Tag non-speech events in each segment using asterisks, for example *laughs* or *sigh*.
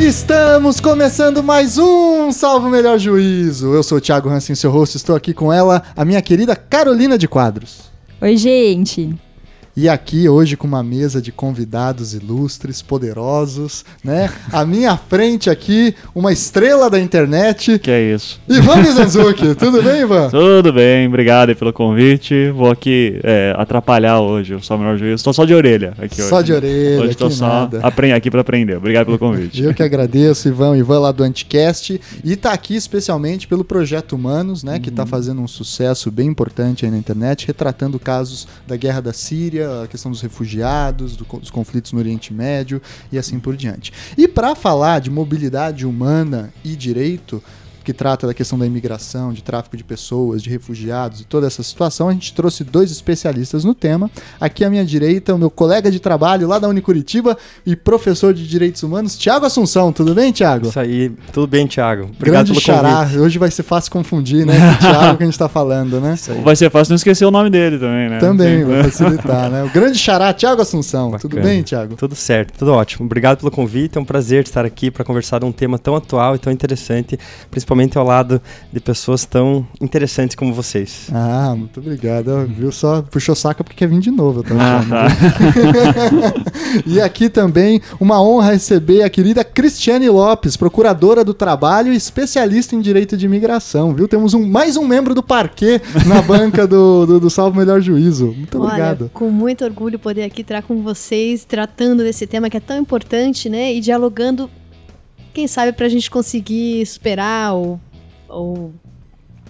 Estamos começando mais um Salvo Melhor Juízo. Eu sou o Thiago Hansen, seu host, estou aqui com ela, a minha querida Carolina de Quadros. Oi, gente. E aqui hoje com uma mesa de convidados ilustres, poderosos, né? À minha frente aqui, uma estrela da internet. Que é isso. Ivan Mizanzuki. *laughs* Tudo bem, Ivan? Tudo bem, obrigado pelo convite. Vou aqui é, atrapalhar hoje o Só Menor Juízo. Estou só de orelha aqui hoje. Só de orelha, Hoje estou só nada. aqui para aprender. Obrigado pelo convite. Eu que agradeço, Ivan, Ivan lá do Anticast. E tá aqui especialmente pelo Projeto Humanos, né? Que tá fazendo um sucesso bem importante aí na internet, retratando casos da guerra da Síria, a questão dos refugiados, do dos conflitos no Oriente Médio e assim por diante. E para falar de mobilidade humana e direito, que trata da questão da imigração, de tráfico de pessoas, de refugiados e toda essa situação, a gente trouxe dois especialistas no tema. Aqui à minha direita, o meu colega de trabalho lá da Unicuritiba e professor de Direitos Humanos, Tiago Assunção. Tudo bem, Tiago? Isso aí, tudo bem, Thiago. Obrigado Grande pelo xará. convite. Hoje vai ser fácil confundir, né? O Tiago que a gente tá falando, né? Vai ser fácil não esquecer o nome dele também, né? Também, vai facilitar, né? O grande xará, Tiago Assunção. Tudo Bacana. bem, Tiago? Tudo certo, tudo ótimo. Obrigado pelo convite. É um prazer estar aqui para conversar de um tema tão atual e tão interessante, principalmente ao lado de pessoas tão interessantes como vocês. Ah, muito obrigado. Viu só? Puxou saca porque quer vir de novo, eu tô Ah, tá. *laughs* E aqui também uma honra receber a querida Cristiane Lopes, procuradora do trabalho e especialista em direito de imigração, viu? Temos um, mais um membro do parquê na banca do, do, do Salvo Melhor Juízo. Muito obrigado. Olha, com muito orgulho poder aqui estar com vocês, tratando desse tema que é tão importante, né? E dialogando, quem sabe, para a gente conseguir superar ou, ou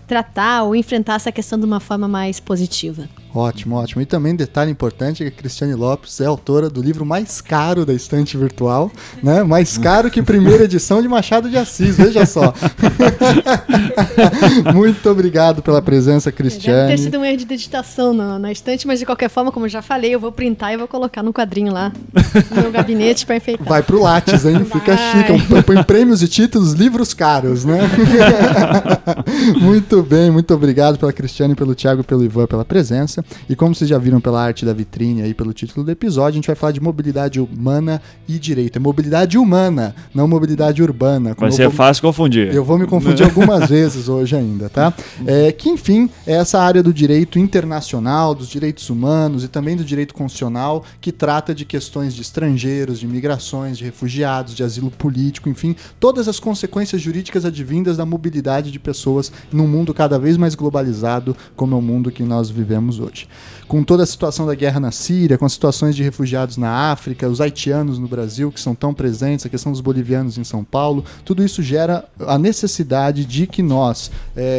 tratar ou enfrentar essa questão de uma forma mais positiva. Ótimo, ótimo. E também detalhe importante é que a Cristiane Lopes é autora do livro mais caro da estante virtual, né? Mais caro que primeira edição de Machado de Assis, veja só. *laughs* Muito obrigado pela presença, Deve ter Cristiane. sido um erro de digitação na, na estante, mas de qualquer forma, como eu já falei, eu vou printar e vou colocar no quadrinho lá no meu gabinete para enfeitar. Vai pro Lattes, hein? Fica Vai. chique. Um- Põe prêmios e títulos, livros caros, né? *laughs* muito bem, muito obrigado pela Cristiane, pelo Thiago e pelo Ivan pela presença. E como vocês já viram pela arte da vitrine aí, pelo título do episódio, a gente vai falar de mobilidade humana e direito. É mobilidade humana, não mobilidade urbana. Vai ser vou- fácil confundir. eu vou me confundir *laughs* algumas vezes hoje ainda, tá? É, que, enfim, é essa área do direito internacional, dos direitos humanos e também do direito constitucional, que trata de questões de estrangeiros, de migrações, de refugiados, de asilo político, enfim, todas as consequências jurídicas advindas da mobilidade de pessoas num mundo cada vez mais globalizado, como é o mundo que nós vivemos hoje. college. Com toda a situação da guerra na Síria, com as situações de refugiados na África, os haitianos no Brasil, que são tão presentes, a questão dos bolivianos em São Paulo, tudo isso gera a necessidade de que nós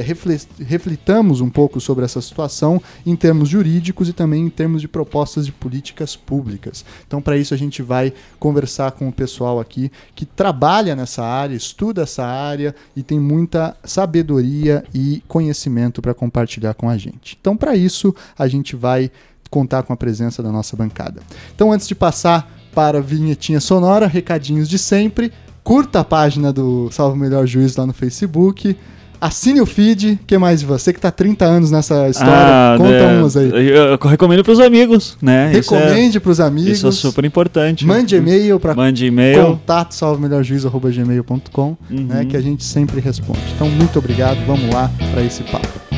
refle- reflitamos um pouco sobre essa situação em termos jurídicos e também em termos de propostas de políticas públicas. Então, para isso, a gente vai conversar com o pessoal aqui que trabalha nessa área, estuda essa área e tem muita sabedoria e conhecimento para compartilhar com a gente. Então, para isso, a gente vai contar com a presença da nossa bancada. Então, antes de passar para a vinhetinha sonora, recadinhos de sempre. Curta a página do Salvo Melhor Juiz lá no Facebook. Assine o feed. que mais? Você que tá há 30 anos nessa história, Ah, conta né, umas aí. Eu, eu recomendo pros amigos, né? É- Recomende pros amigos. Isso é super importante. Mande e-mail para Mande e-mail. contato salvomelhorjuiz.gmail.com, né, Uhum. que a gente sempre responde. Então, muito obrigado. Vamos lá para esse papo.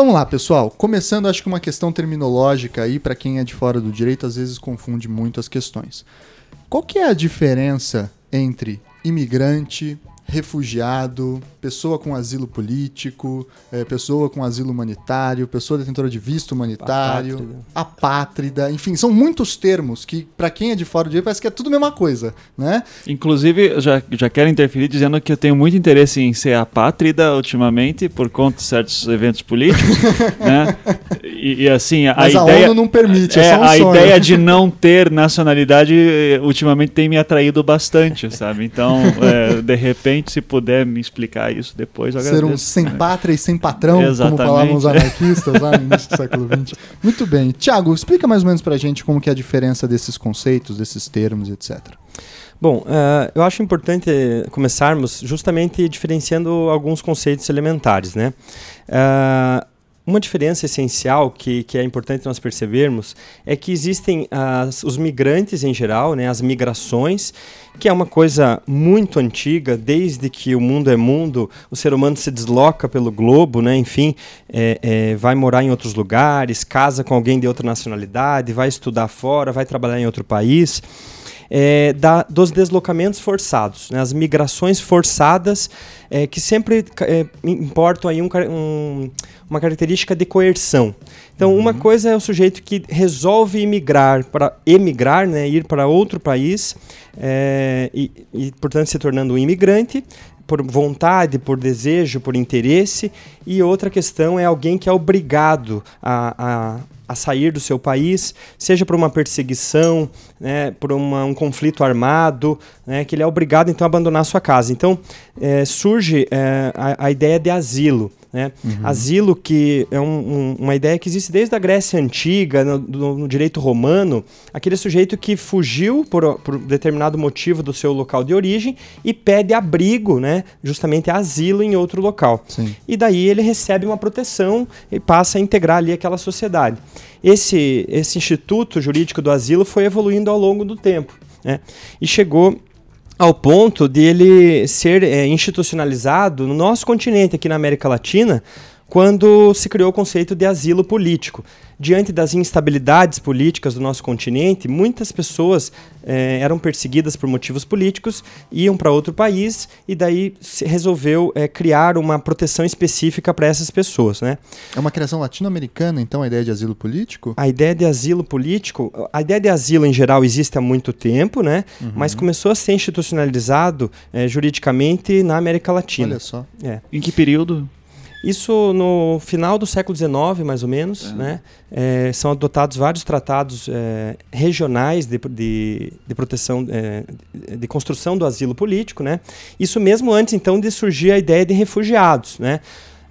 Vamos lá, pessoal. Começando, acho que uma questão terminológica aí, para quem é de fora do direito, às vezes confunde muito as questões. Qual que é a diferença entre imigrante, refugiado, pessoa com asilo político, eh, pessoa com asilo humanitário, pessoa detentora de visto humanitário, Apátrida. apátrida, enfim, são muitos termos que, para quem é de fora do direito, parece que é tudo a mesma coisa, né? Inclusive, eu já, já quero interferir dizendo que eu tenho muito interesse em ser apátrida ultimamente por conta de certos eventos políticos, *laughs* né? E, e, assim, a Mas a ideia. ONU não permite, é, é, só um a sonho. ideia de *laughs* não ter nacionalidade eh, ultimamente tem me atraído bastante, sabe? Então, é, de repente, se puder me explicar isso depois, eu Ser um agradeço. sem pátria e sem patrão, Exatamente. como falavam os *laughs* anarquistas lá no início do século XX. Muito bem. Tiago, explica mais ou menos pra gente como que é a diferença desses conceitos, desses termos, etc. Bom, eh, eu acho importante começarmos justamente diferenciando alguns conceitos elementares, né? Eh, uma diferença essencial que, que é importante nós percebermos é que existem as, os migrantes em geral, né, as migrações, que é uma coisa muito antiga, desde que o mundo é mundo, o ser humano se desloca pelo globo, né, enfim, é, é, vai morar em outros lugares, casa com alguém de outra nacionalidade, vai estudar fora, vai trabalhar em outro país. É, da, dos deslocamentos forçados, né, as migrações forçadas, é, que sempre é, importam aí um, um, uma característica de coerção. Então, uma coisa é o sujeito que resolve emigrar para emigrar, né, ir para outro país é, e, e, portanto, se tornando um imigrante por vontade, por desejo, por interesse. E outra questão é alguém que é obrigado a, a a sair do seu país, seja por uma perseguição, né, por uma, um conflito armado, né, que ele é obrigado então a abandonar a sua casa. Então é, surge é, a, a, ideia de asilo. Né? Uhum. Asilo que é um, um, uma ideia que existe desde a Grécia Antiga, no, no, no direito romano, aquele sujeito que fugiu por, por, determinado motivo do seu local de origem e pede abrigo, né? justamente asilo em outro local. Sim. E daí ele recebe uma proteção e passa a integrar ali aquela sociedade. Esse, esse instituto jurídico do asilo foi evoluindo ao longo do tempo. Né? E chegou ao ponto de ele ser é, institucionalizado no nosso continente, aqui na América Latina, quando se criou o conceito de asilo político. Diante das instabilidades políticas do nosso continente, muitas pessoas eh, eram perseguidas por motivos políticos, iam para outro país e daí se resolveu eh, criar uma proteção específica para essas pessoas. Né? É uma criação latino-americana, então, a ideia de asilo político? A ideia de asilo político, a ideia de asilo em geral existe há muito tempo, né? Uhum. mas começou a ser institucionalizado eh, juridicamente na América Latina. Olha só. É. Em que período? Isso no final do século XIX, mais ou menos, né? É, são adotados vários tratados é, regionais de, de, de proteção, é, de construção do asilo político, né? Isso mesmo antes, então, de surgir a ideia de refugiados, né?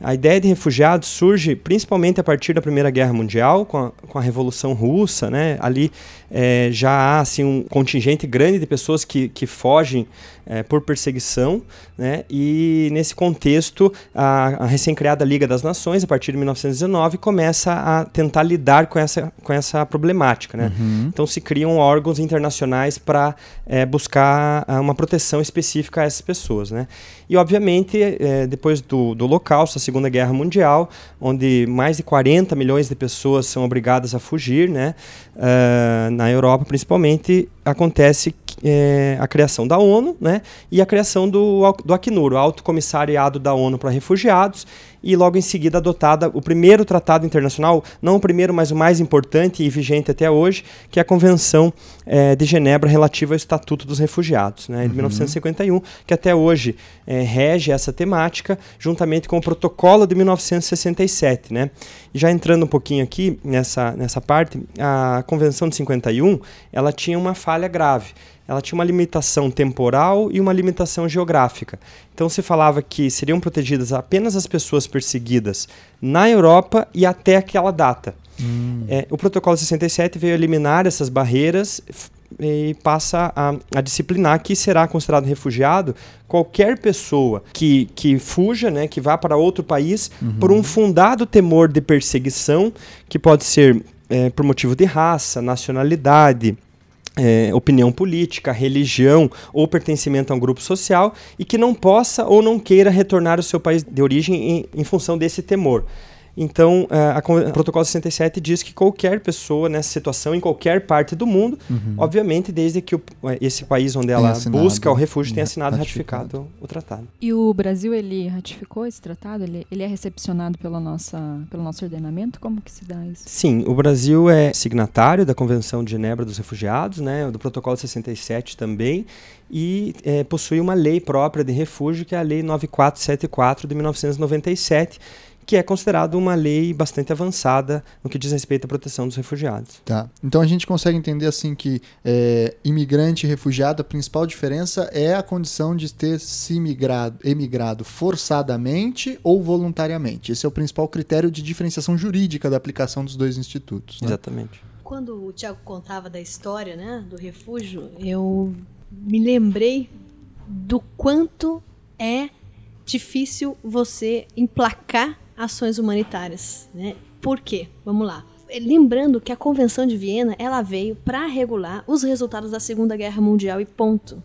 A ideia de refugiados surge principalmente a partir da Primeira Guerra Mundial, com a, com a Revolução Russa. Né? Ali é, já há assim, um contingente grande de pessoas que, que fogem é, por perseguição. Né? E nesse contexto, a, a recém-criada Liga das Nações, a partir de 1919, começa a tentar lidar com essa, com essa problemática. Né? Uhum. Então se criam órgãos internacionais para é, buscar uma proteção específica a essas pessoas. Né? E, obviamente, é, depois do, do Holocausto, a Segunda Guerra Mundial, onde mais de 40 milhões de pessoas são obrigadas a fugir, né? Uh, na Europa principalmente, acontece é, a criação da ONU né? e a criação do, do Acnur, o Alto Comissariado da ONU para Refugiados, e logo em seguida adotada o primeiro tratado internacional, não o primeiro, mas o mais importante e vigente até hoje, que é a Convenção é, de Genebra relativa ao Estatuto dos Refugiados, né, de Uhum. 1951, que até hoje é, rege essa temática, juntamente com o Protocolo de 1967. Né. E já entrando um pouquinho aqui nessa, nessa parte, a Convenção de 51 ela tinha uma falha grave ela tinha uma limitação temporal e uma limitação geográfica. Então se falava que seriam protegidas apenas as pessoas perseguidas na Europa e até aquela data. Hum. É, o protocolo 67 veio eliminar essas barreiras e passa a, a, disciplinar que será considerado refugiado qualquer pessoa que, que fuja, né, que vá para outro país Uhum. por um fundado temor de perseguição, que pode ser é, por motivo de raça, nacionalidade, é, opinião política, religião ou pertencimento a um grupo social e que não possa ou não queira retornar ao seu país de origem em, em função desse temor. Então, eh, a, con- o protocolo 67 diz que qualquer pessoa nessa situação, em qualquer parte do mundo, obviamente, desde que o- eh, esse país onde ela assinado, busca o refúgio tenha né, assinado e ratificado. ratificado o tratado. E o Brasil, ele ratificou esse tratado? Ele, ele é recepcionado pela nossa, pelo nosso ordenamento? Como que se dá isso? Sim, o Brasil é signatário da Convenção de Genebra dos Refugiados, né, do Protocolo 67 também, e eh, possui uma lei própria de refúgio, que é a Lei 9474 de 1997, que é considerado uma lei bastante avançada no que diz respeito à proteção dos refugiados. Tá. Então a gente consegue entender assim que é, imigrante e refugiado, a principal diferença é a condição de ter se imigrado, emigrado forçadamente ou voluntariamente. Esse é o principal critério de diferenciação jurídica da aplicação dos dois institutos. Né? Exatamente. Quando o Tiago contava da história, né, do refúgio, eu me lembrei do quanto é difícil você emplacar ações humanitárias, né? Por quê? Vamos lá. Lembrando que a Convenção de Viena, ela veio para regular os resultados da Segunda Guerra Mundial e ponto.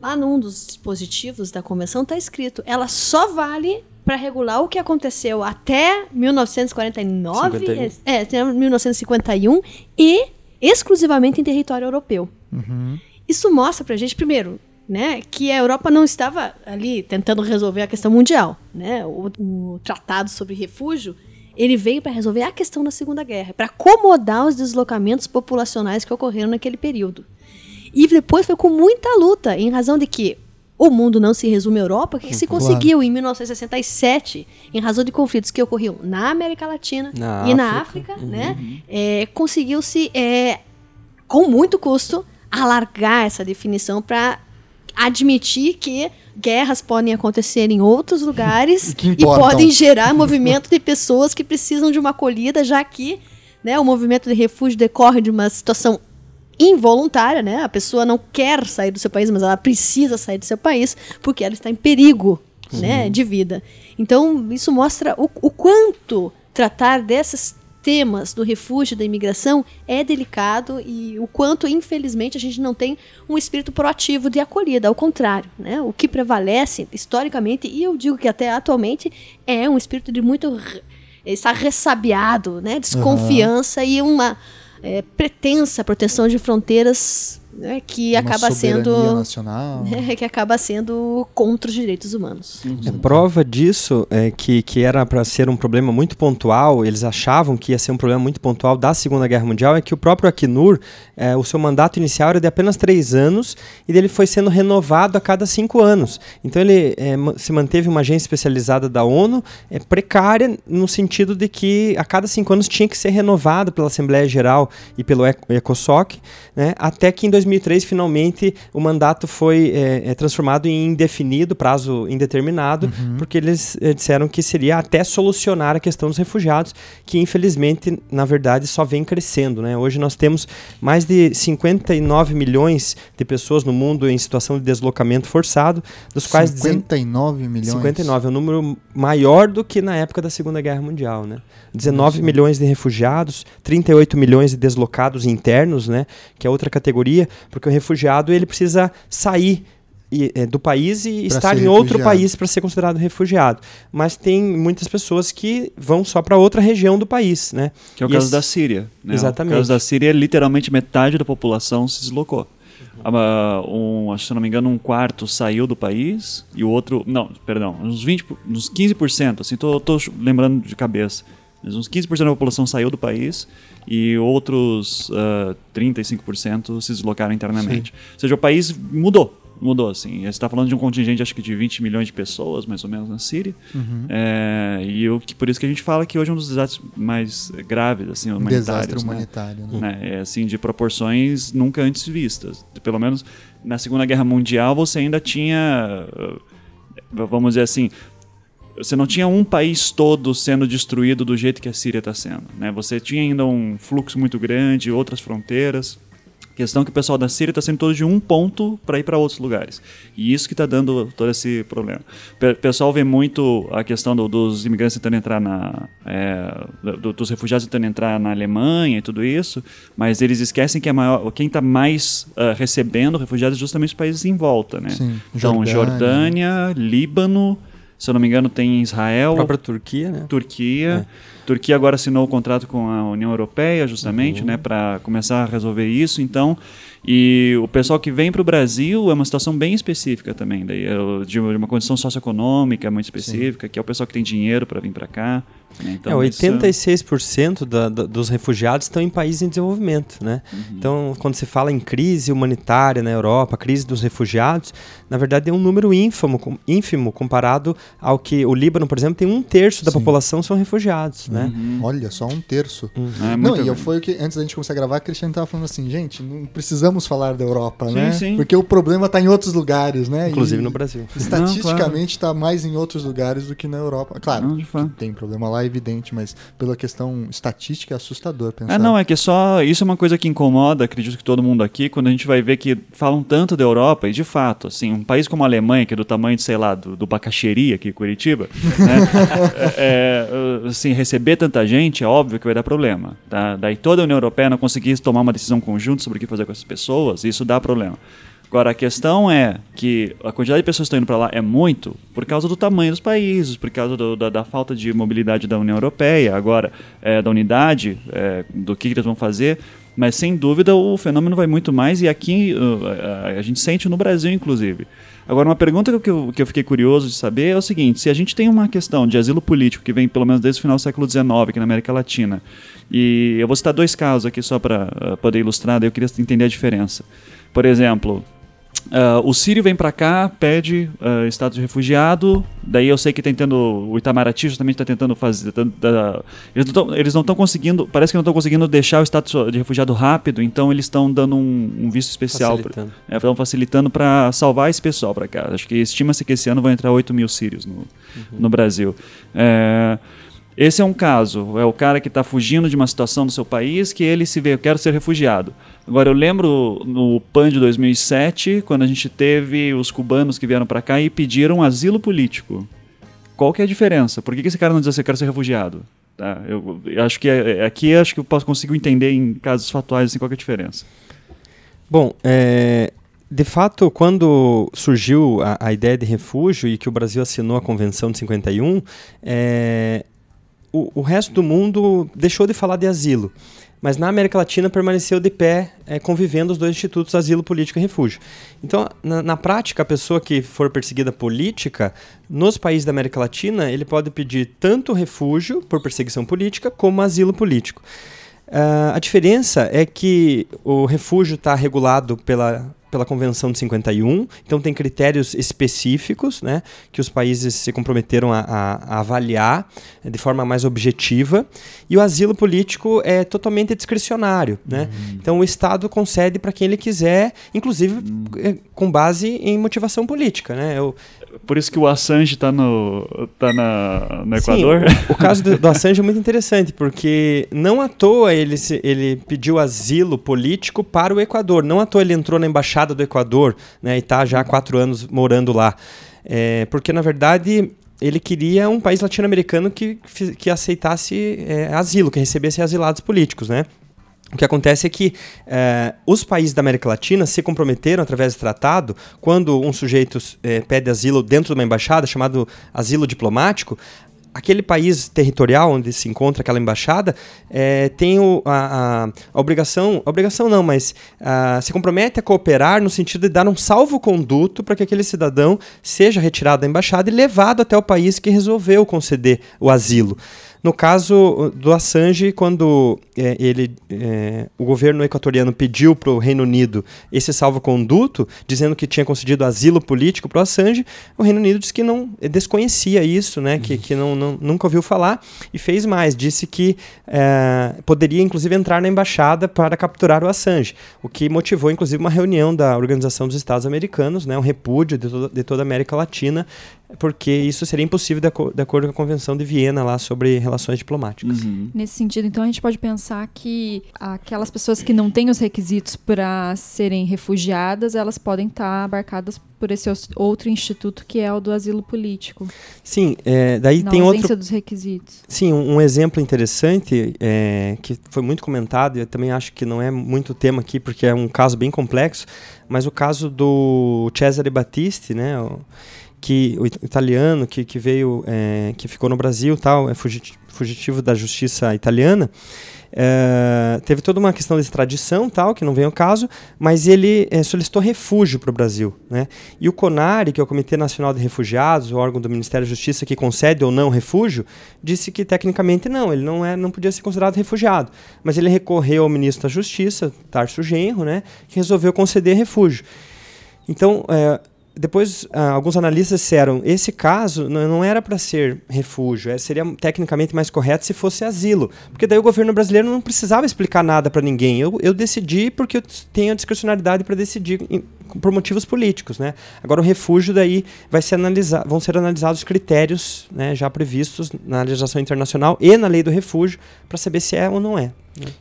Lá num dos dispositivos da convenção está escrito, ela só vale para regular o que aconteceu até 1949, 51. é, até 1951 e exclusivamente em território europeu. Uhum. Isso mostra pra gente, primeiro, né, que a Europa não estava ali tentando resolver a questão mundial, né? O, o tratado sobre refúgio, ele veio para resolver a questão da Segunda Guerra, para acomodar os deslocamentos populacionais que ocorreram naquele período. E depois foi com muita luta, em razão de que o mundo não se resume à Europa, o que, que se Claro. conseguiu em 1967, em razão de conflitos que ocorriam na América Latina Na e na África. África, né? é, conseguiu-se, é, com muito custo, alargar essa definição para admitir que guerras podem acontecer em outros *laughs* lugares e podem gerar movimento de pessoas que precisam de uma acolhida, já que né, o movimento de refúgio decorre de uma situação involuntária, né? A pessoa não quer sair do seu país, mas ela precisa sair do seu país porque ela está em perigo, né, de vida. Então, isso mostra o, o quanto tratar desses temas do refúgio, da imigração, é delicado e o quanto, infelizmente, a gente não tem um espírito proativo de acolhida. Ao contrário, né? O que prevalece historicamente, e eu digo que até atualmente, é um espírito de muito está ressabiado, né? Desconfiança e uma é, pretensa proteção de fronteiras né, que Uma acaba sendo nacional. né, *laughs* que acaba sendo contra os direitos humanos. É, prova disso é que, que era para ser um problema muito pontual, eles achavam que ia ser um problema muito pontual da Segunda Guerra Mundial, é que o próprio Acnur, é, o seu mandato inicial era de apenas três anos e ele foi sendo renovado a cada cinco anos. Então ele é, se manteve uma agência especializada da ONU, é, precária no sentido de que a cada cinco anos tinha que ser renovado pela Assembleia Geral e pelo Eco- ECOSOC, né, até que em 2003 finalmente o mandato foi é, é, transformado em indefinido, prazo indeterminado, porque eles é, disseram que seria até solucionar a questão dos refugiados, que infelizmente, na verdade, só vem crescendo. Né? Hoje nós temos mais de 59 milhões de pessoas no mundo em situação de deslocamento forçado, dos quais 59 milhões. 59 é um número maior do que na época da Segunda Guerra Mundial, né? 19 milhões de refugiados, 38 milhões de deslocados internos, né? Que é outra categoria, porque o refugiado ele precisa sair é, do país e Pra estar em outro refugiado. país para ser considerado refugiado. Mas tem muitas pessoas que vão só para outra região do país, né? Que é o E caso esse- da Síria. Né? Exatamente. O caso da Síria, literalmente metade da população se deslocou. Ah, um, acho que, se não me engano, um quarto saiu do país e o outro. Não, perdão, uns 20, por- uns 15%, assim, tô, tô lembrando de cabeça. Uns 15% da população saiu do país e outros ah, 35% se deslocaram internamente. Ou seja, o país mudou. Mudou, assim. Você está falando de um contingente, acho que de 20 milhões de pessoas, mais ou menos, na Síria. É, e o que, por isso que a gente fala que hoje é um dos desastres mais graves, assim, Um humanitários. desastre né? humanitário. Né? né? É assim de proporções nunca antes vistas. Pelo menos na Segunda Guerra Mundial você ainda tinha, uh, vamos dizer assim, você não tinha um país todo sendo destruído do jeito que a Síria está sendo. Né? Você tinha ainda um fluxo muito grande, outras fronteiras. Questão é que o pessoal da Síria está sendo todo de um ponto para ir para outros lugares. E isso que está dando todo esse problema. O pessoal vê muito a questão do- dos imigrantes tentando entrar na. é, do- dos refugiados tentando entrar na Alemanha e tudo isso, mas eles esquecem que a maior, quem está mais ah, recebendo refugiados é justamente os países em volta. Né? Sim, Então. Jordânia, Líbano, se eu não me engano, tem Israel. A própria Turquia, né? Turquia. Turquia agora assinou o contrato com a União Europeia, justamente, né, para começar a resolver isso. Então, e o pessoal que vem para o Brasil é uma situação bem específica também, daí é de uma condição socioeconômica muito específica, que é o pessoal que tem dinheiro para vir para cá. Então, é, isso- 86% da, da, dos refugiados estão em países em desenvolvimento, né? Uhum. Então, quando se fala em crise humanitária na Europa, crise dos refugiados, na verdade é um número ínfimo, com- ínfimo comparado ao que o Líbano, por exemplo, tem um terço da Sim. população são refugiados, né? Uhum. Olha, só um terço. É, Não, e eu foi o que antes da gente começar a gravar, a Cristiane tava falando assim, gente, não precisamos falar da Europa, Sim, né? sim. Porque o problema tá em outros lugares, né? Inclusive E no Brasil. Estatisticamente está mais em outros lugares do que na Europa. Claro, Não, tem problema lá, é evidente, mas pela questão estatística é assustador pensar. Ah, não, é que só. Isso é uma coisa que incomoda, acredito que todo mundo aqui, quando a gente vai ver que falam tanto da Europa, e de fato, assim, um país como a Alemanha, que é do tamanho de, sei lá, do, do aqui em Curitiba, né, *laughs* é, é, assim, receber tanta gente é óbvio que vai dar problema. Tá? Daí toda a União Europeia não conseguir tomar uma decisão conjunta sobre o que fazer com essas pessoas, isso dá problema. Agora, a questão é que a quantidade de pessoas que estão indo para lá é muito por causa do tamanho dos países, por causa do- da, da falta de mobilidade da União Europeia, agora, é, da unidade, é, do que, que eles vão fazer. Mas, sem dúvida, o fenômeno vai muito mais e aqui uh, a, gente sente no Brasil, inclusive. Agora, uma pergunta que eu, que eu fiquei curioso de saber é o seguinte: se a gente tem uma questão de asilo político que vem pelo menos desde o final do século XIX aqui na América Latina, e eu vou citar dois casos aqui só para poder ilustrar, daí eu queria entender a diferença. Por exemplo, ah, o Sírio vem para cá, pede ah, status de refugiado. Daí eu sei que tentando. O Itamaraty justamente está tentando fazer. tan- da- eles não tão- eles não estão conseguindo. Parece que não estão conseguindo deixar o status de refugiado rápido, então eles estão dando um, um visto especial. pra- Facilitando. é, estão facilitando para salvar esse pessoal para cá. Acho que estima-se que esse ano vão entrar 8 mil sírios no, no Brasil. É, esse é um caso. É o cara que está fugindo de uma situação do seu país que ele se vê, eu quero ser refugiado. Agora, eu lembro no PAN de 2007, quando a gente teve os cubanos que vieram para cá e pediram asilo político. Qual que é a diferença? Por que, esse cara não diz assim, eu quero ser refugiado? Tá? Eu, eu acho que é- é- aqui acho que eu posso consigo entender em casos fatuais assim, qual é a diferença. Bom, é, de fato, quando surgiu a, a ideia de refúgio e que o Brasil assinou a Convenção de 51, é, o, o resto do mundo deixou de falar de asilo. Mas na América Latina permaneceu de pé, é, convivendo os dois institutos, asilo político e refúgio. Então, na, na prática, a pessoa que for perseguida política, nos países da América Latina, ele pode pedir tanto refúgio por perseguição política, como asilo político. Ah, a diferença é que o refúgio está regulado pela, pela Convenção de 51, então tem critérios específicos né, que os países se comprometeram a, a- a avaliar de forma mais objetiva, e o asilo político é totalmente discricionário. Né? Então o Estado concede para quem ele quiser, inclusive eh, com base em motivação política. Né? Eu, Por isso que o Assange está no, tá na, no Sim, Equador. o, o caso do, do *laughs* Assange é muito interessante, porque não à toa ele, se- ele pediu asilo político para o Equador. Não à toa ele entrou na embaixada do Equador né, e está já há quatro anos morando lá. É, porque, na verdade, ele queria um país latino-americano que, que aceitasse é, asilo, que recebesse asilados políticos, né? O que acontece é que eh, os países da América Latina se comprometeram através do tratado, quando um sujeito eh, pede asilo dentro de uma embaixada, chamado asilo diplomático, aquele país territorial onde se encontra aquela embaixada eh, tem o- a, a- a obrigação, obrigação não, mas ah, se compromete a cooperar no sentido de dar um salvo-conduto para que aquele cidadão seja retirado da embaixada e levado até o país que resolveu conceder o asilo. No caso do Assange, quando eh, ele, eh, o governo equatoriano pediu para o Reino Unido esse salvo-conduto, dizendo que tinha concedido asilo político para o Assange, o Reino Unido disse que não eh, desconhecia isso, né, que, que não, não- nunca ouviu falar, e fez mais, disse que eh, poderia inclusive entrar na embaixada para capturar o Assange, o que motivou inclusive uma reunião da Organização dos Estados Americanos, né, um repúdio de, toda- de toda a América Latina, porque isso seria impossível de, aco- de acordo com a Convenção de Viena lá sobre relações diplomáticas. Uhum. Nesse sentido, então, a gente pode pensar que aquelas pessoas que não têm os requisitos para serem refugiadas, elas podem estar abarcadas por esse outro instituto que é o do asilo político, Sim, é, daí na tem ausência outro, dos requisitos. sim, um, um exemplo interessante é, que foi muito comentado. e Eu também acho que não é muito tema aqui porque é um caso bem complexo, mas o caso do Cesare Battisti, né? o- que o it- italiano que, que veio, é, que ficou no Brasil, tal, é fugiti- fugitivo da justiça italiana. É, teve toda uma questão de extradição, tal, que não vem ao caso, mas ele é, solicitou refúgio para o Brasil. Né? E o CONARE, que é o Comitê Nacional de Refugiados, o órgão do Ministério da Justiça que concede ou não refúgio, disse que tecnicamente não, ele não, é, não podia ser considerado refugiado. Mas ele recorreu ao ministro da Justiça, Tarso Genro, né, que resolveu conceder refúgio. Então, é, depois ah, alguns analistas disseram esse caso não era para ser refúgio, é, seria tecnicamente mais correto se fosse asilo, porque daí o governo brasileiro não precisava explicar nada para ninguém. Eu, eu decidi porque eu tenho a discricionalidade para decidir em, por motivos políticos, né? Agora o refúgio daí vai ser analisar, vão ser analisados critérios, né, já previstos na legislação internacional e na lei do refúgio para saber se é ou não é.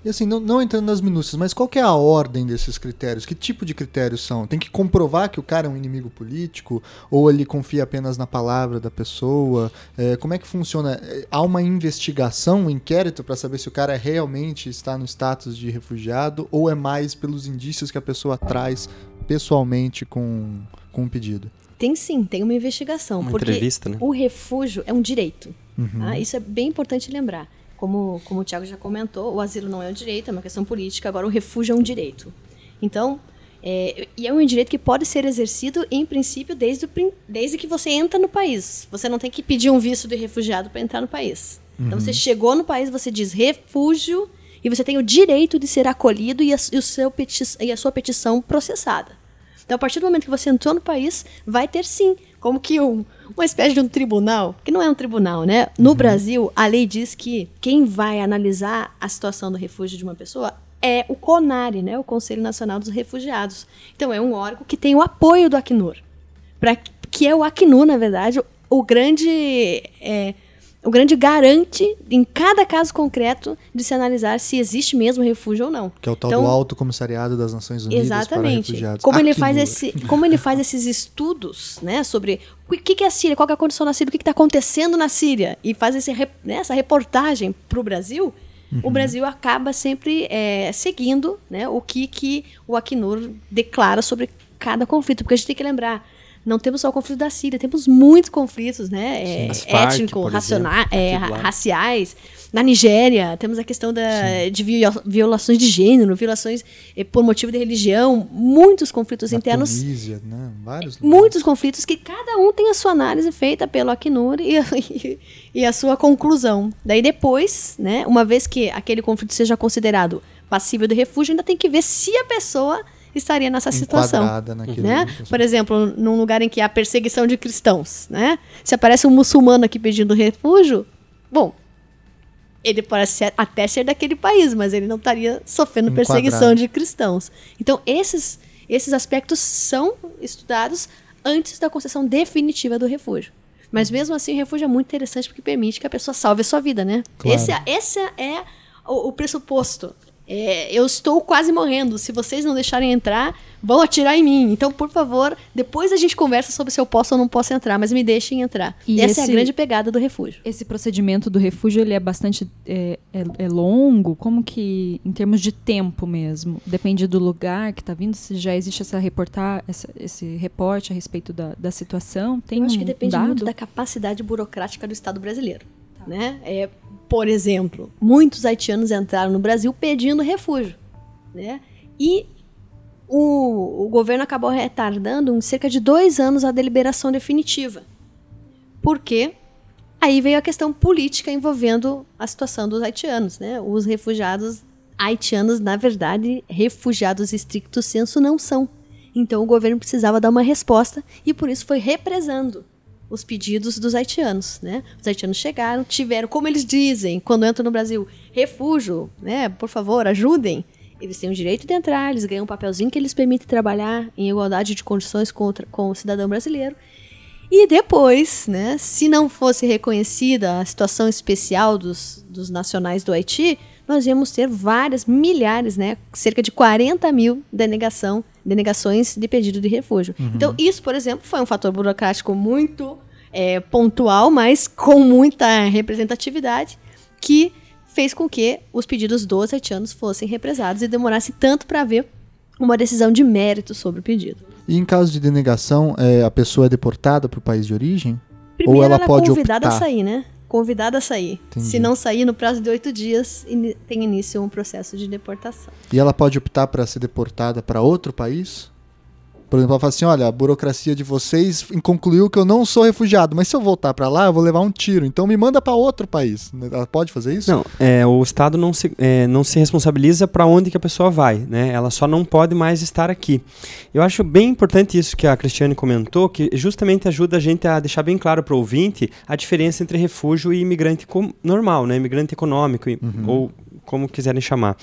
E assim, não, não, entrando nas minúcias, mas qual é a ordem desses critérios? Que tipo de critérios são? Tem que comprovar que o cara é um inimigo político? Ou ele confia apenas na palavra da pessoa? É, como é que funciona? É, há uma investigação, um inquérito para saber se o cara realmente está no status de refugiado? Ou é mais pelos indícios que a pessoa traz pessoalmente com, com o pedido? Tem sim, tem uma investigação. Uma porque entrevista, né? o refúgio é um direito. Uhum. Tá? Isso é bem importante lembrar como, como o Tiago já comentou, o asilo não é um direito, é uma questão política, agora o refúgio é um direito. Então, é, e é um direito que pode ser exercido, em princípio, desde, o, desde que você entra no país. Você não tem que pedir um visto de refugiado para entrar no país. Uhum. Então, você chegou no país, você diz refúgio, e você tem o direito de ser acolhido e a, e o seu e a sua petição processada. Então, a partir do momento que você entrou no país, vai ter sim, como que um, uma espécie de um tribunal, que não é um tribunal, né? No uhum. Brasil, a lei diz que quem vai analisar a situação do refúgio de uma pessoa é o CONARE, né? O Conselho Nacional dos Refugiados. Então, é um órgão que tem o apoio do Acnur. Pra, que é o Acnur, na verdade, o grande é, o grande garante, em cada caso concreto, de se analisar se existe mesmo refúgio ou não. Que é o tal então, do Alto Comissariado das Nações Unidas exatamente. para Refugiados. Como ele, faz esse, como ele *laughs* faz esses estudos né, sobre o que, que é a Síria, qual é a condição na Síria, o que está acontecendo na Síria, e faz esse, né, essa reportagem para o Brasil, uhum. o Brasil acaba sempre é, seguindo né, o que, que o Acnur declara sobre cada conflito. Porque a gente tem que lembrar, não temos só o conflito da Síria, temos muitos conflitos, né? É, étnicos, é, raciais. Na Nigéria, temos a questão da, de violações de gênero, violações eh, por motivo de religião, muitos conflitos Na internos. Tunísia, né? Vários muitos conflitos que cada um tem a sua análise feita pelo Acnur e, *laughs* e, e a sua conclusão. Daí depois, né, uma vez que aquele conflito seja considerado passível de refúgio, ainda tem que ver se a pessoa estaria nessa situação. Né? Por exemplo, num lugar em que há perseguição de cristãos, né? Se aparece um muçulmano aqui pedindo refúgio, bom, ele parece ser, até ser daquele país, mas ele não estaria sofrendo perseguição de cristãos. Então, esses, esses aspectos são estudados antes da concessão definitiva do refúgio. Mas mesmo assim, o refúgio é muito interessante porque permite que a pessoa salve a sua vida, né? Claro. Esse, é, esse é o, o pressuposto é, eu estou quase morrendo. Se vocês não deixarem entrar, vão atirar em mim. Então, por favor, depois a gente conversa sobre se eu posso ou não posso entrar, mas me deixem entrar. E Essa esse, é a grande pegada do refúgio. Esse procedimento do refúgio ele é bastante é, é, é longo. Como que, em termos de tempo mesmo, depende do lugar que está vindo. Se já existe essa reportar, essa, esse reporte a respeito da, da situação, tem Eu acho que depende dado? muito da capacidade burocrática do Estado brasileiro. Tá. Né? É, por exemplo, muitos haitianos entraram no Brasil pedindo refúgio. Né? E o, o governo acabou retardando em cerca de dois anos a deliberação definitiva. Por quê? Aí veio a questão política envolvendo a situação dos haitianos. Né? Os refugiados haitianos, na verdade, refugiados estricto senso não são. Então o governo precisava dar uma resposta e por isso foi represando os pedidos dos haitianos, né? Os haitianos chegaram, tiveram, como eles dizem, quando entram no Brasil, refúgio, né? Por favor, ajudem. Eles têm o direito de entrar, eles ganham um papelzinho que eles permitem trabalhar em igualdade de condições contra, com o cidadão brasileiro. E depois, né, se não fosse reconhecida a situação especial dos, dos nacionais do Haiti, nós íamos ter várias, milhares, né, cerca de 40 mil denegação, denegações de pedido de refúgio. Uhum. Então, isso, por exemplo, foi um fator burocrático muito é, pontual, mas com muita representatividade, que fez com que os pedidos dos haitianos fossem represados e demorasse tanto para haver uma decisão de mérito sobre o pedido. E em caso de denegação, é, a pessoa é deportada para o país de origem? Primeiro ou ela, ela pode é convidada optar? a sair, né? Convidada a sair. Entendi. Se não sair no prazo de oito dias, ini- tem início um processo de deportação. E ela pode optar para ser deportada para outro país? Por exemplo, ela fala assim: olha, a burocracia de vocês concluiu que eu não sou refugiado, mas se eu voltar para lá, eu vou levar um tiro. Então me manda para outro país. Ela pode fazer isso? Não, é, o Estado não se, é, não se responsabiliza para onde que a pessoa vai, né? Ela só não pode mais estar aqui. Eu acho bem importante isso que a Cristiane comentou, que justamente ajuda a gente a deixar bem claro para o ouvinte a diferença entre refúgio e imigrante normal, né? Imigrante econômico, e- ou como quiserem chamar.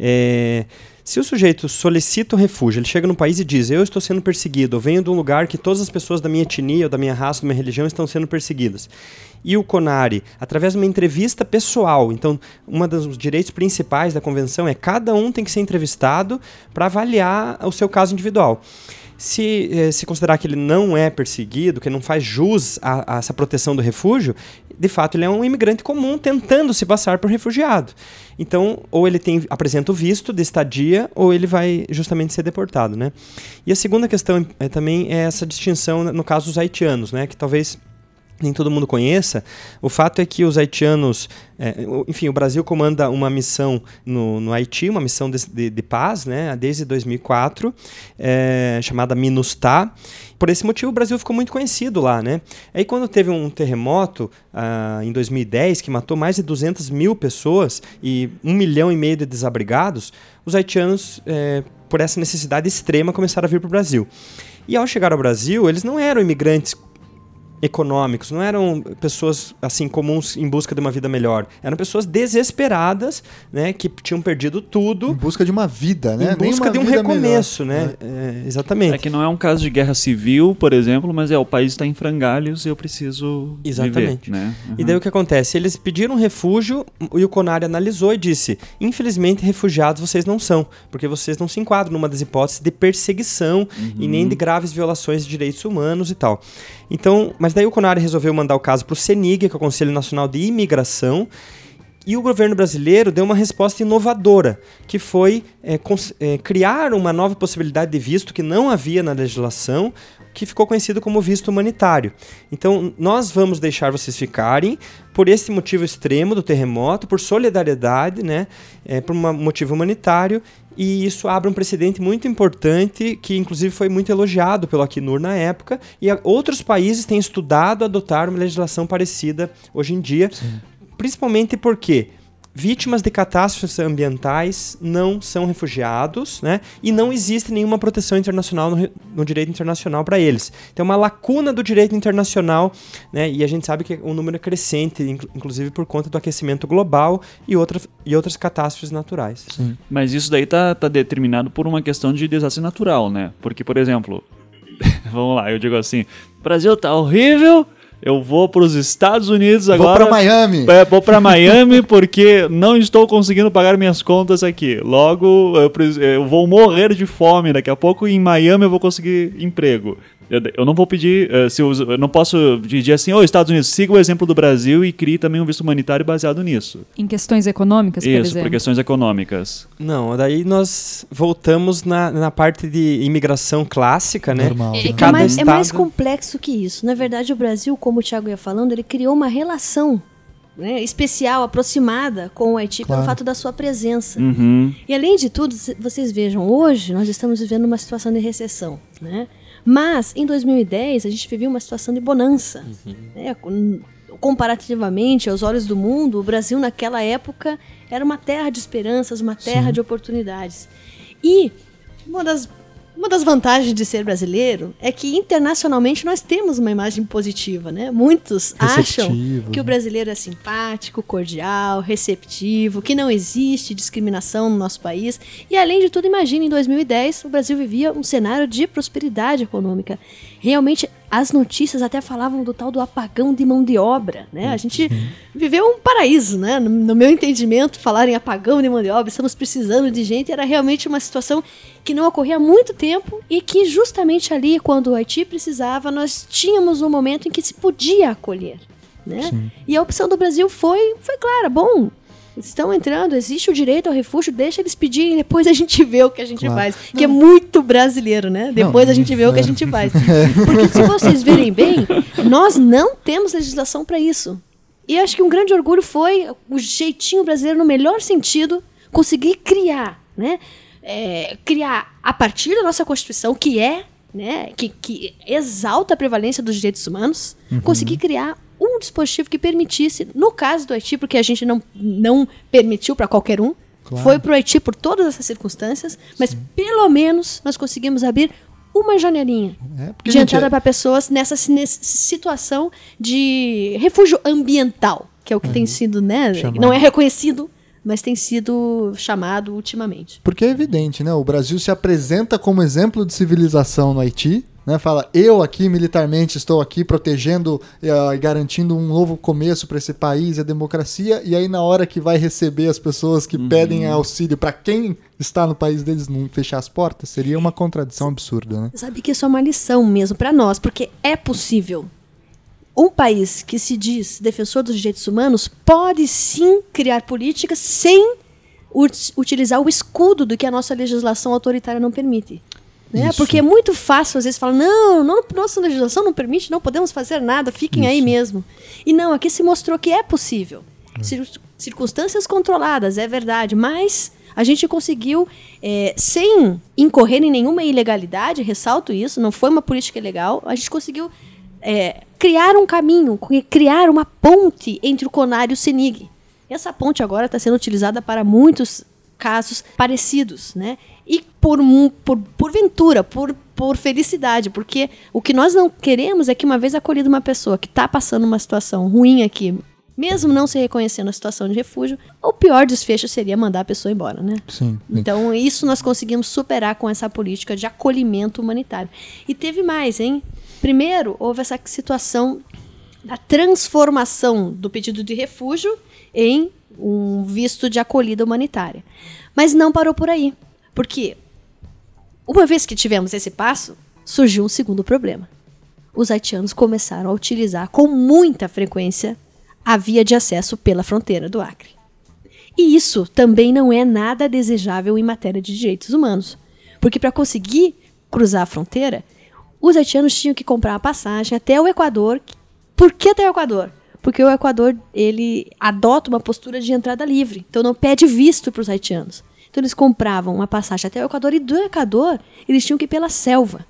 É, se o sujeito solicita o refúgio, ele chega no país e diz: Eu estou sendo perseguido, eu venho de um lugar que todas as pessoas da minha etnia, ou da minha raça, da minha religião estão sendo perseguidas. E o CONARE, através de uma entrevista pessoal, então, um dos direitos principais da convenção é cada um tem que ser entrevistado para avaliar o seu caso individual. Se eh, se considerar que ele não é perseguido, que não faz jus a, a essa proteção do refúgio, de fato ele é um imigrante comum tentando se passar por refugiado. Então, ou ele tem, apresenta o visto de estadia, ou ele vai justamente ser deportado, né? E a segunda questão é, também é essa distinção no caso dos haitianos, né? Que talvez nem todo mundo conheça, o fato é que os haitianos, é, enfim, o Brasil comanda uma missão no, no Haiti, uma missão de, de- de paz, né, desde 2004, é, chamada MINUSTAH. Por esse motivo, o Brasil ficou muito conhecido lá, né? Aí, quando teve um terremoto ah, em 2010 que matou mais de 200 mil pessoas e um milhão e meio de desabrigados, os haitianos, é, por essa necessidade extrema, começaram a vir para o Brasil. E ao chegar ao Brasil, eles não eram imigrantes econômicos, não eram pessoas assim comuns em busca de uma vida melhor. Eram pessoas desesperadas, né, que tinham perdido Em tudo busca de uma vida, né? em busca de um recomeço, melhor. né? É, exatamente. É que não é um caso de guerra civil, por exemplo, mas é o país está em frangalhos e eu preciso Exatamente. viver, né? E daí o que acontece? Eles pediram refúgio e o CONARE analisou e disse: infelizmente, refugiados vocês não são, porque vocês não se enquadram numa das hipóteses de perseguição e nem de graves violações de direitos humanos e tal. Então, mas daí o CONARE resolveu mandar o caso para o CENIG, que é o Conselho Nacional de Imigração. E o governo brasileiro deu uma resposta inovadora, que foi é, é, criar uma nova possibilidade de visto que não havia na legislação, que ficou conhecido como visto humanitário. Então, nós vamos deixar vocês ficarem por esse motivo extremo do terremoto, por solidariedade, né, é, por um motivo humanitário, e isso abre um precedente muito importante, que inclusive foi muito elogiado pelo Acnur na época, e outros países têm estudado adotar uma legislação parecida hoje em dia, principalmente porque vítimas de catástrofes ambientais não são refugiados, né? E não existe nenhuma proteção internacional no, no direito internacional para eles. Tem uma lacuna do direito internacional, né? E a gente sabe que o número é crescente, inclu- inclusive por conta do aquecimento global e, outras e outras catástrofes naturais. Mas isso daí tá, tá determinado por uma questão de desastre natural, né? Porque, por exemplo, *laughs* vamos lá, eu digo assim: Brasil tá horrível, eu vou para os Estados Unidos Vou agora. pra Miami. É, vou para Miami *laughs* porque não estou conseguindo pagar minhas contas aqui. Logo, eu, eu vou morrer de fome daqui a pouco e em Miami eu vou conseguir emprego. Eu, eu não vou pedir, eh, se eu, eu não posso pedir assim, ô Estados Unidos, siga o exemplo do Brasil e crie também um visto humanitário baseado nisso. Em questões econômicas, por Isso, exemplo. por questões econômicas. Não, daí nós voltamos na, na parte de imigração clássica, né? Normal. É, Que que é, mais, é mais estado- complexo que isso. Na verdade, o Brasil, como o Thiago ia falando, ele criou uma relação né, especial, aproximada com o Haiti Claro. pelo fato da sua presença. Uhum. E além de tudo, vocês vejam, hoje nós estamos vivendo uma situação de recessão, né? Mas em 2010 a gente vivia uma situação de bonança. né? Com- Comparativamente aos olhos do mundo, o Brasil naquela época era uma terra de esperanças, uma terra de oportunidades. E uma das, uma das vantagens de ser brasileiro é que internacionalmente nós temos uma imagem positiva, né? Muitos acham Receptivo, que o né? brasileiro é simpático, cordial, receptivo, que não existe discriminação no nosso país. E além de tudo, imagine em 2010, o Brasil vivia um cenário de prosperidade econômica. Realmente, as notícias até falavam do tal do apagão de mão de obra, né? A gente viveu um paraíso, né? No, no meu entendimento, falar em apagão de mão de obra, estamos precisando de gente, era realmente uma situação que não ocorria há muito tempo e que justamente ali, quando o Haiti precisava, nós tínhamos um momento em que se podia acolher. Né? E a opção do Brasil foi, foi clara, bom, estão entrando, existe o direito ao refúgio, deixa eles pedirem, depois a gente vê o que a gente Claro. faz. Que é muito brasileiro, né? Depois a gente vê o que a gente faz. *laughs* Porque se vocês verem bem, nós não temos legislação para isso. E acho que um grande orgulho foi o jeitinho brasileiro, no melhor sentido, conseguir criar, né? É, criar a partir da nossa Constituição, que é, né, que, que exalta a prevalência dos direitos humanos, conseguir criar um dispositivo que permitisse, no caso do Haiti, porque a gente não, não permitiu para qualquer um, Claro. foi para o Haiti por todas essas circunstâncias, mas pelo menos nós conseguimos abrir uma janelinha É, de entrada é- para pessoas nessa, nessa situação de refúgio ambiental, que é o que tem sido, né? Chamado. Não é reconhecido, mas tem sido chamado ultimamente. Porque é evidente, né? O Brasil se apresenta como exemplo de civilização no Haiti, né? Fala, eu aqui militarmente estou aqui protegendo eh, e garantindo um novo começo para esse país e a democracia, e aí na hora que vai receber as pessoas que pedem auxílio para quem está no país deles não fechar as portas, seria uma contradição absurda, né? Sabe que isso é uma lição mesmo para nós, porque é possível. Um país que se diz defensor dos direitos humanos pode sim criar políticas sem ut- utilizar o escudo do que a nossa legislação autoritária não permite. Né? Isso. Porque é muito fácil, às vezes, falar: não, não, nossa legislação não permite, não podemos fazer nada, fiquem aí Isso. mesmo. E não, aqui se mostrou que é possível. Cir- circunstâncias controladas, é verdade, mas a gente conseguiu, é, sem incorrer em nenhuma ilegalidade, ressalto isso, não foi uma política ilegal, a gente conseguiu é, criar um caminho, cri- criar uma ponte entre o CONAR e o CENIG. Essa ponte agora está sendo utilizada para muitos casos parecidos, né? E por, por, por ventura, por, por felicidade, porque o que nós não queremos é que uma vez acolhida uma pessoa que está passando uma situação ruim aqui, mesmo não se reconhecendo a situação de refúgio, o pior desfecho seria mandar a pessoa embora, né? Sim. Então, isso nós conseguimos superar com essa política de acolhimento humanitário. E teve mais, hein? Primeiro, houve essa situação da transformação do pedido de refúgio em um visto de acolhida humanitária. Mas não parou por aí. Porque, uma vez que tivemos esse passo, surgiu um segundo problema. Os haitianos começaram a utilizar com muita frequência a via de acesso pela fronteira do Acre. E isso também não é nada desejável em matéria de direitos humanos. Porque para conseguir cruzar a fronteira, os haitianos tinham que comprar a passagem até o Equador. Por que até o Equador? Porque o Equador ele adota uma postura de entrada livre, então não pede visto para os haitianos. Então eles compravam uma passagem até o Equador e do Equador eles tinham que ir pela selva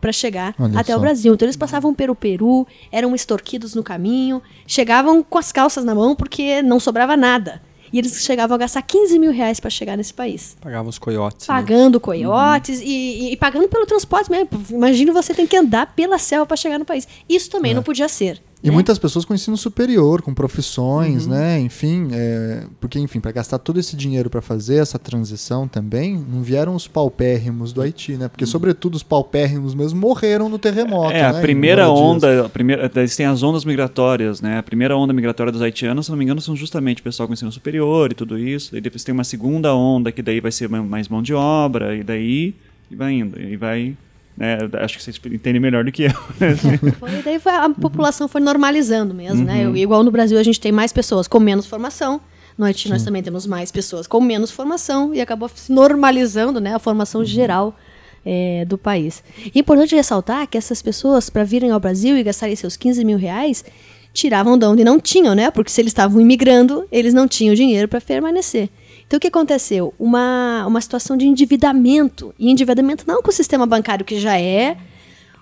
para chegar Olha até só. o Brasil. Então eles passavam pelo Peru, eram extorquidos no caminho, chegavam com as calças na mão porque não sobrava nada. E eles chegavam a gastar 15 mil reais para chegar nesse país. Pagavam os coiotes. né? Pagando coiotes e, e- e pagando pelo transporte mesmo. Imagina você tem que andar pela selva para chegar no país. Isso também não podia ser. E né? muitas pessoas com ensino superior, com profissões, Uhum. né? Enfim, é, porque, enfim, para gastar todo esse dinheiro para fazer essa transição também, não vieram os paupérrimos do Haiti, né? Porque, sobretudo, os paupérrimos mesmo morreram no terremoto. É, a né, em primeira onda, a primeira, eles têm as ondas migratórias, né? A primeira onda migratória dos haitianos, se não me engano, são justamente o pessoal com ensino superior e tudo isso. Daí depois tem uma segunda onda, que daí vai ser ma- mais mão de obra, e daí e vai indo. E vai. Né, acho que vocês entendem melhor do que eu. *laughs* Daí foi- a população foi normalizando mesmo, né? Uhum. Igual no Brasil a gente tem mais pessoas com menos formação. No Haiti nós também temos mais pessoas com menos formação e acabou se normalizando né, a Uhum. formação geral é, do país. E é importante ressaltar que essas pessoas, para virem ao Brasil e gastarem seus 15 mil reais, tiravam de onde não tinham, né? Porque se eles estavam imigrando, eles não tinham dinheiro para permanecer. Então o que aconteceu? Uma, uma situação de endividamento. E endividamento não com o sistema bancário, que já é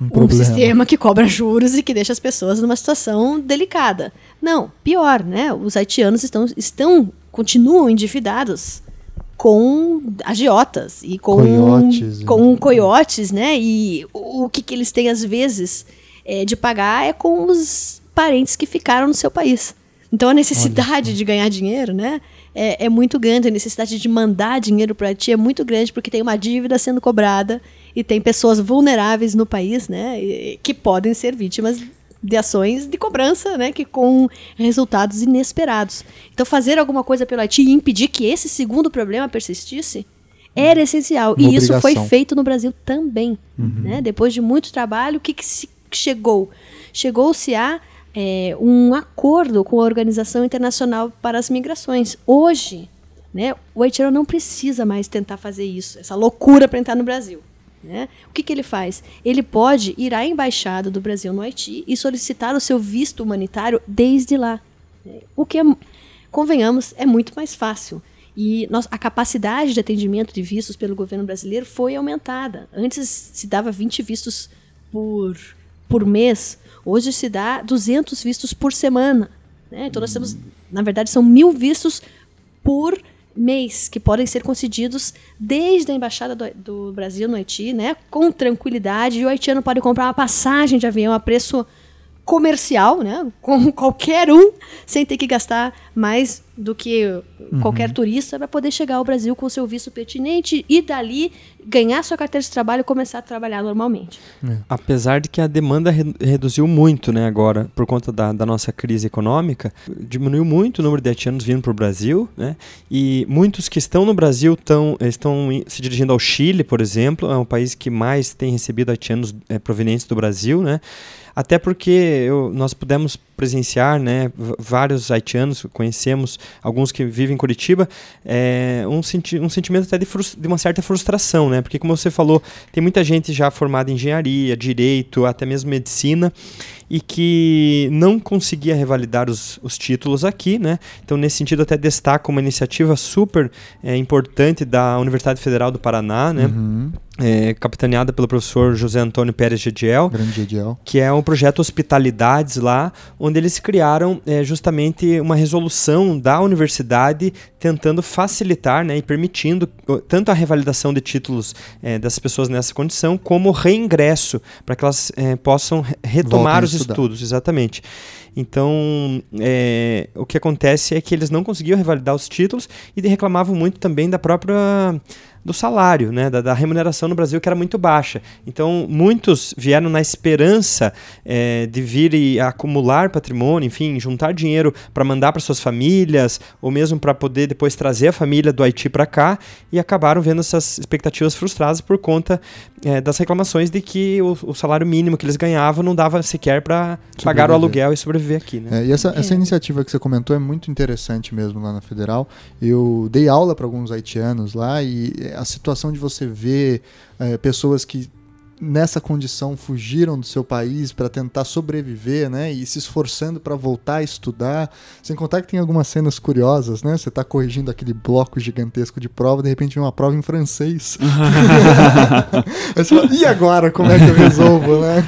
um, problema. sistema que cobra juros e que deixa as pessoas numa situação delicada. Não, pior, né? Os haitianos estão, estão continuam endividados com agiotas e com Coiotes, com coiotes, né? E o, o que, que eles têm às vezes é, de pagar é com os parentes que ficaram no seu país. Então a necessidade de ganhar dinheiro, né? É, é muito grande, a necessidade de mandar dinheiro para ti é muito grande porque tem uma dívida sendo cobrada e tem pessoas vulneráveis no país, né? Que podem ser vítimas de ações de cobrança, né? Que com resultados inesperados. Então fazer alguma coisa pelo Haiti e impedir que esse segundo problema persistisse era essencial. Uma e isso foi obrigação. feito no Brasil também. Né? Depois de muito trabalho, o que, que se chegou? Chegou-se a é, um acordo com a Organização Internacional para as Migrações. Hoje, né, o haitiano não precisa mais tentar fazer isso, essa loucura para entrar no Brasil. Né? O que, que ele faz? Ele pode ir à embaixada do Brasil no Haiti e solicitar o seu visto humanitário desde lá. O que, é, convenhamos, é muito mais fácil. E nós, a capacidade de atendimento de vistos pelo governo brasileiro foi aumentada. Antes se dava 20 vistos por, por mês, hoje se dá 200 vistos por semana. Né? Então nós temos, na verdade, são mil vistos por mês que podem ser concedidos desde a embaixada do, do, Brasil no Haiti, né, com tranquilidade. E o haitiano pode comprar uma passagem de avião a preço comercial, né, com *laughs* qualquer um, sem ter que gastar mais do que uhum. qualquer turista para poder chegar ao Brasil com seu visto pertinente e dali ganhar sua carteira de trabalho e começar a trabalhar normalmente. É. Apesar de que a demanda re reduziu muito, né, agora por conta da, da, nossa crise econômica, diminuiu muito o número de haitianos vindo para o Brasil, né, e muitos que estão no Brasil tão, estão se dirigindo ao Chile, por exemplo, é um país que mais tem recebido haitianos é, provenientes do Brasil, né, até porque eu, nós pudemos presenciar, né, vários haitianos, conhecemos alguns que vivem em Curitiba, é, um, senti um sentimento até de, de, uma certa frustração, né, porque como você falou, tem muita gente já formada em engenharia, direito, até mesmo medicina, e que não conseguia revalidar os, os títulos aqui, né? Então, nesse sentido, até destaco uma iniciativa super é, importante da Universidade Federal do Paraná, né? Uhum é, capitaneada pelo professor José Antônio Pérez Gediel, Gediel, que é um projeto Hospitalidades lá, onde eles criaram é, justamente uma resolução da universidade tentando facilitar né, e permitindo tanto a revalidação de títulos é, das pessoas nessa condição, como o reingresso, para que elas é, possam retomar os estudos, exatamente. Então, é, o que acontece é que eles não conseguiam revalidar os títulos e reclamavam muito também da própria do salário, né, da, da, remuneração no Brasil que era muito baixa. Então, muitos vieram na esperança é, de vir e acumular patrimônio, enfim, juntar dinheiro para mandar para suas famílias, ou mesmo para poder depois trazer a família do Haiti para cá, e acabaram vendo essas expectativas frustradas por conta é, das reclamações de que o, o, salário mínimo que eles ganhavam não dava sequer para pagar o aluguel e sobreviver aqui. Né? É, e essa, essa é. iniciativa que você comentou é muito interessante mesmo lá na Federal. Eu dei aula para alguns haitianos lá e a situação de você ver é, pessoas que nessa condição fugiram do seu país para tentar sobreviver, né? E se esforçando para voltar a estudar. Sem contar que tem algumas cenas curiosas, né? Você está corrigindo aquele bloco gigantesco de prova, de repente vem uma prova em francês. *laughs* Aí você fala, e agora? Como é que eu resolvo, né?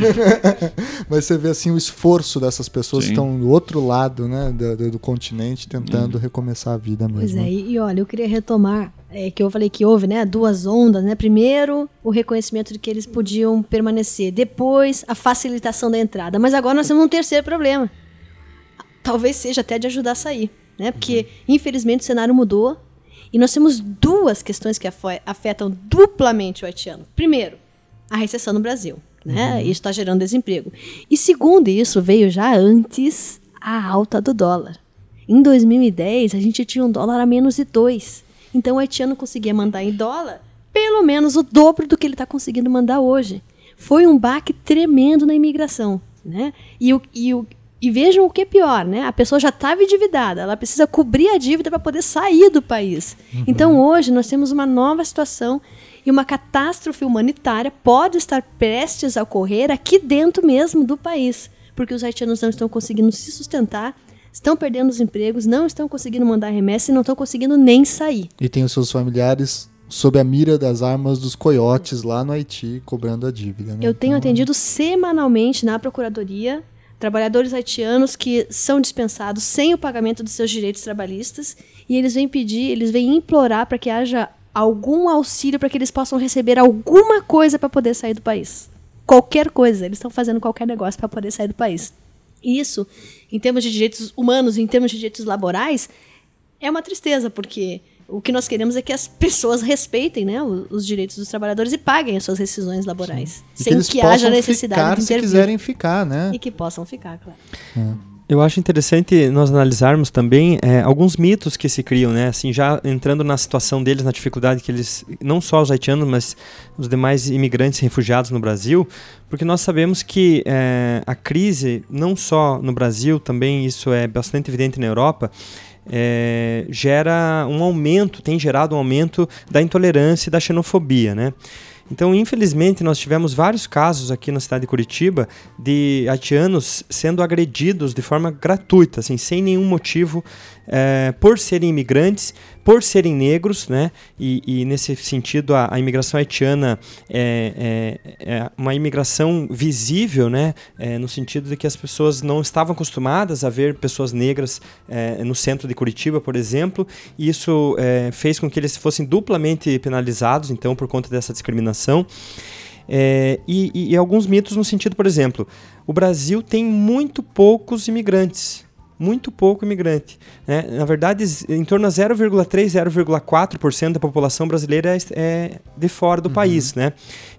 *laughs* Mas você vê assim o esforço dessas pessoas Sim. que estão do outro lado, né? Do, do continente, tentando hum. recomeçar a vida mesmo. Pois é, e olha, eu queria retomar é, que eu falei que houve, né, duas ondas, né? Primeiro, o reconhecimento de que eles podiam permanecer, depois a facilitação da entrada. Mas agora nós temos um terceiro problema. Talvez seja até de ajudar a sair, né? Porque uhum. infelizmente o cenário mudou e nós temos duas questões que afetam duplamente o haitiano. Primeiro, a recessão no Brasil, né? Uhum. Isso está gerando desemprego. E segundo isso, veio já antes a alta do dólar. Em 2010, a gente tinha um dólar a menos de dois. Então o haitiano conseguia mandar em dólar pelo menos o dobro do que ele está conseguindo mandar hoje. Foi um baque tremendo na imigração. Né? E, o, e, o, e vejam o que é pior, né? A pessoa já estava endividada, ela precisa cobrir a dívida para poder sair do país. Uhum. Então hoje nós temos uma nova situação e uma catástrofe humanitária pode estar prestes a ocorrer aqui dentro mesmo do país, porque os haitianos não estão conseguindo se sustentar estão perdendo os empregos, não estão conseguindo mandar remessa e não estão conseguindo nem sair. E tem os seus familiares sob a mira das armas dos coiotes lá no Haiti, cobrando a dívida. Né? Eu tenho então... atendido semanalmente na Procuradoria trabalhadores haitianos que são dispensados sem o pagamento dos seus direitos trabalhistas e eles vêm pedir, eles vêm implorar para que haja algum auxílio para que eles possam receber alguma coisa para poder sair do país. Qualquer coisa, eles estão fazendo qualquer negócio para poder sair do país. Isso, em termos de direitos humanos, em termos de direitos laborais, é uma tristeza, porque o que nós queremos é que as pessoas respeitem né, os, os direitos dos trabalhadores e paguem as suas rescisões laborais. Sem que, que haja necessidade ficar de intervir. se quiserem ficar, né? E que possam ficar, claro. É. Eu acho interessante nós analisarmos também é, alguns mitos que se criam, né? Assim, já entrando na situação deles, na dificuldade que eles, não só os haitianos, mas os demais imigrantes refugiados no Brasil, porque nós sabemos que é, a crise, não só no Brasil, também isso é bastante evidente na Europa, é, gera um aumento, tem gerado um aumento da intolerância e da xenofobia, né? Então, infelizmente, nós tivemos vários casos aqui na cidade de Curitiba de haitianos sendo agredidos de forma gratuita, assim, sem nenhum motivo, é, por serem imigrantes, por serem negros, né? E, e nesse sentido, a, a, imigração haitiana é, é, é, uma imigração visível, né? É, no sentido de que as pessoas não estavam acostumadas a ver pessoas negras é, no centro de Curitiba, por exemplo, e isso é, fez com que eles fossem duplamente penalizados, então, por conta dessa discriminação. É, e, e, e, alguns mitos no sentido, por exemplo, o Brasil tem muito poucos imigrantes muito pouco imigrante. Né? Na verdade, em torno de 0,3, 0,4% da população brasileira é, é de fora do uhum. país. Né?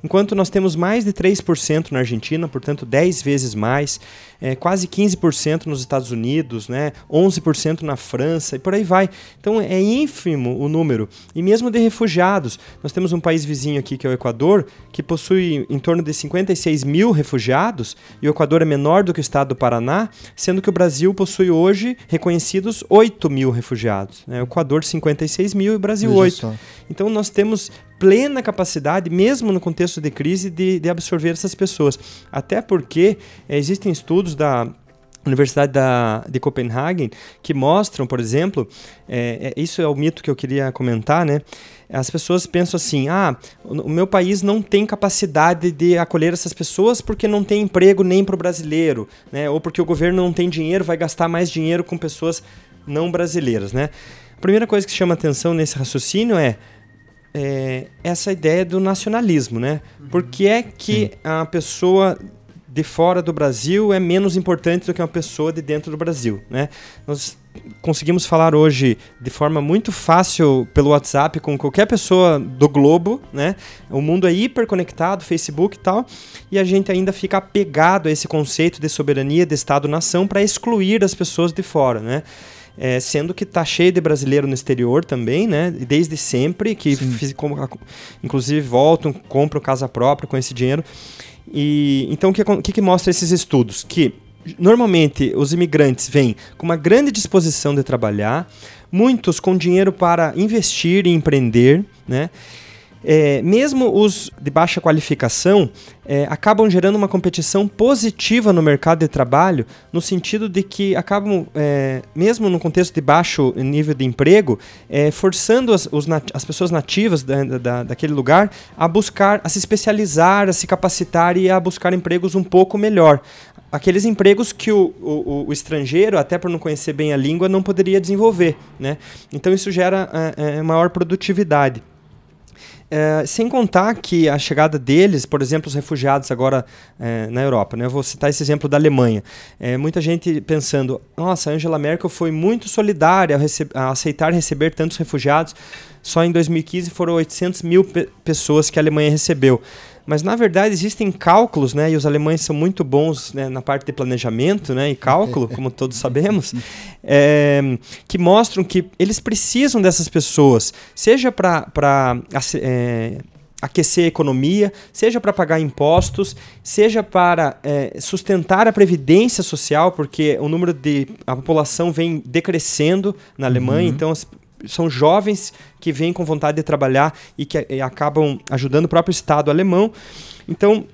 Enquanto nós temos mais de 3% na Argentina, portanto 10 vezes mais, é, quase 15% nos Estados Unidos, né? 11% na França e por aí vai. Então é ínfimo o número. E mesmo de refugiados, nós temos um país vizinho aqui que é o Equador, que possui em torno de 56 mil refugiados, e o Equador é menor do que o estado do Paraná, sendo que o Brasil possui hoje reconhecidos 8 mil refugiados. Né? O Equador 56 mil e o Brasil Veja 8. Só. Então nós temos plena capacidade, mesmo no contexto de crise, de, de absorver essas pessoas. Até porque é, existem estudos da Universidade da, de Copenhagen que mostram, por exemplo, é, é, isso é o mito que eu queria comentar, né? As pessoas pensam assim: ah, o meu país não tem capacidade de acolher essas pessoas porque não tem emprego nem para o brasileiro, né? Ou porque o governo não tem dinheiro, vai gastar mais dinheiro com pessoas não brasileiras, né? A primeira coisa que chama atenção nesse raciocínio é é, essa ideia do nacionalismo, né? Uhum. Por que é que Sim. a pessoa de fora do Brasil é menos importante do que uma pessoa de dentro do Brasil, né? Nós conseguimos falar hoje de forma muito fácil pelo WhatsApp com qualquer pessoa do globo, né? O mundo é hiperconectado, Facebook e tal, e a gente ainda fica apegado a esse conceito de soberania de Estado-nação para excluir as pessoas de fora, né? É, sendo que está cheio de brasileiro no exterior também, né? Desde sempre, que fiz, como, inclusive voltam, compram casa própria com esse dinheiro. E então o que, que, que mostra esses estudos? Que normalmente os imigrantes vêm com uma grande disposição de trabalhar, muitos com dinheiro para investir e empreender, né? É, mesmo os de baixa qualificação é, acabam gerando uma competição positiva no mercado de trabalho, no sentido de que acabam, é, mesmo no contexto de baixo nível de emprego, é, forçando as, as pessoas nativas da, da, daquele lugar a buscar, a se especializar, a se capacitar e a buscar empregos um pouco melhor aqueles empregos que o, o, o, estrangeiro, até por não conhecer bem a língua, não poderia desenvolver. Né? Então isso gera é, é, maior produtividade. É, sem contar que a chegada deles, por exemplo, os refugiados agora é, na Europa, né? Eu vou citar esse exemplo da Alemanha. É, muita gente pensando, nossa, Angela Merkel foi muito solidária a, a aceitar receber tantos refugiados. Só em 2015 foram 800 mil pe pessoas que a Alemanha recebeu. Mas na verdade existem cálculos, né? E os alemães são muito bons né, na parte de planejamento, né? E cálculo, como todos *laughs* sabemos, é, que mostram que eles precisam dessas pessoas, seja para é, aquecer a economia, seja para pagar impostos, seja para é, sustentar a previdência social, porque o número de a população vem decrescendo na Alemanha, uhum. então as, são jovens que vêm com vontade de trabalhar e que e acabam ajudando o próprio Estado alemão. Então,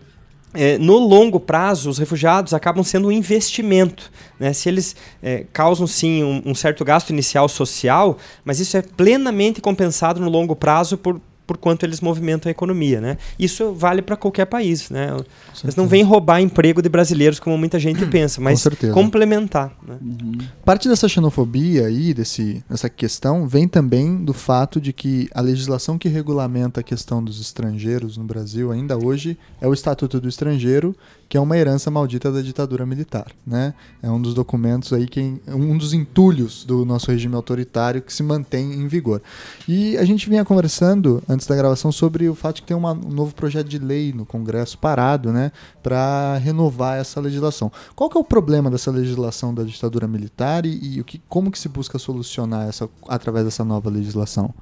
é, no longo prazo, os refugiados acabam sendo um investimento. Né? Se eles é, causam, sim, um, um, certo gasto inicial social, mas isso é plenamente compensado no longo prazo por, por quanto eles movimentam a economia, né? Isso vale para qualquer país, né? Eles não vêm roubar emprego de brasileiros como muita gente pensa, mas Com complementar. Né? Uhum. Parte dessa xenofobia aí, desse, dessa questão, vem também do fato de que a legislação que regulamenta a questão dos estrangeiros no Brasil ainda hoje é o Estatuto do Estrangeiro que é uma herança maldita da ditadura militar, né? É um dos documentos aí que um dos entulhos do nosso regime autoritário que se mantém em vigor. E a gente vinha conversando antes da gravação sobre o fato de que tem uma, um novo projeto de lei no Congresso parado, né, para renovar essa legislação. Qual que é o problema dessa legislação da ditadura militar e, e o que, como que se busca solucionar essa através dessa nova legislação?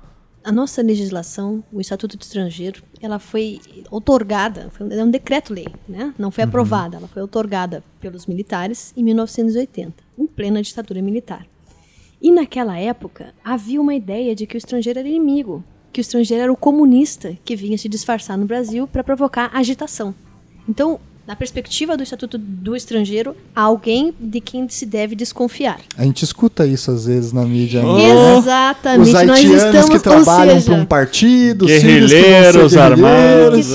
A nossa legislação, o Estatuto de Estrangeiro, ela foi otorgada, foi um, é um decreto-lei, né? não foi uhum. aprovada, ela foi otorgada pelos militares em 1980, em plena ditadura militar. E naquela época havia uma ideia de que o estrangeiro era inimigo, que o estrangeiro era o comunista que vinha se disfarçar no Brasil para provocar agitação. Então, na perspectiva do Estatuto do Estrangeiro, há alguém de quem se deve desconfiar. A gente escuta isso às vezes na mídia. Oh. né? Exatamente, Os nós haitianos estamos, que trabalham para um partido, Guerrilheiros que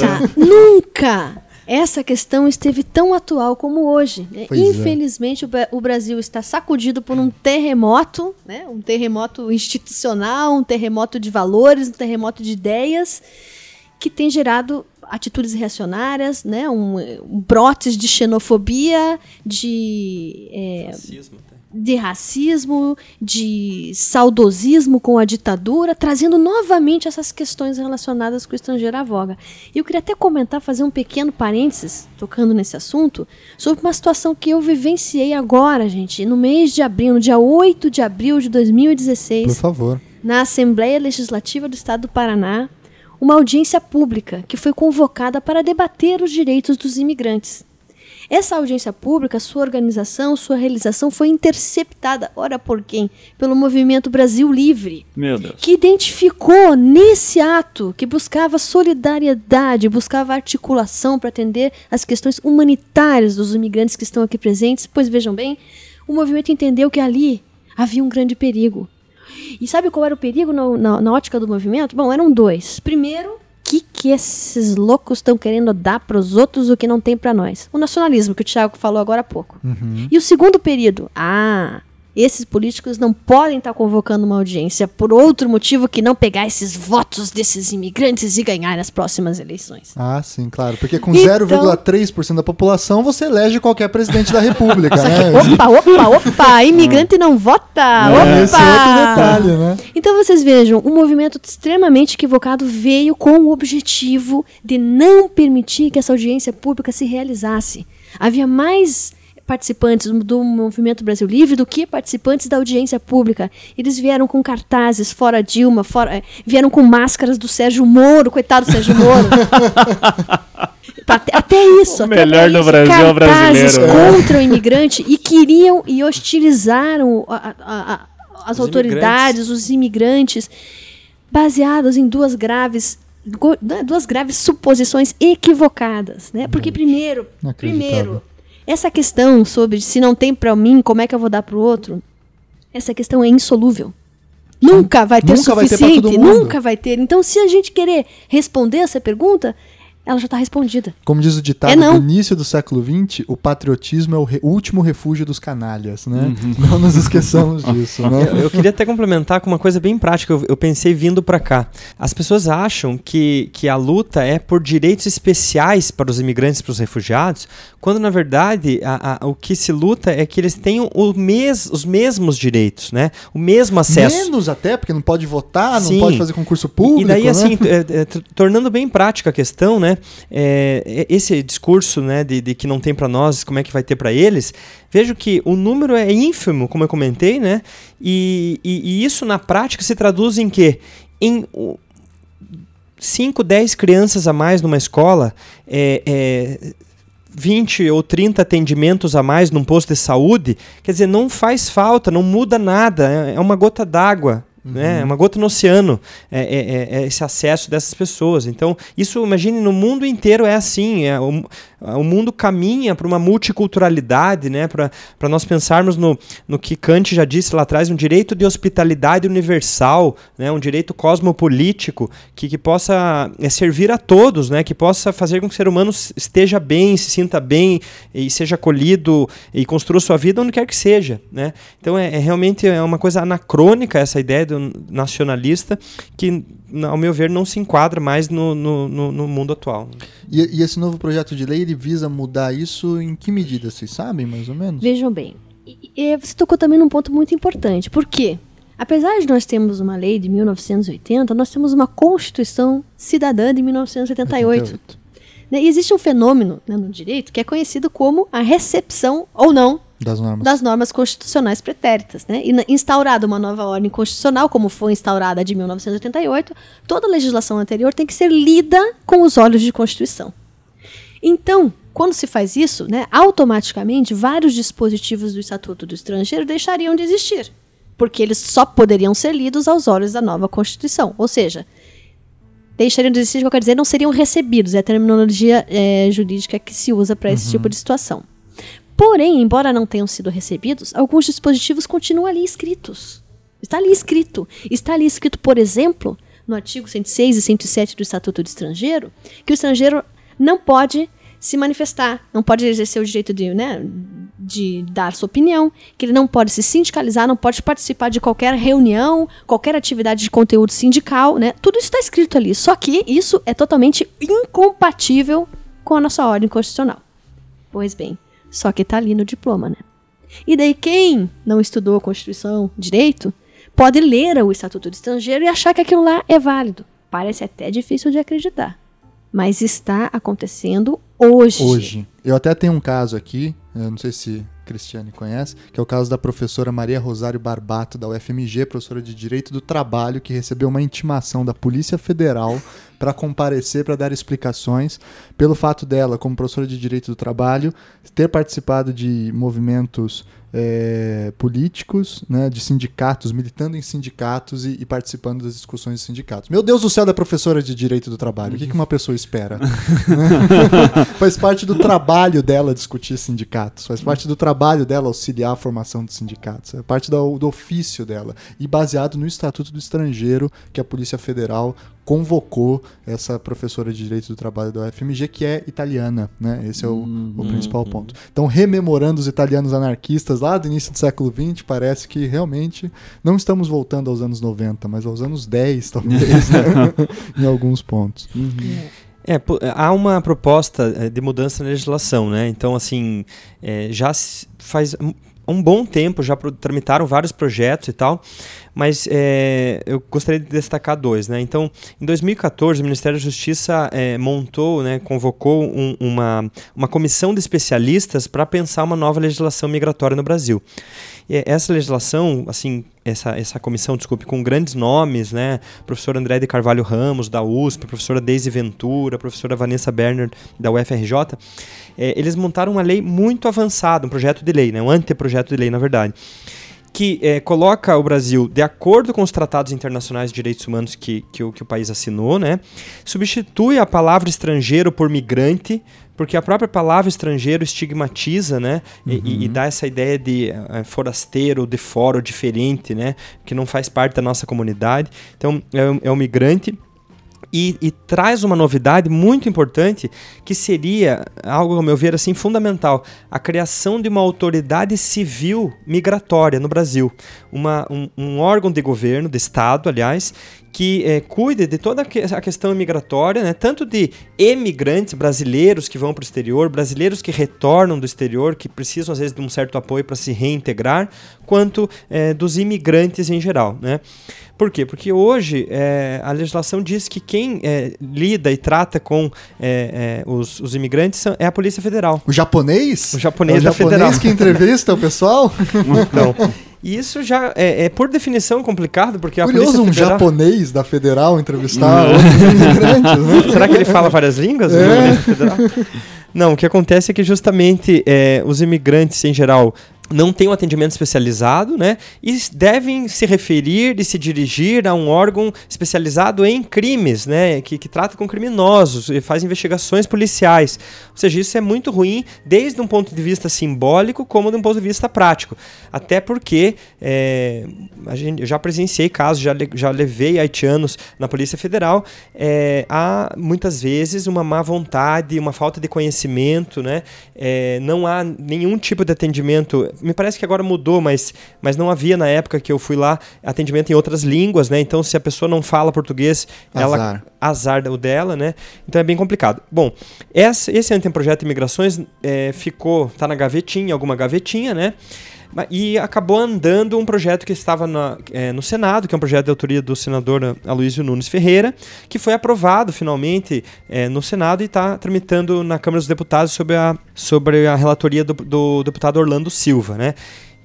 tá. Nunca essa questão esteve tão atual como hoje. né? É. Infelizmente, o, Bra- o Brasil está sacudido por um terremoto, né? um terremoto institucional, um terremoto de valores, um terremoto de ideias, que tem gerado atitudes reacionárias, né? um, um brotes de xenofobia, de é, Racismo, de racismo, de saudosismo com a ditadura, trazendo novamente essas questões relacionadas com o estrangeiro à voga. E eu queria até comentar, fazer um pequeno parênteses, tocando nesse assunto, sobre uma situação que eu vivenciei agora, gente, no mês de abril, no dia 8 de abril de Por 2016, favor. na Assembleia Legislativa do Estado do Paraná, uma audiência pública que foi convocada para debater os direitos dos imigrantes. Essa audiência pública, sua organização, sua realização foi interceptada, ora por quem? Pelo Movimento Brasil Livre, que identificou nesse ato que buscava solidariedade, buscava articulação para atender as questões humanitárias dos imigrantes que estão aqui presentes, pois vejam bem, o movimento entendeu que ali havia um grande perigo. E sabe qual era o perigo na, na- na ótica do movimento? Bom, eram dois. Primeiro, o que, que esses loucos estão querendo dar para os outros o que não tem para nós? O nacionalismo, que o Thiago falou agora há pouco. E o segundo período? Ah, esses políticos não podem estar convocando uma audiência por outro motivo que não pegar esses votos desses imigrantes e ganhar as próximas eleições. Ah, sim, claro. Porque com Então- 0,3% da população você elege qualquer presidente da república, né? Opa, opa, opa, *laughs* imigrante não vota! Opa! Esse é outro detalhe, né? Então vocês vejam, um movimento extremamente equivocado veio com o objetivo de não permitir que essa audiência pública se realizasse. Havia mais participantes do Movimento Brasil Livre do que participantes da audiência pública. Eles vieram com cartazes fora Dilma, fora, eh, vieram com máscaras do Sérgio Moro, coitado do Sérgio Moro. *laughs* até, até isso, O até melhor até do isso, Brasil é o cartazes brasileiro. contra o imigrante e queriam e hostilizaram a- a- a- as Os autoridades, os imigrantes, baseados em duas graves né, duas graves suposições equivocadas, né? Porque primeiro, primeiro, essa questão sobre se não tem para mim, como é que eu vou dar para o outro? Essa questão é insolúvel. Nunca vai ter Nunca vai ter suficiente, todo mundo. nunca vai ter. Então, se a gente querer responder essa pergunta, ela já está respondida. Como diz o ditado É, não. do início do século XX, o patriotismo é o re- último refúgio dos canalhas, né? Uhum. Não nos esqueçamos *laughs* disso, Eu, né? eu queria até complementar com uma coisa bem prática. Eu, eu pensei vindo para cá. As pessoas acham que, que a luta é por direitos especiais para os imigrantes, para os refugiados, quando na verdade a- a- o que se luta é que eles tenham o mes, os mesmos direitos, né? O mesmo acesso. Menos até, porque não pode votar, não Sim. pode fazer concurso público, E daí, né? assim, é, é, tornando bem prática a questão, né? É, é, esse discurso, né, de, de que não tem para nós, como é que vai ter para eles? Vejo que o número é ínfimo, como eu comentei, né? E, e- e isso na prática se traduz em quê? Em o, 5, 10 crianças a mais numa escola, é, é, 20 ou 30 atendimentos a mais num posto de saúde, quer dizer, não faz falta, não muda nada, é é uma gota d'água. Né? É uma gota no oceano é, é- é- é esse acesso dessas pessoas. Então, isso, imagine, no mundo inteiro é assim. É, o, o mundo caminha para uma multiculturalidade, né? para nós pensarmos no, no que Kant já disse lá atrás, um direito de hospitalidade universal, né? um direito cosmopolítico que, que possa é, servir a todos, né? que possa fazer com que o ser humano esteja bem, se sinta bem e seja acolhido e construa sua vida onde quer que seja. Né? Então, é, é realmente é uma coisa anacrônica essa ideia do nacionalista que, ao meu ver, não se enquadra mais no, no, no- no mundo atual. E, e esse novo projeto de lei, ele visa mudar isso em que medida? Vocês sabem, mais ou menos? Vejam bem, e- e você tocou também num ponto muito importante. Por quê? Apesar de nós termos uma lei de 1980, nós temos uma Constituição Cidadã de 1978. 88. Né? E existe um fenômeno né, no direito que é conhecido como a recepção ou não Das normas. das normas constitucionais pretéritas. Né? E instaurada uma nova ordem constitucional, como foi instaurada a de 1988, toda a legislação anterior tem que ser lida com os olhos de Constituição. Então, quando se faz isso, né, automaticamente vários dispositivos do Estatuto do Estrangeiro deixariam de existir, porque eles só poderiam ser lidos aos olhos da nova Constituição. Ou seja, deixariam de existir, que eu quero dizer, não seriam recebidos. É a terminologia é, jurídica que se usa para esse tipo de situação. Porém, embora não tenham sido recebidos, alguns dispositivos continuam ali escritos. Está ali escrito. Está ali escrito, por exemplo, no artigo 106 e 107 do Estatuto do Estrangeiro, que o estrangeiro não pode se manifestar, não pode exercer o direito de, né, de dar sua opinião, que ele não pode se sindicalizar, não pode participar de qualquer reunião, qualquer atividade de conteúdo sindical, né? Tudo isso está escrito ali. Só que isso é totalmente incompatível com a nossa ordem constitucional. Pois bem, só que está ali no diploma, né? E daí quem não estudou a Constituição direito pode ler o Estatuto do Estrangeiro e achar que aquilo lá é válido. Parece até difícil de acreditar. Mas está acontecendo hoje. Hoje. Eu até tenho um caso aqui, eu não sei se Cristiane conhece, que é o caso da professora Maria Rosário Barbato, da UFMG, professora de Direito do Trabalho, que recebeu uma intimação da Polícia Federal para comparecer, para dar explicações, pelo fato dela, como professora de Direito do Trabalho, ter participado de movimentos é, políticos, né, de sindicatos, militando em sindicatos e, e, participando das discussões de sindicatos. Meu Deus do céu da professora de Direito do Trabalho, o que, que uma pessoa espera? *laughs* faz parte do trabalho dela discutir sindicatos, faz parte do trabalho dela auxiliar a formação de sindicatos, é parte do, do ofício dela, e baseado no Estatuto do Estrangeiro que a Polícia Federal convocou essa professora de Direito do Trabalho da UFMG, que é italiana, né? Esse é o, o principal uhum. ponto. Então, rememorando os italianos anarquistas lá do início do século XX, parece que realmente não estamos voltando aos anos 90, mas aos anos 10, *laughs* talvez, né? em alguns pontos. Uhum. É, há uma proposta eh, de mudança na legislação, né? Então, assim, é, já faz um bom tempo, já tramitaram vários projetos e tal, mas é, eu gostaria de destacar dois. Né? Então, em 2014, o Ministério da Justiça é, montou, né, convocou um, uma, uma comissão de especialistas para pensar uma nova legislação migratória no Brasil. E essa legislação, assim, essa, essa comissão, desculpe, com grandes nomes, né? Professor André de Carvalho Ramos, da USP, professora Deise Ventura, professora Vanessa Berner, da UFRJ, é, eles montaram uma lei muito avançada, um projeto de lei, né? um anteprojeto de lei, na verdade que é, coloca o Brasil de acordo com os tratados internacionais de direitos humanos que, que, o, que o país assinou, né? substitui a palavra estrangeiro por migrante, porque a própria palavra estrangeiro estigmatiza, né? Uhum. E, e, dá essa ideia de é, forasteiro, de fora, diferente, né? Que não faz parte da nossa comunidade. Então, é, é um migrante. E, e, traz uma novidade muito importante que seria algo, ao meu ver, assim fundamental: a criação de uma autoridade civil migratória no Brasil, uma, um, um órgão de governo, de Estado, aliás, que é, cuide de toda a questão migratória, né? tanto de emigrantes brasileiros que vão para o exterior, brasileiros que retornam do exterior, que precisam às vezes de um certo apoio para se reintegrar, quanto é, dos imigrantes em geral. Né? Por quê? Porque hoje é, a legislação diz que quem é, lida e trata com é, é, os, os, imigrantes é a Polícia Federal. O japonês? O japonês é o da japonês Federal. que entrevista o pessoal? *laughs* Então, e isso já é, é, por definição complicado, porque Curioso a Polícia um Federal... japonês da Federal entrevistar outros imigrantes, né? Será que ele fala várias línguas? É. Não, o que acontece é que justamente é, os imigrantes em geral não tem um atendimento especializado, né? E devem se referir e se dirigir a um órgão especializado em crimes, né? Que, que trata com criminosos e faz investigações policiais. Ou seja, isso é muito ruim desde um ponto de vista simbólico como de um ponto de vista prático. Até porque é, a gente, eu já presenciei casos, já, já levei haitianos na Polícia Federal. É, há muitas vezes uma má vontade, uma falta de conhecimento, né? É, não há nenhum tipo de atendimento me parece que agora mudou, mas, mas não havia na época que eu fui lá atendimento em outras línguas, né? Então, se a pessoa não fala português, azar. ela azar o dela, né? Então é bem complicado. Bom, esse, esse anteprojeto de imigrações é, ficou, tá na gavetinha, alguma gavetinha, né? E acabou andando um projeto que estava na, é, no Senado, que é um projeto de autoria do senador Aloysio Nunes Ferreira, que foi aprovado finalmente é, no Senado e está tramitando na Câmara dos Deputados sobre a, sobre a relatoria do, do deputado Orlando Silva, né?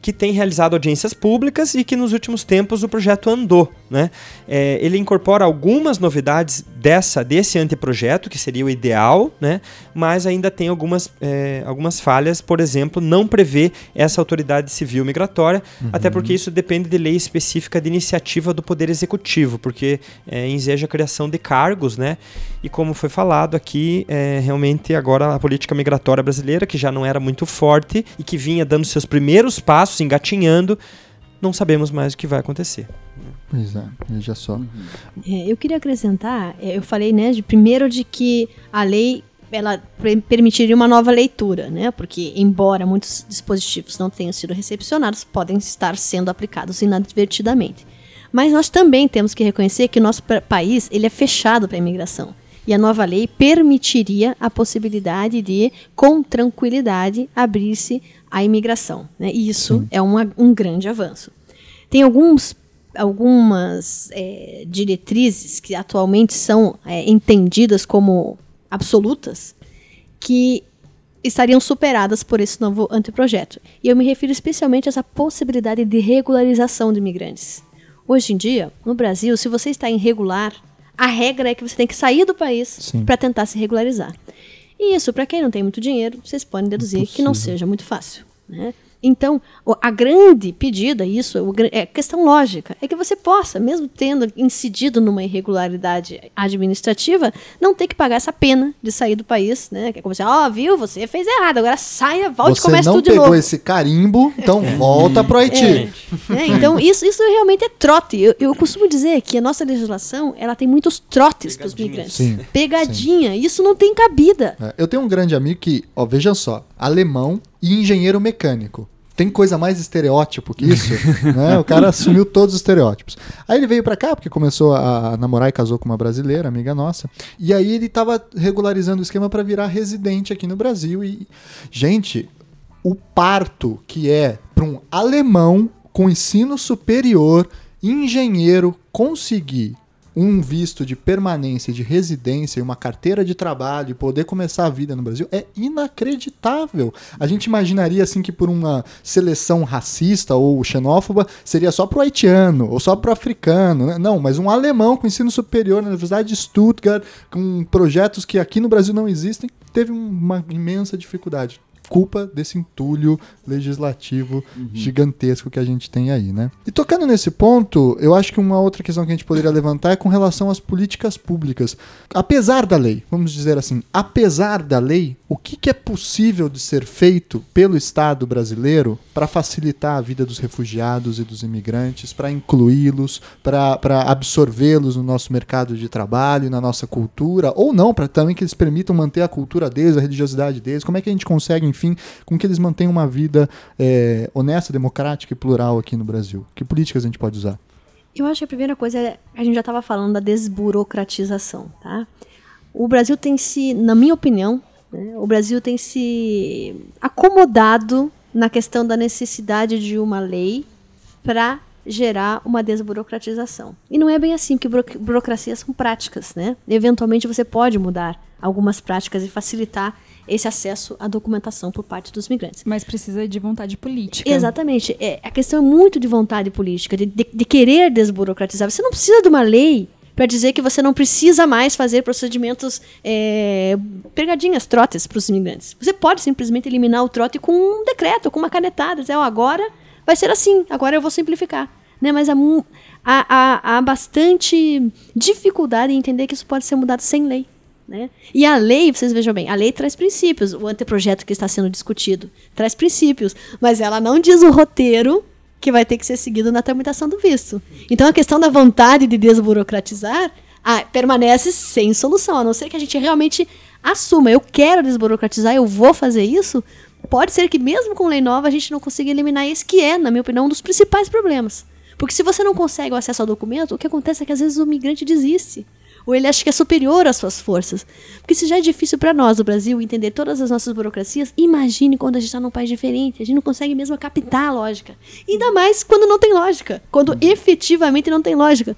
que tem realizado audiências públicas e que nos últimos tempos o projeto andou. Né? É, ele incorpora algumas novidades dessa desse anteprojeto, que seria o ideal, né? mas ainda tem algumas, é, algumas falhas, por exemplo, não prevê essa autoridade civil migratória, uhum. até porque isso depende de lei específica de iniciativa do Poder Executivo, porque é, enseja a criação de cargos, né? E como foi falado aqui, é, realmente agora a política migratória brasileira, que já não era muito forte e que vinha dando seus primeiros passos, engatinhando, não sabemos mais o que vai acontecer. Pois é, veja só. Uhum. É, eu queria acrescentar, é, eu falei, né, de, primeiro de que a lei ela permitiria uma nova leitura, né? Porque embora muitos dispositivos não tenham sido recepcionados, podem estar sendo aplicados inadvertidamente. Mas nós também temos que reconhecer que o nosso país ele é fechado para a imigração. E a nova lei permitiria a possibilidade de, com tranquilidade, abrir-se à imigração. Né? E isso Sim. é uma, um grande avanço. Tem alguns algumas é, diretrizes que atualmente são é, entendidas como absolutas que estariam superadas por esse novo anteprojeto. E eu me refiro especialmente a essa possibilidade de regularização de imigrantes. Hoje em dia, no Brasil, se você está irregular, a regra é que você tem que sair do país para tentar se regularizar. E isso, para quem não tem muito dinheiro, vocês podem deduzir Impossível. que não seja muito fácil. Né? Então, a grande pedida, isso é questão lógica, é que você possa, mesmo tendo incidido numa irregularidade administrativa, não ter que pagar essa pena de sair do país, né? Que é como assim, ó, oh, viu, você fez errado, agora saia, volte e comece tudo de novo. Você não pegou esse carimbo, então é. volta pro Haiti. É. É, então, isso, isso realmente é trote. Eu, eu, costumo dizer que a nossa legislação, ela tem muitos trotes para os migrantes. Sim, Pegadinha, sim. isso não tem cabida. É, eu tenho um grande amigo que, ó, veja só, alemão e engenheiro mecânico. Tem coisa mais estereótipo que isso, *laughs* né? O cara assumiu todos os estereótipos. Aí ele veio para cá porque começou a namorar e casou com uma brasileira, amiga nossa. E aí ele tava regularizando o esquema para virar residente aqui no Brasil e gente, o parto que é para um alemão com ensino superior, engenheiro conseguir um visto de permanência, de residência e uma carteira de trabalho e poder começar a vida no Brasil é inacreditável. A gente imaginaria assim que por uma seleção racista ou xenófoba seria só pro haitiano ou só pro africano. Né? Não, mas um alemão com ensino superior na Universidade de Stuttgart, com projetos que aqui no Brasil não existem, teve uma imensa dificuldade culpa desse entulho legislativo uhum. gigantesco que a gente tem aí, né? E tocando nesse ponto, eu acho que uma outra questão que a gente poderia levantar é com relação às políticas públicas. Apesar da lei, vamos dizer assim, apesar da lei, o que, que é possível de ser feito pelo Estado brasileiro para facilitar a vida dos refugiados e dos imigrantes, para incluí-los, para absorvê-los no nosso mercado de trabalho, na nossa cultura, ou não, para também que eles permitam manter a cultura deles, a religiosidade deles? Como é que a gente consegue, enfim, com que eles mantenham uma vida é, honesta, democrática e plural aqui no Brasil? Que políticas a gente pode usar? Eu acho que a primeira coisa é, a gente já estava falando da desburocratização, tá? O Brasil tem se, na minha opinião, né, o Brasil tem se acomodado na questão da necessidade de uma lei para gerar uma desburocratização. E não é bem assim, porque burocracias são práticas, né? Eventualmente você pode mudar algumas práticas e facilitar esse acesso à documentação por parte dos migrantes. Mas precisa de vontade política. Exatamente. É, a questão é muito de vontade política, de, de, de querer desburocratizar. Você não precisa de uma lei para dizer que você não precisa mais fazer procedimentos é, pegadinhas, trotes para os imigrantes. Você pode simplesmente eliminar o trote com um decreto, com uma canetada. Dizer, oh, agora vai ser assim, agora eu vou simplificar. Né? Mas há, há, há, há bastante dificuldade em entender que isso pode ser mudado sem lei. Né? E a lei, vocês vejam bem, a lei traz princípios. O anteprojeto que está sendo discutido traz princípios, mas ela não diz o roteiro que vai ter que ser seguido na tramitação do visto. Então a questão da vontade de desburocratizar ah, permanece sem solução, a não ser que a gente realmente assuma, eu quero desburocratizar, eu vou fazer isso. Pode ser que mesmo com lei nova a gente não consiga eliminar esse que é, na minha opinião, um dos principais problemas. Porque se você não consegue o acesso ao documento, o que acontece é que às vezes o migrante desiste ou ele acha que é superior às suas forças. Porque se já é difícil para nós, do Brasil, entender todas as nossas burocracias, imagine quando a gente está num país diferente. A gente não consegue mesmo captar a lógica. Ainda mais quando não tem lógica. Quando efetivamente não tem lógica.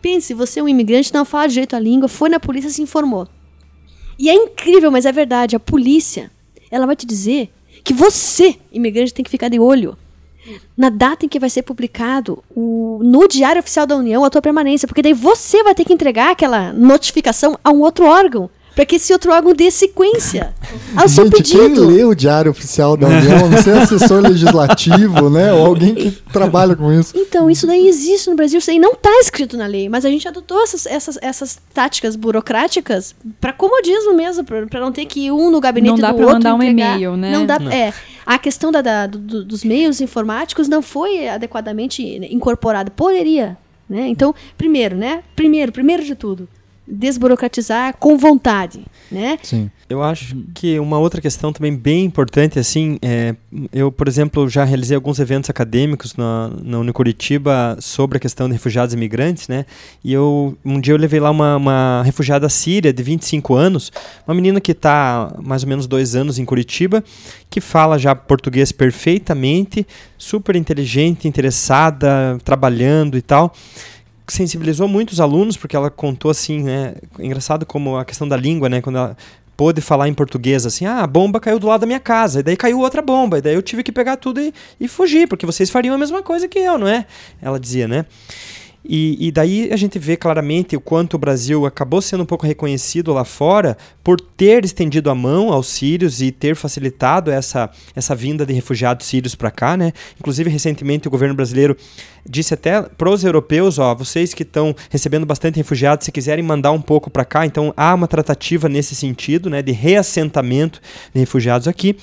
Pense, você é um imigrante, não fala direito a língua, foi na polícia e se informou. E é incrível, mas é verdade. A polícia, ela vai te dizer que você, imigrante, tem que ficar de olho na data em que vai ser publicado o, no Diário Oficial da União a tua permanência, porque daí você vai ter que entregar aquela notificação a um outro órgão para que esse outro órgão dê sequência *laughs* ao seu Gente, quem pedido. lê o Diário Oficial da União, não sei, assessor *laughs* legislativo, né? Ou alguém que trabalha com isso. Então, isso daí existe no Brasil, isso aí não está escrito na lei, mas a gente adotou essas, essas, essas táticas burocráticas para comodismo mesmo, para não ter que ir um no gabinete Não dá do pra outro mandar um entregar. e-mail, né? Não dá, Não. é. A questão da, da- do- dos meios informáticos não foi adequadamente incorporada. Poderia, né? Então, primeiro, né? Primeiro, primeiro de tudo, desburocratizar com vontade, né? Sim. Eu acho que uma outra questão também bem importante, assim, é, eu, por exemplo, já realizei alguns eventos acadêmicos na, na Unicuritiba sobre a questão de refugiados e imigrantes, né? E eu, um dia eu levei lá uma, uma refugiada síria de 25 anos, uma menina que está mais ou menos dois anos em Curitiba, que fala já português perfeitamente, super inteligente, interessada, trabalhando e tal sensibilizou muito os alunos, porque ela contou assim, né? Engraçado como a questão da língua, né? Quando ela pôde falar em português assim, ah, a bomba caiu do lado da minha casa, e daí caiu outra bomba, e daí eu tive que pegar tudo e, e fugir, porque vocês fariam a mesma coisa que eu, não é? Ela dizia, né? E, e daí a gente vê claramente o quanto o Brasil acabou sendo um pouco reconhecido lá fora por ter estendido a mão aos sírios e ter facilitado essa, essa vinda de refugiados sírios para cá, né? Inclusive, recentemente, o governo brasileiro disse até para os europeus, ó, vocês que estão recebendo bastante refugiados, se quiserem mandar um pouco para cá, então há uma tratativa nesse sentido, né, de reassentamento de refugiados aqui.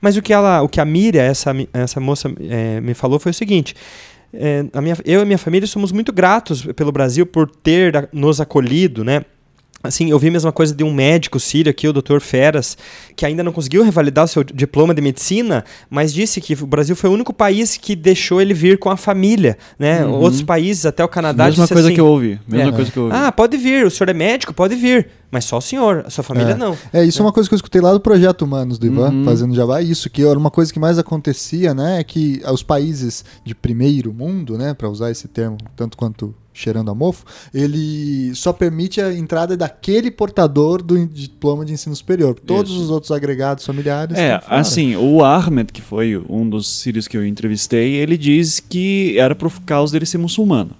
Mas o que ela, o que a Miriam, essa, essa moça, eh, me falou foi o seguinte. É, minha, eu e minha família somos muito gratos pelo Brasil por ter nos acolhido, né? Assim, eu vi a mesma coisa de um médico sírio aqui, o Dr. Feras, que ainda não conseguiu revalidar o seu diploma de medicina, mas disse que o Brasil foi o único país que deixou ele vir com a família, né? Outros países, até o Canadá, Mesma disse coisa assim, que eu ouvi. Mesma É. coisa que eu ouvi. Ah, pode vir, o senhor é médico, pode vir, mas só o senhor, a sua família É. não. É, isso é uma coisa que eu escutei lá do Projeto Humanos do Ivan, Uhum. fazendo Jabá. Isso, que era uma coisa que mais acontecia, né? É que os países de primeiro mundo, né? Para usar esse termo, tanto quanto cheirando a mofo, ele só permite a entrada daquele portador do diploma de ensino superior. Todos Isso. os outros agregados familiares. É, assim, o Ahmed, que foi um dos sírios que eu entrevistei, ele diz que era por causa dele ser muçulmano.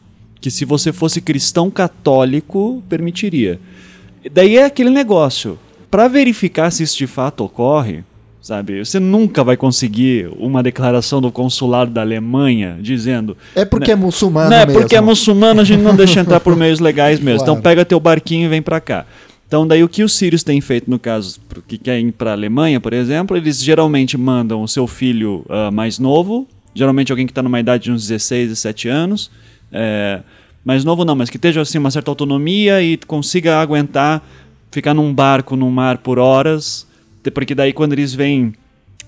Que se você fosse cristão católico, permitiria. Daí é aquele negócio. Para verificar se isso de fato ocorre, sabe, você nunca vai conseguir uma declaração do consulado da Alemanha dizendo É porque é muçulmano não, é mesmo. porque é muçulmano, a gente não deixa entrar por meios legais *laughs* mesmo. Claro. Então pega teu barquinho e vem pra cá. Então daí o que os sírios têm feito no caso que querem ir pra Alemanha, por exemplo, eles geralmente mandam o seu filho ah, mais novo, geralmente alguém que está numa idade de uns 16, 17 anos, é, mais novo não, mas que esteja assim uma certa autonomia e consiga aguentar ficar num barco no mar por horas, porque daí quando eles vêm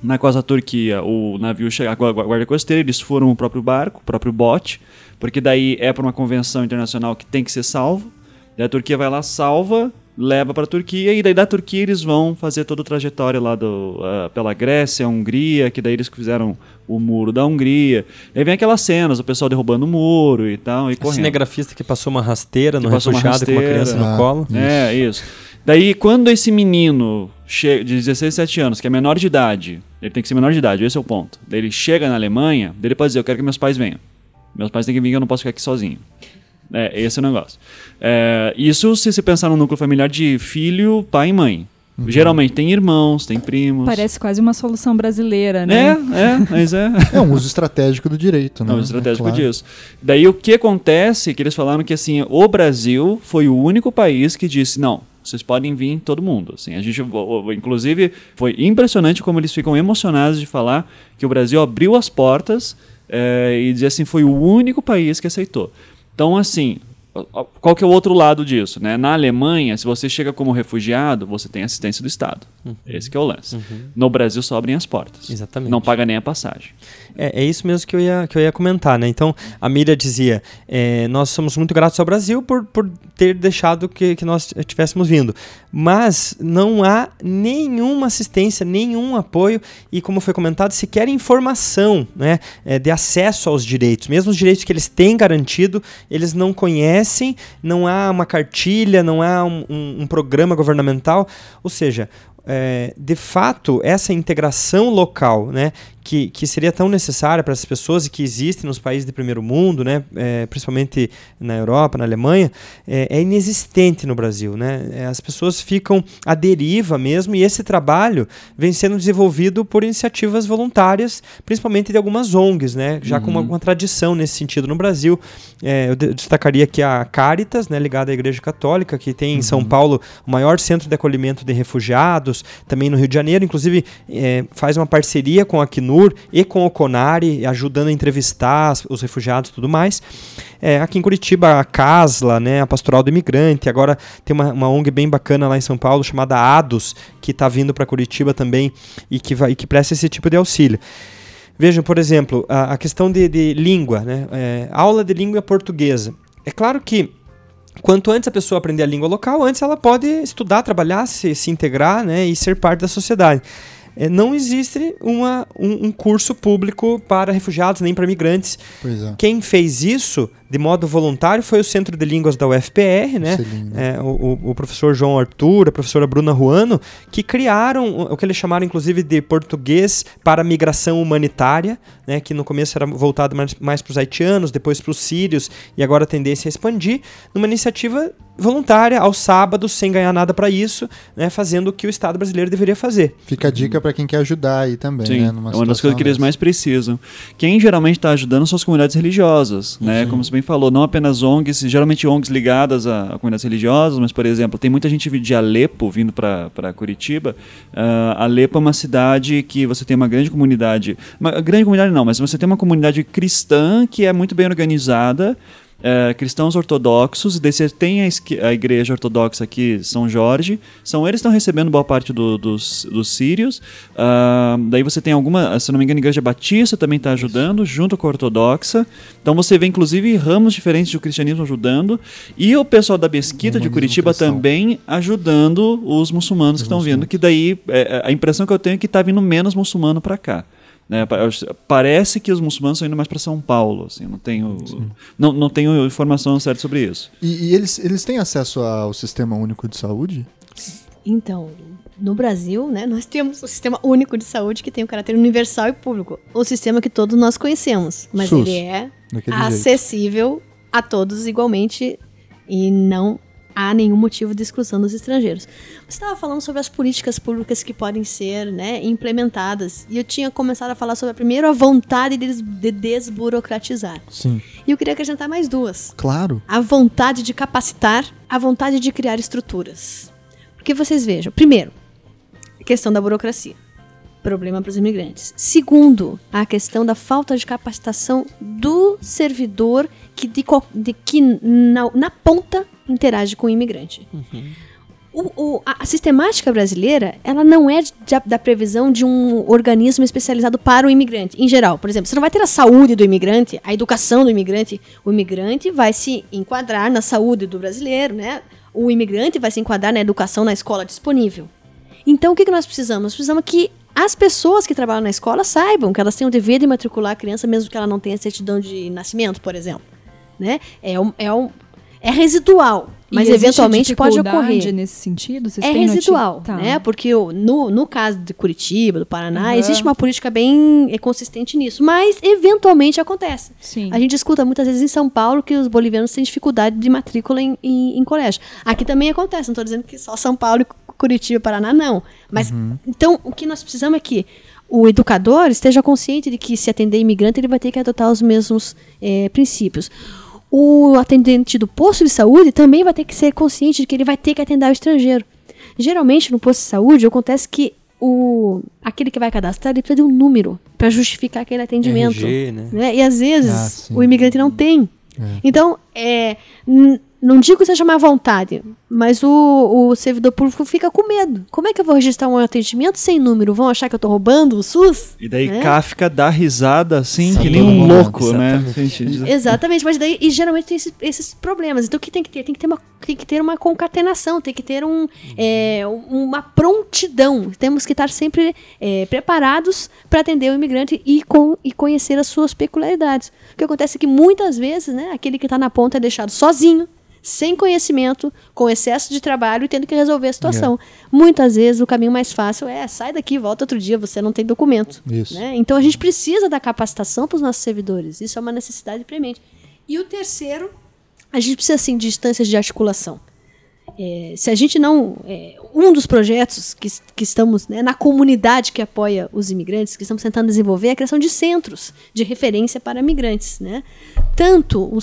na costa da Turquia, o navio chega, a gua- guarda costeira, eles foram o próprio barco, o próprio bote, porque daí é para uma convenção internacional que tem que ser salvo. Daí a Turquia vai lá, salva, leva para a Turquia e daí da Turquia eles vão fazer toda a trajetória lá do, ah, pela Grécia, Hungria, que daí eles fizeram o muro da Hungria. Aí vem aquelas cenas, o pessoal derrubando o muro e tal, e O correndo. cinegrafista que passou uma rasteira no refugiado com uma criança no Ah. colo. É, isso. Daí, quando esse menino che- de 16, 17 anos, que é menor de idade, ele tem que ser menor de idade, esse é o ponto. Daí ele chega na Alemanha, daí ele pode dizer, eu quero que meus pais venham. Meus pais têm que vir, eu não posso ficar aqui sozinho. É, esse é o negócio. É, isso se você pensar no núcleo familiar de filho, pai e mãe. Geralmente tem irmãos, tem primos. Parece quase uma solução brasileira, É, né? é, mas é. É um uso estratégico do direito, né? Não, estratégico É claro. disso. Daí o que acontece é que eles falaram que assim, o Brasil foi o único país que disse, não, vocês podem vir todo mundo. Assim, a gente, inclusive, foi impressionante como eles ficam emocionados de falar que o Brasil abriu as portas eh, e dizer assim, foi o único país que aceitou. Então, assim, qual que é o outro lado disso? Né? Na Alemanha, se você chega como refugiado, você tem assistência do Estado. Esse que é o lance. No Brasil só abrem as portas. Exatamente. Não paga nem a passagem. É, é isso mesmo que eu ia, que eu ia comentar, né? Então, a Miriam dizia, é, nós somos muito gratos ao Brasil por, por ter deixado que, que nós tivéssemos vindo. Mas não há nenhuma assistência, nenhum apoio e, como foi comentado, sequer informação né, é, de acesso aos direitos. Mesmo os direitos que eles têm garantido, eles não conhecem, não há uma cartilha, não há um, um- um programa governamental. Ou seja, é, de fato, essa integração local, né, que, que seria tão necessária para essas pessoas e que existem nos países de primeiro mundo, né, é, principalmente na Europa, na Alemanha, é, é, inexistente no Brasil. Né? É, as pessoas ficam à deriva mesmo e esse trabalho vem sendo desenvolvido por iniciativas voluntárias, principalmente de algumas ONGs, né, já uhum. com uma, uma, tradição nesse sentido no Brasil. É, eu destacaria aqui a Caritas, né, ligada à Igreja Católica, que tem em São uhum. Paulo o maior centro de acolhimento de refugiados, também no Rio de Janeiro, inclusive é, faz uma parceria com a Acnur e com o Conari, ajudando a entrevistar os refugiados e tudo mais. É, aqui em Curitiba, a Casla, né, a Pastoral do Imigrante, agora tem uma, uma ONG bem bacana lá em São Paulo, chamada ADOS, que está vindo para Curitiba também e que, vai, e que presta esse tipo de auxílio. Vejam, por exemplo, a, a questão de, de língua, né? É, aula de língua portuguesa. É claro que quanto antes a pessoa aprender a língua local, antes ela pode estudar, trabalhar, se, se integrar né, e ser parte da sociedade é, não existe uma, um, um, curso público para refugiados nem para migrantes. É. Quem fez isso de modo voluntário foi o Centro de Línguas da UFPR, né? É, o, o, professor João Arthur, a professora Bruna Ruano, que criaram o que eles chamaram inclusive de português para migração humanitária, né? Que no começo era voltado mais, mais para os haitianos, depois para os sírios e agora a tendência é expandir, numa iniciativa voluntária aos sábados, sem ganhar nada para isso, né, fazendo o que o Estado brasileiro deveria fazer. Fica a dica para quem quer ajudar aí também. Sim, né, é uma das coisas que eles mais precisam. Quem geralmente está ajudando são as comunidades religiosas, né? Como você bem falou, não apenas ONGs, geralmente ONGs ligadas a, a comunidades religiosas, mas, por exemplo, tem muita gente de Alepo vindo para Curitiba. Uh, Alepo é uma cidade que você tem uma grande comunidade, uma grande comunidade não, mas você tem uma comunidade cristã que é muito bem organizada, é, cristãos ortodoxos, você tem a, a, igreja ortodoxa aqui, São Jorge, são eles estão recebendo boa parte do, dos, dos sírios. Uh, daí você tem alguma, se não me engano, a igreja batista também está ajudando, junto com a ortodoxa. Então você vê, inclusive, ramos diferentes do cristianismo ajudando. E o pessoal da Mesquita de Curitiba também ajudando os muçulmanos os que estão vindo, que daí é, a impressão que eu tenho é que está vindo menos muçulmano para cá. Né? Parece que os muçulmanos estão indo mais para São Paulo. Assim, não, tenho, não, não tenho informação certa sobre isso. E, e, eles, eles têm acesso ao Sistema Único de Saúde? Então, no Brasil, né, nós temos o Sistema Único de Saúde que tem um caráter universal e público. O sistema que todos nós conhecemos. Mas SUS, ele é acessível jeito. a todos igualmente e não há nenhum motivo de exclusão dos estrangeiros. Você estava falando sobre as políticas públicas que podem ser né, implementadas. E eu tinha começado a falar sobre, a, primeiro, a vontade de, de desburocratizar. Sim. E eu queria acrescentar mais duas. Claro. A vontade de capacitar, a vontade de criar estruturas. Porque vocês vejam, primeiro, a questão da burocracia problema para os imigrantes. Segundo, a questão da falta de capacitação do servidor que, de, de que na, na, ponta interage com o imigrante. Uhum. O, o, a, sistemática brasileira, ela não é de, da previsão de um organismo especializado para o imigrante, em geral. Por exemplo, você não vai ter a saúde do imigrante, a educação do imigrante. O imigrante vai se enquadrar na saúde do brasileiro, né? O imigrante vai se enquadrar na educação na escola disponível. Então, o que, que nós precisamos? Nós precisamos que as pessoas que trabalham na escola saibam que elas têm o dever de matricular a criança, mesmo que ela não tenha certidão de nascimento, por exemplo. Né? É, um, é, um, é residual. Mas eventualmente pode ocorrer. nesse sentido? Vocês é residual, tá. né? Porque no, no caso de Curitiba, do Paraná, uhum. existe uma política bem é, consistente nisso. Mas eventualmente acontece. Sim. A gente escuta muitas vezes em São Paulo que os bolivianos têm dificuldade de matrícula em, em, em colégio. Aqui também acontece. Não estou dizendo que só São Paulo e Curitiba, Paraná, não. Mas uhum. então o que nós precisamos é que o educador esteja consciente de que se atender imigrante ele vai ter que adotar os mesmos é, princípios. O atendente do posto de saúde também vai ter que ser consciente de que ele vai ter que atender o estrangeiro. Geralmente no posto de saúde acontece que o aquele que vai cadastrar ele precisa de um número para justificar aquele atendimento. RG, né? né? E às vezes ah, o imigrante não tem. É. Então, é, não digo que seja má vontade, mas o, o servidor público fica com medo. Como é que eu vou registrar um atendimento sem número? Vão achar que eu estou roubando o SUS? E daí né? Kafka dá risada assim, Sim, que nem um louco, né? Exatamente, mas daí e geralmente tem esses, esses, problemas. Então o que tem que ter? Tem que ter uma, tem que ter uma concatenação, tem que ter um, é, uma prontidão. Temos que estar sempre é, preparados para atender o imigrante e, com, e conhecer as suas peculiaridades. O que acontece é que muitas vezes, né, aquele que está na ponta é deixado sozinho sem conhecimento, com excesso de trabalho e tendo que resolver a situação. Muitas vezes o caminho mais fácil é sai daqui, volta outro dia, você não tem documento. Isso. né? Então a gente precisa da capacitação para os nossos servidores. Isso é uma necessidade premente. E o terceiro, a gente precisa assim de instâncias de articulação. É, se a gente não. é, um dos projetos que, que estamos né, na comunidade que apoia os imigrantes, que estamos tentando desenvolver, é a criação de centros de referência para imigrantes. Né? Tanto o,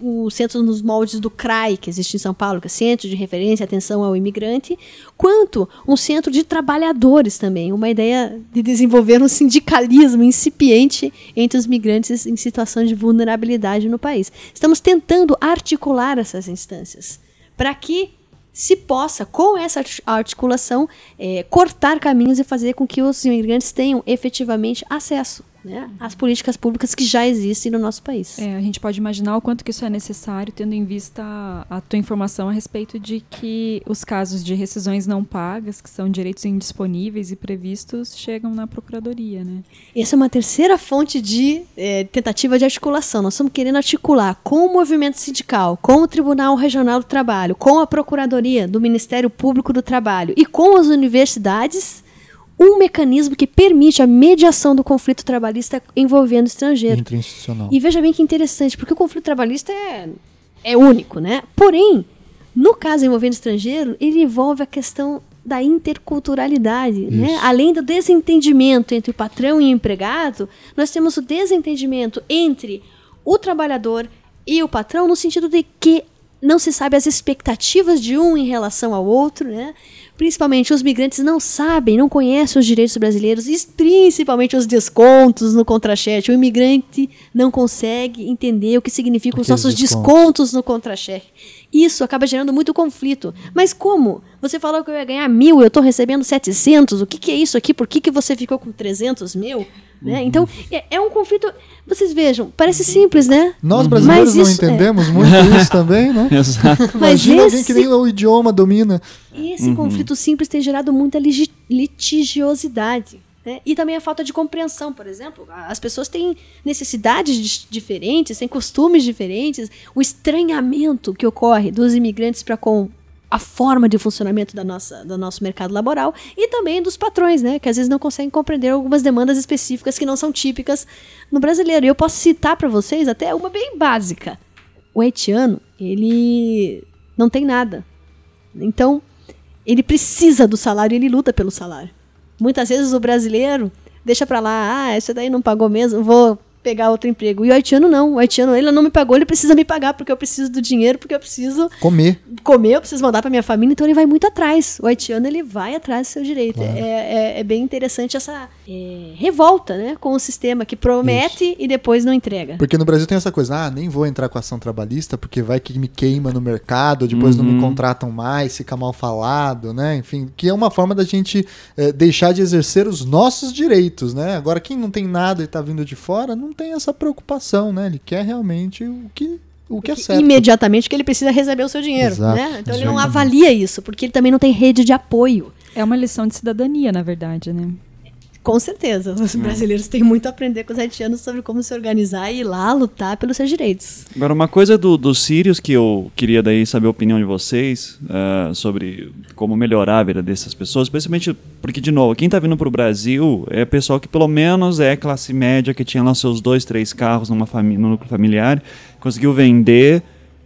o, o centro nos moldes do CRAI, que existe em São Paulo, que é Centro de Referência e Atenção ao Imigrante, quanto um centro de trabalhadores também. Uma ideia de desenvolver um sindicalismo incipiente entre os migrantes em situação de vulnerabilidade no país. Estamos tentando articular essas instâncias para que se possa, com essa arti- articulação, eh, cortar caminhos e fazer com que os imigrantes tenham efetivamente acesso né, às políticas públicas que já existem no nosso país. É, a gente pode imaginar o quanto que isso é necessário, tendo em vista a, a tua informação a respeito de que os casos de rescisões não pagas, que são direitos indisponíveis e previstos, chegam na procuradoria, né? Essa é uma terceira fonte de eh, tentativa de articulação. Nós estamos querendo articular com o movimento sindical, com o Tribunal Regional do Trabalho, com a Procuradoria do Ministério Público do Trabalho e com as universidades um mecanismo que permite a mediação do conflito trabalhista envolvendo estrangeiro. Interinstitucional. E veja bem que interessante, porque o conflito trabalhista é, é único, né? Porém, no caso envolvendo estrangeiro, ele envolve a questão da interculturalidade, né? Além do desentendimento entre o patrão e o empregado, nós temos o desentendimento entre o trabalhador e o patrão no sentido de que não se sabe as expectativas de um em relação ao outro, né? Principalmente os migrantes não sabem, não conhecem os direitos brasileiros, e principalmente os descontos no contra-cheque. O imigrante não consegue entender o que significam os nossos descontos. descontos no contra-cheque. Isso acaba gerando muito conflito. Mas como? Você falou que eu ia ganhar mil, eu estou recebendo 700. O que, que é isso aqui? Por que, que você ficou com 300 mil? Né? Então, é, é um conflito. Vocês vejam, parece simples, né? Nós brasileiros Mas não é. entendemos muito *laughs* isso também, né? *laughs* Exato. Mas Imagina alguém esse- que nem o idioma domina. Esse conflito simples tem gerado muita litigiosidade. né? E também a falta de compreensão, por exemplo. As pessoas têm necessidades diferentes, têm costumes diferentes. O estranhamento que ocorre dos imigrantes para com a forma de funcionamento da nossa, do nosso mercado laboral e também dos patrões, né? Que às vezes não conseguem compreender algumas demandas específicas que não são típicas no brasileiro. E eu posso citar para vocês até uma bem básica. O haitiano, ele não tem nada. Então, ele precisa do salário ele luta pelo salário. Muitas vezes o brasileiro deixa pra lá, ah, esse daí não pagou mesmo, vou pegar outro emprego. E o haitiano não. O haitiano, ele não me pagou, ele precisa me pagar porque eu preciso do dinheiro, porque eu preciso Comer. comer, eu preciso mandar pra minha família, então ele vai muito atrás. O haitiano, ele vai atrás do seu direito. É, é, é bem interessante essa é, revolta, né, com o sistema que promete e depois não entrega. Porque no Brasil tem essa coisa, ah, nem vou entrar com ação trabalhista porque vai que me queima no mercado, depois não me contratam mais, fica mal falado, né? Enfim, que é uma forma da gente eh, deixar de exercer os nossos direitos, né? Agora, quem não tem nada e tá vindo de fora, não tem essa preocupação, né? Ele quer realmente o que, o que é certo. Imediatamente que ele precisa receber o seu dinheiro, Exato, né? Então ele não exatamente. avalia isso, porque ele também não tem rede de apoio. É uma lição de cidadania, na verdade, né? Com certeza, os brasileiros têm muito a aprender com os haitianos sobre como se organizar e ir lá lutar pelos seus direitos. Agora, uma coisa do- dos sírios que eu queria daí saber a opinião de vocês ah, sobre como melhorar a vida dessas pessoas, especialmente porque, de novo, quem está vindo para o Brasil é pessoal que pelo menos é classe média, que tinha lá seus dois, três carros numa no núcleo familiar, conseguiu vender,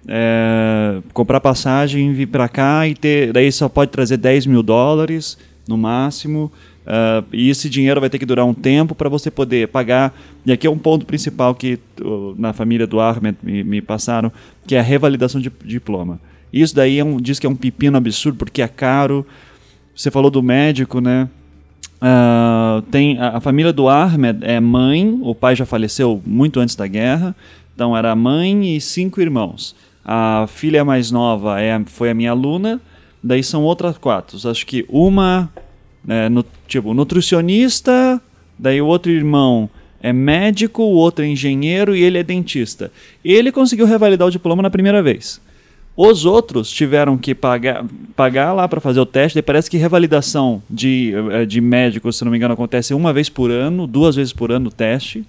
é, comprar passagem, vir para cá e ter, daí só pode trazer 10 mil dólares no máximo. Ah, e esse dinheiro vai ter que durar um tempo para você poder pagar. E aqui é um ponto principal que uh, na família do Ahmed me, me passaram, que é a revalidação de diploma. Isso daí é um, diz que é um pepino absurdo, porque é caro. Você falou do médico, né? Ah, tem a, a família do Ahmed é mãe, o pai já faleceu muito antes da guerra, então era mãe e cinco irmãos. A filha mais nova é, foi a minha aluna, daí são outras quatro. Acho que uma é, nu- tipo nutricionista, daí o outro irmão é médico, o outro é engenheiro e ele é dentista. Ele conseguiu revalidar o diploma na primeira vez. Os outros tiveram que pagar, pagar lá para fazer o teste. Daí parece que revalidação de, eh, de médico, se não me engano, acontece uma vez por ano, duas vezes por ano o teste.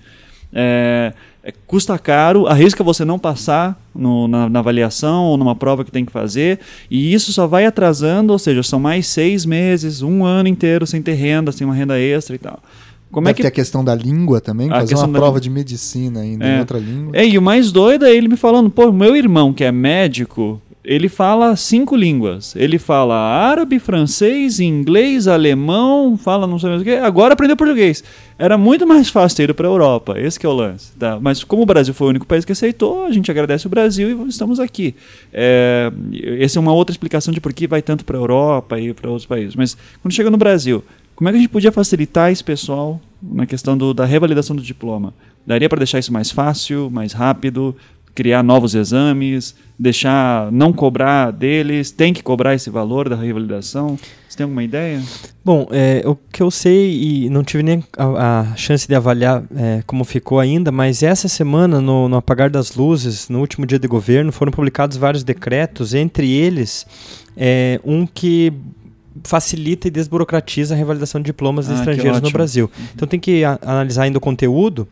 É, é, custa caro, arrisca você não passar no, na, na, avaliação ou numa prova que tem que fazer, e isso só vai atrasando, ou seja, são mais seis meses, um ano inteiro sem ter renda, sem uma renda extra e tal. Como Deve é que... ter a questão da língua também, a fazer uma prova língua. de medicina ainda é. em outra língua. É, e o mais doido é ele me falando, pô, meu irmão que é médico, ele fala cinco línguas. Ele fala árabe, francês, inglês, alemão, fala não sei mais o que. Agora aprendeu português. Era muito mais fácil ter ido para a Europa. Esse é o lance. Tá? Mas como o Brasil foi o único país que aceitou, a gente agradece o Brasil e estamos aqui. É, essa é uma outra explicação de por que vai tanto para a Europa e para outros países. Mas quando chega no Brasil, como é que a gente podia facilitar esse pessoal na questão do, da revalidação do diploma? Daria para deixar isso mais fácil, mais rápido, criar novos exames, deixar não cobrar deles, tem que cobrar esse valor da revalidação? Você tem alguma ideia? Bom, é, o que eu sei e não tive nem a, a chance de avaliar é, como ficou ainda, mas essa semana, no, no, apagar das luzes, no último dia de governo, foram publicados vários decretos, entre eles é, um que facilita e desburocratiza a revalidação de diplomas de ah, estrangeiros no Brasil. Uhum. Então tem que a, analisar ainda o conteúdo,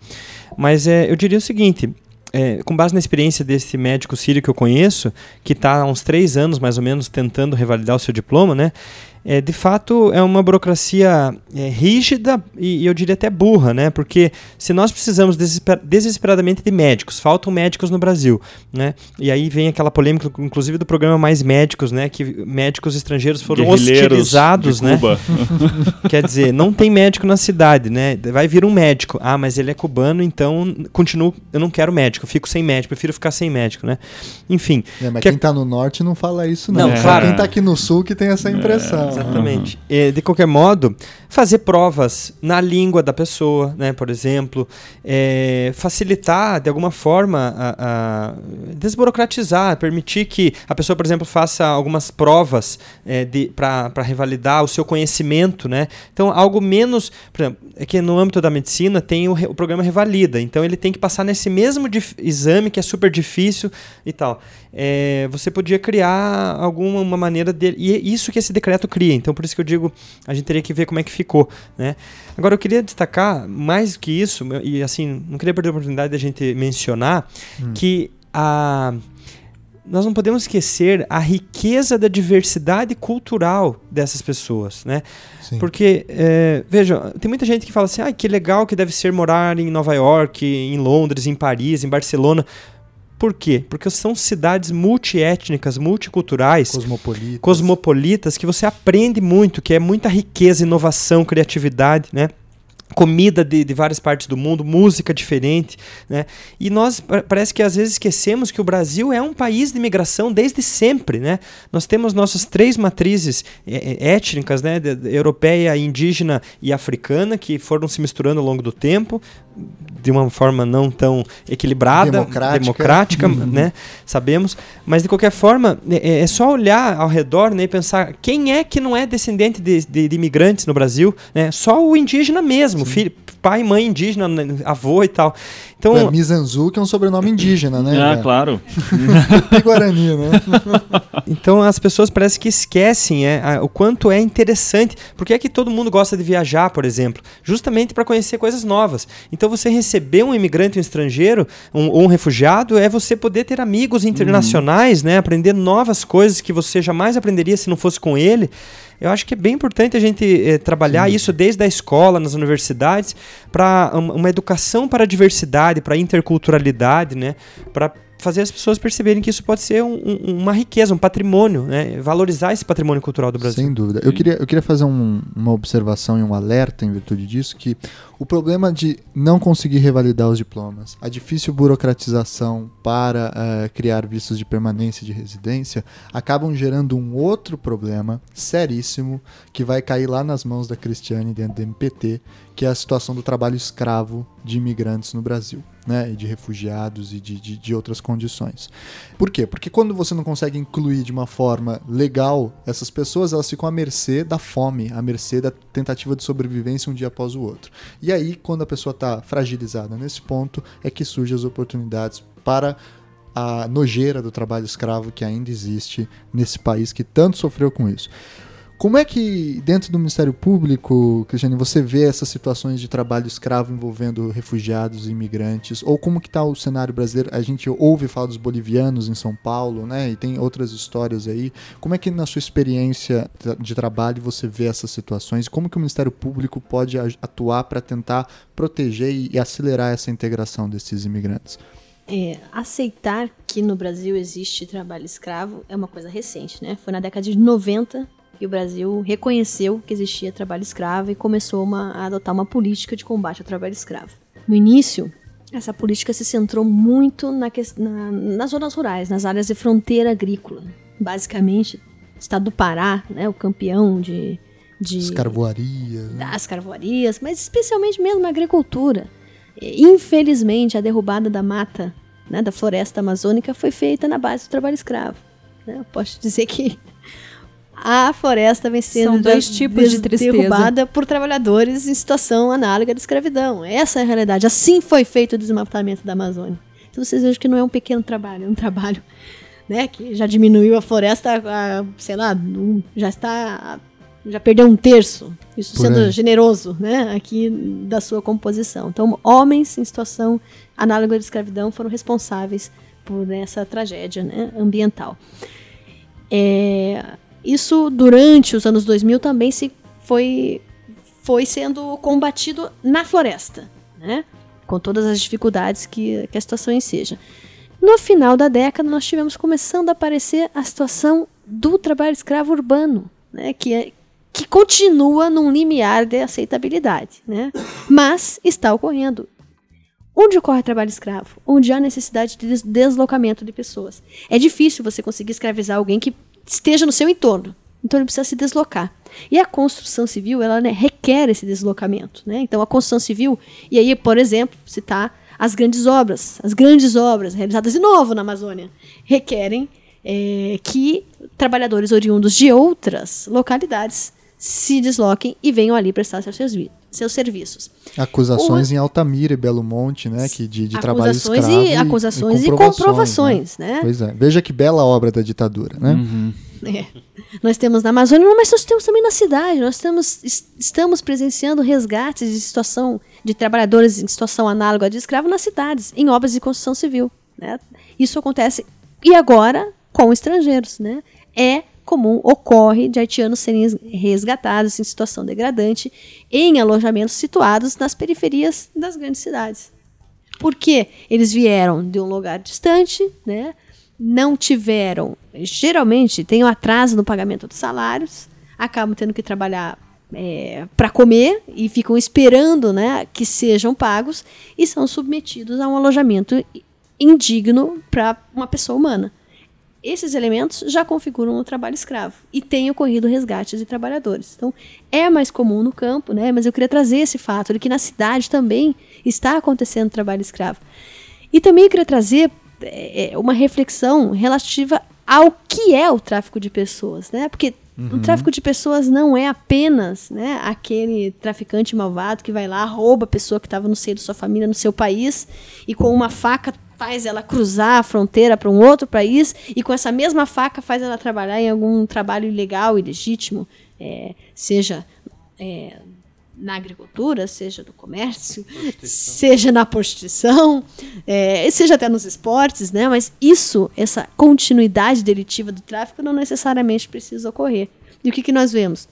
mas é, eu diria o seguinte: é, com base na experiência desse médico sírio que eu conheço, que está há uns três anos mais ou menos tentando revalidar o seu diploma, né? É, de fato é uma burocracia é, rígida e, e, eu diria até burra, né? Porque se nós precisamos desesper desesperadamente de médicos, faltam médicos no Brasil, né? E aí vem aquela polêmica, inclusive do programa Mais Médicos, né? Que médicos estrangeiros foram hostilizados, né? *laughs* Quer dizer, não tem médico na cidade, né? Vai vir um médico, ah, mas ele é cubano, então continuo, eu não quero médico, eu fico sem médico, prefiro ficar sem médico, né? Enfim. É, mas que quem está no norte não fala isso, não. não é. claro. Quem está aqui no sul que tem essa impressão. É. Exatamente. Uhum. de qualquer modo, fazer provas na língua da pessoa, né, por exemplo, é, facilitar de alguma forma, a, a desburocratizar, permitir que a pessoa, por exemplo, faça algumas provas é, para revalidar o seu conhecimento, né? Então, algo menos, por exemplo, é que no âmbito da medicina tem o, o programa Revalida, então ele tem que passar nesse mesmo exame que é super difícil e tal. É, você podia criar alguma maneira de. E é isso que esse decreto cria. Então, por isso que eu digo, a gente teria que ver como é que ficou. Né? Agora, eu queria destacar, mais que isso, e assim, não queria perder a oportunidade da gente mencionar hum. que a nós não podemos esquecer a riqueza da diversidade cultural dessas pessoas, né? Sim. Porque, é, veja, tem muita gente que fala assim, ah, que legal que deve ser morar em Nova York, em Londres, em Paris, em Barcelona. Por quê? Porque são cidades multiétnicas, multiculturais, cosmopolitas. cosmopolitas, que você aprende muito, que é muita riqueza, inovação, criatividade, né? Comida de, de, várias partes do mundo, música diferente, né? E nós parece que às vezes esquecemos que o Brasil é um país de imigração desde sempre, né? Nós temos nossas três matrizes é, é, étnicas, né? Europeia, indígena e africana que foram se misturando ao longo do tempo de uma forma não tão equilibrada, democrática, democrática uhum. né? Sabemos, mas de qualquer forma é, é, só olhar ao redor, né, e pensar quem é que não é descendente de, de, de imigrantes no Brasil, né? Só o indígena mesmo, filho, pai, mãe indígena, né, avô e tal. Então, é, Mizanzu, que é um sobrenome indígena, né? Ah, claro. *laughs* Guarani, né? *laughs* então as pessoas parece que esquecem é, o quanto é interessante. Por que é que todo mundo gosta de viajar, por exemplo? Justamente para conhecer coisas novas. Então você receber um imigrante, um estrangeiro, um, ou um refugiado, é você poder ter amigos internacionais, uhum. né? Aprender novas coisas que você jamais aprenderia se não fosse com ele. Eu acho que é bem importante a gente eh, trabalhar Sim. isso desde a escola, nas universidades, para uma educação para a diversidade, para a interculturalidade, né? para fazer as pessoas perceberem que isso pode ser um, um, uma riqueza, um patrimônio, né? valorizar esse patrimônio cultural do Brasil. Sem dúvida. Eu queria, eu queria fazer um, uma observação e um alerta em virtude disso, que o problema de não conseguir revalidar os diplomas, a difícil burocratização para uh, criar vistos de permanência de residência, acabam gerando um outro problema seríssimo que vai cair lá nas mãos da Cristiane dentro do MPT, que é a situação do trabalho escravo de imigrantes no Brasil, né, e de refugiados e de, de, de, outras condições. Por quê? Porque quando você não consegue incluir de uma forma legal essas pessoas, elas ficam à mercê da fome, à mercê da tentativa de sobrevivência um dia após o outro. E aí, quando a pessoa está fragilizada nesse ponto, é que surgem as oportunidades para a nojeira do trabalho escravo que ainda existe nesse país que tanto sofreu com isso. Como é que, dentro do Ministério Público, Cristiane, você vê essas situações de trabalho escravo envolvendo refugiados e imigrantes? Ou como que está o cenário brasileiro? A gente ouve falar dos bolivianos em São Paulo, né? E tem outras histórias aí. Como é que, na sua experiência de trabalho, você vê essas situações? Como que o Ministério Público pode atuar para tentar proteger e acelerar essa integração desses imigrantes? É, aceitar que no Brasil existe trabalho escravo é uma coisa recente, né? Foi na década de 90 e o Brasil reconheceu que existia trabalho escravo e começou uma, a adotar uma política de combate ao trabalho escravo. No início, essa política se centrou muito na, na, nas zonas rurais, nas áreas de fronteira agrícola. Basicamente, o estado do Pará, né, o campeão de... de as carvoarias. Né? Das carvoarias, mas especialmente mesmo na agricultura. Infelizmente, a derrubada da mata, né, da floresta amazônica, foi feita na base do trabalho escravo. Né? Eu posso dizer que a floresta vem sendo São dois tipos de tristeza. derrubada por trabalhadores em situação análoga de escravidão. Essa é a realidade. Assim foi feito o desmatamento da Amazônia. Então vocês vejam que não é um pequeno trabalho, é um trabalho né, que já diminuiu a floresta, a, sei lá, um, já está já perdeu um terço, isso Por sendo aí. generoso, né, aqui da sua composição. Então, homens em situação análoga de escravidão foram responsáveis por essa tragédia né, ambiental. É, isso durante os anos 2000 também se foi, foi sendo combatido na floresta, né? com todas as dificuldades que, que a situação enseja. No final da década, nós tivemos começando a aparecer a situação do trabalho escravo urbano, né? que, é, que continua num limiar de aceitabilidade, né? mas está ocorrendo. Onde ocorre trabalho escravo? Onde há necessidade de deslocamento de pessoas. É difícil você conseguir escravizar alguém que esteja no seu entorno. Então ele precisa se deslocar. E a construção civil, ela né, requer esse deslocamento. Né? Então a construção civil, e aí, por exemplo, citar as grandes obras, as grandes obras realizadas de novo na Amazônia, requerem é, que trabalhadores oriundos de outras localidades se desloquem e venham ali prestar seus serviços seus serviços. Acusações em Altamira e Belo Monte, né, que de, de trabalho escravo e, acusações e comprovações, e comprovações né? né? Pois é. Veja que bela obra da ditadura, né? Uhum. É. Nós temos na Amazônia, mas nós temos também na cidade. Nós temos, estamos presenciando resgates de situação de trabalhadores em situação análoga de escravo nas cidades, em obras de construção civil. Né? Isso acontece e agora com estrangeiros, né? É comum ocorre de haitianos serem resgatados em situação degradante em alojamentos situados nas periferias das grandes cidades. Porque eles vieram de um lugar distante, né? não tiveram, geralmente tem um atraso no pagamento dos salários, acabam tendo que trabalhar é, para comer e ficam esperando né, que sejam pagos e são submetidos a um alojamento indigno para uma pessoa humana esses elementos já configuram o trabalho escravo e tem ocorrido resgates de trabalhadores. Então, é mais comum no campo, né? mas eu queria trazer esse fato de que na cidade também está acontecendo trabalho escravo. E também eu queria trazer é, uma reflexão relativa ao que é o tráfico de pessoas, né? Porque uhum. o tráfico de pessoas não é apenas né, aquele traficante malvado que vai lá, rouba a pessoa que estava no seio da sua família, no seu país, e com uma faca faz ela cruzar a fronteira para um outro país e com essa mesma faca faz ela trabalhar em algum trabalho ilegal, ilegítimo, é, seja é, na agricultura, seja no comércio, seja na prostituição, é, seja até nos esportes, né? Mas isso, essa continuidade delitiva do tráfico não necessariamente precisa ocorrer. E o que, que nós vemos?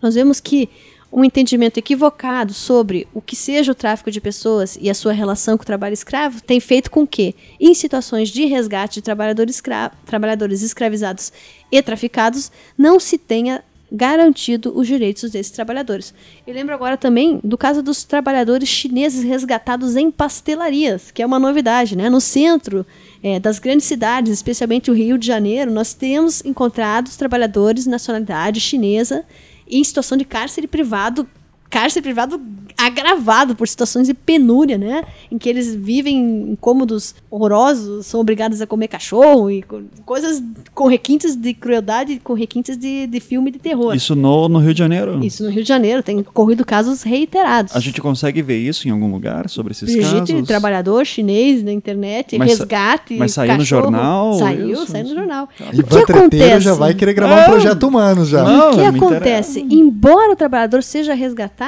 Nós vemos que um entendimento equivocado sobre o que seja o tráfico de pessoas e a sua relação com o trabalho escravo tem feito com que, em situações de resgate de trabalhadores, escra trabalhadores escravizados e traficados, não se tenha garantido os direitos desses trabalhadores. Eu lembro agora também do caso dos trabalhadores chineses resgatados em pastelarias, que é uma novidade, né? No centro é, das grandes cidades, especialmente o Rio de Janeiro, nós temos encontrado trabalhadores de nacionalidade chinesa em situação de cárcere privado, cárcere privado agravado por situações de penúria, né? Em que eles vivem em cômodos horrorosos, são obrigados a comer cachorro e co- coisas com requintes de crueldade, com requintes de, de filme de terror. Isso no, no Rio de Janeiro. Isso no Rio de Janeiro, tem ocorrido casos reiterados. A gente consegue ver isso em algum lugar sobre esses Brigitte, casos? trabalhador chinês na internet, Mas resgate. mas saiu no cachorro. jornal, Saiu, isso? saiu no jornal. o que Ivan Treteiro acontece? já vai querer gravar um projeto humano já. Não, O que acontece? Embora o trabalhador seja resgatado,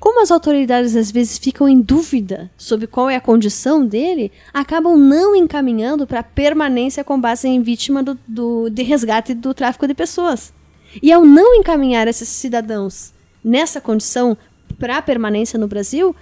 como as autoridades às vezes ficam em dúvida sobre qual é a condição dele, acabam não encaminhando para permanência com base em vítima do, do- de resgate do tráfico de pessoas. E ao não encaminhar esses cidadãos nessa condição para permanência no Brasil,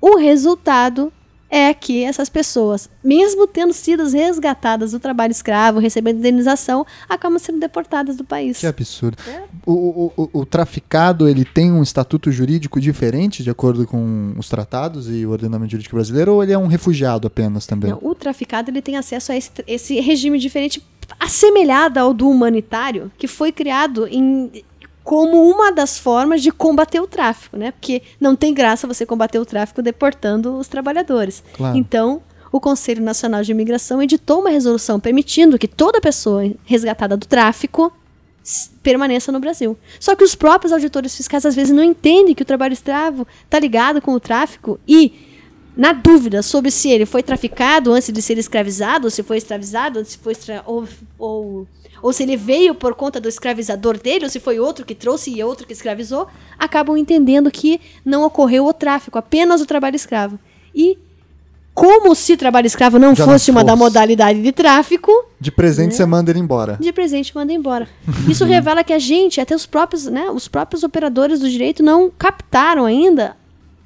o resultado é que essas pessoas, mesmo tendo sido resgatadas do trabalho escravo, recebendo indenização, acabam sendo deportadas do país. Que absurdo. O, o, o, o traficado, ele tem um estatuto jurídico diferente de acordo com os tratados e o ordenamento jurídico brasileiro ou ele é um refugiado apenas também? Não, o traficado ele tem acesso a esse, esse regime diferente, assemelhado ao do humanitário, que foi criado em, como uma das formas de combater o tráfico, né? Porque não tem graça você combater o tráfico deportando os trabalhadores. Claro. Então, o Conselho Nacional de Imigração editou uma resolução permitindo que toda pessoa resgatada do tráfico permaneça no Brasil. Só que os próprios auditores fiscais às vezes não entendem que o trabalho escravo está ligado com o tráfico e na dúvida sobre se ele foi traficado antes de ser escravizado, ou se foi escravizado, ou se foi ou, ou, ou se ele veio por conta do escravizador dele, ou se foi outro que trouxe e outro que escravizou, acabam entendendo que não ocorreu o tráfico, apenas o trabalho escravo. E como se trabalho escravo não Já não fosse uma da fosse. modalidade de tráfico, De presente Né? você manda ele embora. de presente manda embora. *laughs* Isso revela que a gente, até os próprios, né, os próprios operadores do direito não captaram ainda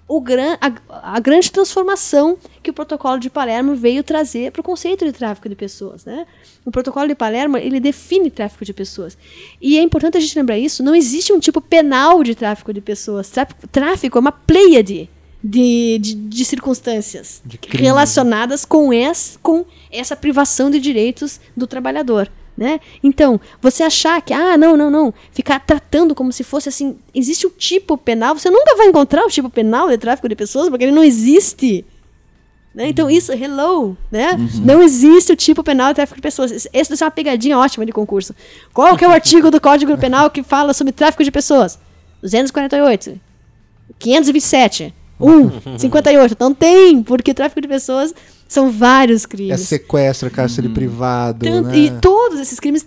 o gran, a, a grande transformação que o protocolo de Palermo veio trazer para o conceito de tráfico de pessoas, né? O protocolo de Palermo ele define tráfico de pessoas e é importante a gente lembrar isso. Não existe um tipo penal de tráfico de pessoas. Tráfico, tráfico é uma pleiade de, de, de circunstâncias De relacionadas com, es, com essa privação de direitos do trabalhador. Né? Então, você achar que, ah, não, não, não, ficar tratando como se fosse assim, existe o tipo penal, você nunca vai encontrar o tipo penal de tráfico de pessoas, porque ele não existe. Né? Então, isso, hello, né? Não existe o tipo penal de tráfico de pessoas. Esse essa é uma pegadinha ótima de concurso. Qual que é o artigo do Código Penal que fala sobre tráfico de pessoas? 248. 527. 1. 58. Não tem, porque tráfico de pessoas são vários É crimes. sequestro, cárcere privado, Tanto- né? E todos esses crimes,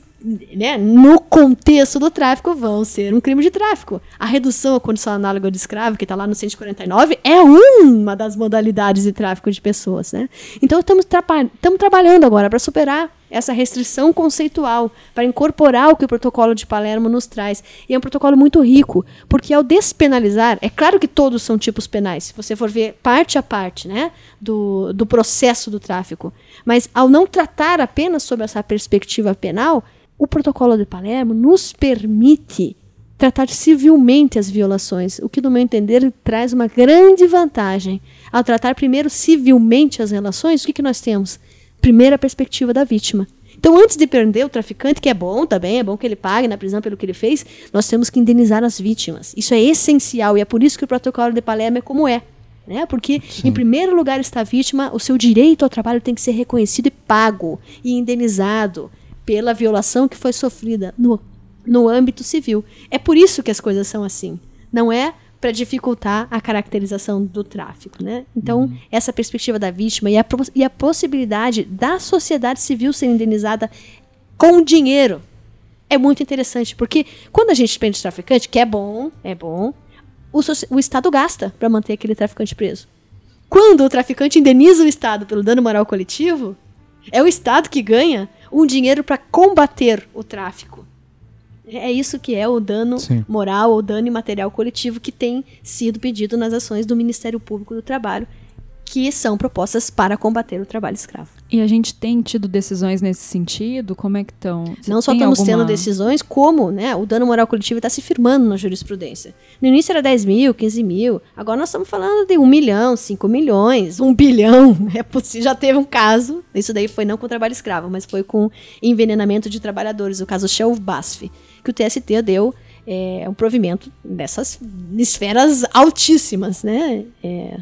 né, no contexto do tráfico, vão ser um crime de tráfico. A redução à condição análoga de escravo, que está lá no 149, é uma das modalidades de tráfico de pessoas. Né? Então, estamos estamos trabalhando agora para superar essa restrição conceitual, para incorporar o que o protocolo de Palermo nos traz. E é um protocolo muito rico, porque ao despenalizar, é claro que todos são tipos penais, se você for ver parte a parte né, do, do processo do tráfico. Mas ao não tratar apenas sobre essa perspectiva penal, o protocolo de Palermo nos permite tratar civilmente as violações, o que, no meu entender, traz uma grande vantagem. Ao tratar primeiro civilmente as relações, o que, que nós temos? Primeira perspectiva da vítima. Então, antes de prender o traficante, que é bom também, é bom que ele pague na prisão pelo que ele fez, nós temos que indenizar as vítimas. Isso é essencial e é por isso que o protocolo de Palermo é como é. Né? Porque, em primeiro lugar, está a vítima, o seu direito ao trabalho tem que ser reconhecido e pago e indenizado pela violação que foi sofrida no, no âmbito civil. É por isso que as coisas são assim. Não é para dificultar a caracterização do tráfico. Né? Então, essa perspectiva da vítima e a, e a possibilidade da sociedade civil ser indenizada com dinheiro é muito interessante, porque quando a gente prende traficante, que é bom, é bom, o, o Estado gasta para manter aquele traficante preso. Quando o traficante indeniza o Estado pelo dano moral coletivo, é o Estado que ganha um dinheiro para combater o tráfico. É isso que é o dano Sim. moral ou dano imaterial coletivo que tem sido pedido nas ações do Ministério Público do Trabalho, que são propostas para combater o trabalho escravo. E a gente tem tido decisões nesse sentido? Como é que estão? Não só estamos tendo decisões, como né, o dano moral coletivo está se firmando na jurisprudência. No início era 10 mil, 15 mil, agora nós estamos falando de 1 milhão, 5 milhões, 1 bilhão. *laughs* É possível, já teve um caso, isso daí foi não com trabalho escravo, mas foi com envenenamento de trabalhadores, o caso Shell Basf, que o TST deu é um provimento dessas esferas altíssimas, né? É,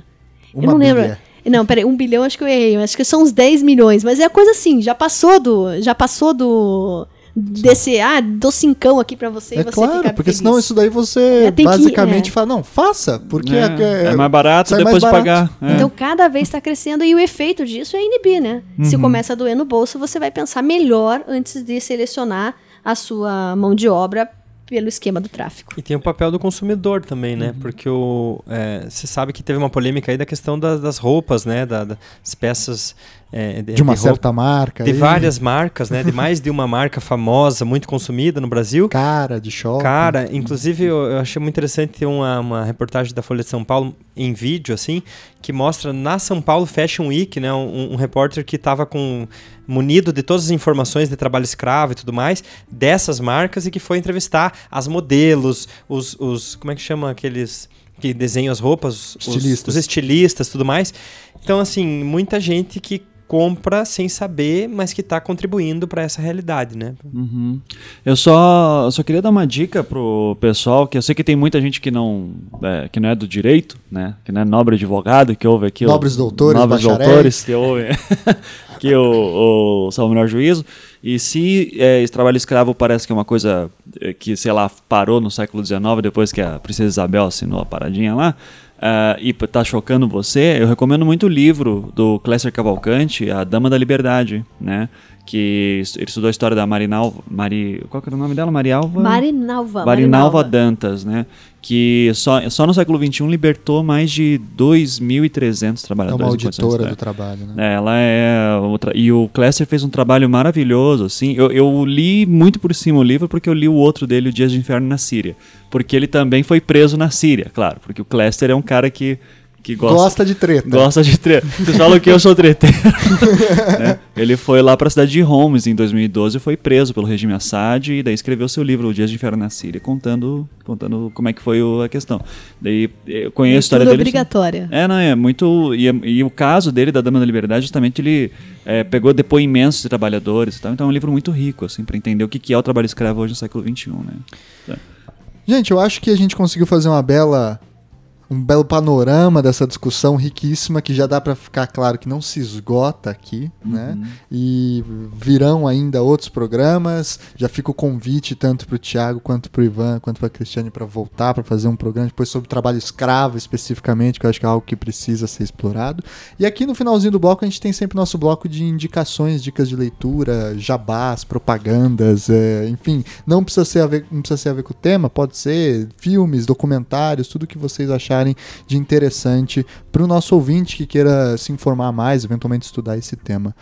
eu não lembro. bilha. Não, peraí, um bilhão acho que eu errei. Acho que são uns 10 milhões. Mas é coisa assim, já passou do. Já passou do. Desse, ah, dou cincão aqui pra você e É você claro, porque feliz. senão isso daí você É, tem que- basicamente é. fala, não, faça, porque É, é mais barato depois mais de barato. pagar. é. Então cada vez está crescendo e o efeito disso é inibir, né? Se Uhum. começa a doer no bolso, você vai pensar melhor antes de selecionar a sua mão de obra pelo esquema do tráfico. E tem o papel do consumidor também, né? Porque o, é, você sabe que teve uma polêmica aí da questão das, das roupas, né? Da- das peças é, de uma roupa- certa marca. de várias marcas, né? De mais de uma marca famosa, muito consumida no Brasil. cara de shopping. Cara, inclusive eu, eu achei muito interessante ter uma, uma reportagem da Folha de São Paulo em vídeo, assim, que mostra na São Paulo Fashion Week, né? Um, um repórter que estava com munido de todas as informações de trabalho escravo e tudo mais dessas marcas e que foi entrevistar as modelos, os, os como é que chama aqueles que desenham as roupas, os- Estilistas. os estilistas, tudo mais. Então, assim, muita gente que compra sem saber, mas que está contribuindo para essa realidade, né? Uhum. Eu só, eu só queria dar uma dica pro pessoal, que eu sei que tem muita gente que não é, que não é do direito, né? Que não é nobre advogado, que ouve aqui. o- Nobres doutores, Nobres bacharéis. doutores, que ouve *laughs* que o, o salvo o melhor juízo. E se é, esse trabalho escravo parece que é uma coisa é, que, sei lá, parou no século XIX, depois que a princesa Isabel assinou a paradinha lá, ah, e tá chocando você, eu recomendo muito o livro do Cléster Cavalcante, A Dama da Liberdade, né? Que ele estudou a história da Marinalva. Mari, qual que era o nome dela? Marialva? Marinalva. Marinalva Dantas, né? Que só, só no século XXI libertou mais de 2.300 É trabalhadores. uma em condições auditora do trabalho, né? é, Ela é outra. E o Cléster fez um trabalho maravilhoso, assim. Eu, eu li muito por cima o livro porque eu li o outro dele, O Dias de Inferno na Síria. Porque ele também foi preso na Síria, claro. Porque o Cléster é um cara que, que Gosta, gosta. de treta. Gosta de treta. Vocês falam que eu sou treteiro. *laughs* né? Ele foi lá para a cidade de Homs em 2012 e foi preso pelo regime Assad e daí escreveu seu livro O Dias de Inferno na Síria, contando, contando como é que foi o- a questão. Daí eu conheço a história dele. obrigatória. É, não, é muito. E, e o caso dele, da Dama da Liberdade, justamente ele é, pegou depoimentos de trabalhadores e tal. Então é um livro muito rico, assim, para entender o que, que é o trabalho escravo hoje no século XXI, né? Gente, eu acho que a gente conseguiu fazer uma bela um belo panorama dessa discussão riquíssima que já dá para ficar claro que não se esgota aqui, né? E virão ainda outros programas. Já fica o convite tanto para o Thiago quanto para o Ivan quanto para a Cristiane para voltar para fazer um programa depois sobre trabalho escravo especificamente, que eu acho que é algo que precisa ser explorado. E aqui no finalzinho do bloco a gente tem sempre nosso bloco de indicações, dicas de leitura, jabás, propagandas, é, enfim, não precisa ser a ver, não precisa ser a ver com o tema, pode ser filmes, documentários, tudo que vocês acharem de interessante para o nosso ouvinte que queira se informar mais, eventualmente estudar esse tema.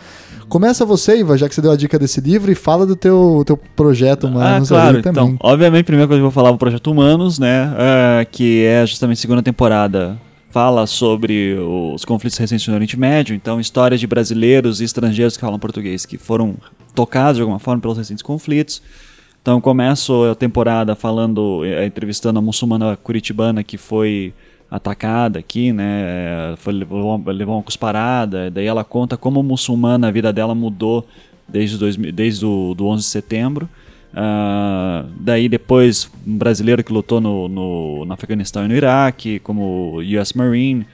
Começa você, Iva, já que você deu a dica desse livro e fala do teu, teu projeto Humanos ah, claro. também. Então, obviamente, coisa que eu vou falar é o Projeto Humanos, né? ah, que é justamente a segunda temporada. Fala sobre os conflitos recentes no Oriente Médio, então histórias de brasileiros e estrangeiros que falam português que foram tocados de alguma forma pelos recentes conflitos. Então começo a temporada falando, eh, entrevistando a muçulmana curitibana que foi atacada aqui, né? Foi, levou, levou uma cusparada, daí ela conta como muçulmana a vida dela mudou desde, dois, desde o do 11 de setembro. Ah, daí depois um brasileiro que lutou no, no, no Afeganistão e no Iraque, como US Marine,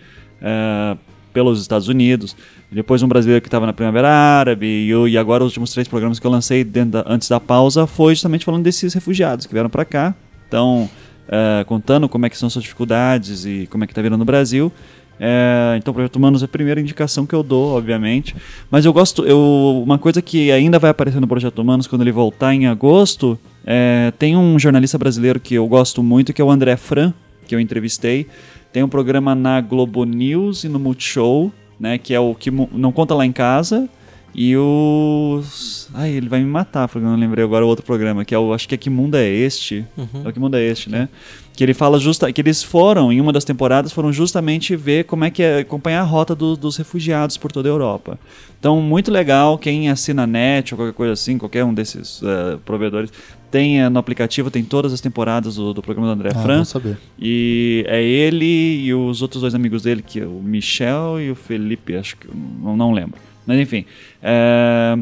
ah, pelos Estados Unidos. Depois um brasileiro que estava na Primavera Árabe. E, eu- e agora os últimos três programas que eu lancei da- antes da pausa foi justamente falando desses refugiados que vieram para cá. Então, ah, contando como é que são suas dificuldades e como é que está virando o Brasil. É, então, o Projeto Humanos é a primeira indicação que eu dou, obviamente. Mas eu gosto. Eu, uma coisa que ainda vai aparecer no Projeto Humanos quando ele voltar em agosto. é, tem um jornalista brasileiro que eu gosto muito, que é o André Fran, que eu entrevistei. Tem um programa na Globo News e no Multishow, né? Que é o que não conta lá em casa. E os. Ai, ele vai me matar, porque eu não lembrei agora o outro programa, que é o. Acho que é Que Mundo é Este? É o Que Mundo é Este, né? Que ele fala justa. Que eles foram, em uma das temporadas, foram justamente ver como é que é acompanhar a rota do- dos refugiados por toda a Europa. Então, muito legal. Quem assina a net ou qualquer coisa assim, qualquer um desses eh, provedores, tem eh, no aplicativo, tem todas as temporadas do, do programa do André Ah, Fran. saber. E é ele e os outros dois amigos dele, que é o Michel e o Felipe, acho que não lembro. Mas enfim. é,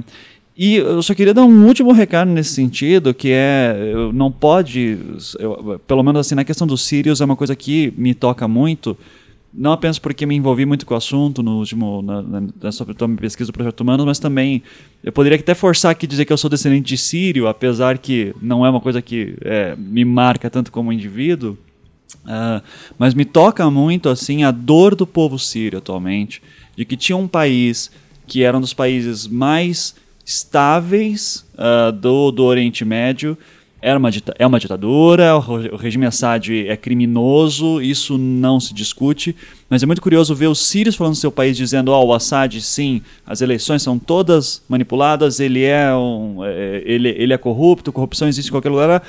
E eu só queria dar um último recado nesse sentido, que é, não pode, eu, pelo menos assim, na questão dos Sirius é uma coisa que me toca muito, não apenas porque me envolvi muito com o assunto no último, na, na, nessa minha pesquisa do Projeto Humanos, mas também eu poderia até forçar aqui dizer que eu sou descendente de sírio, apesar que não é uma coisa que é, me marca tanto como indivíduo, uh, mas me toca muito assim a dor do povo sírio atualmente, de que tinha um país que era um dos países mais estáveis uh, do, do Oriente Médio, era uma, é uma ditadura, o regime Assad é criminoso, isso não se discute, mas é muito curioso ver os sírios falando no seu país dizendo: oh, o Assad, sim, as eleições são todas manipuladas, ele é, um, é, ele, ele é corrupto, corrupção existe em qualquer lugar,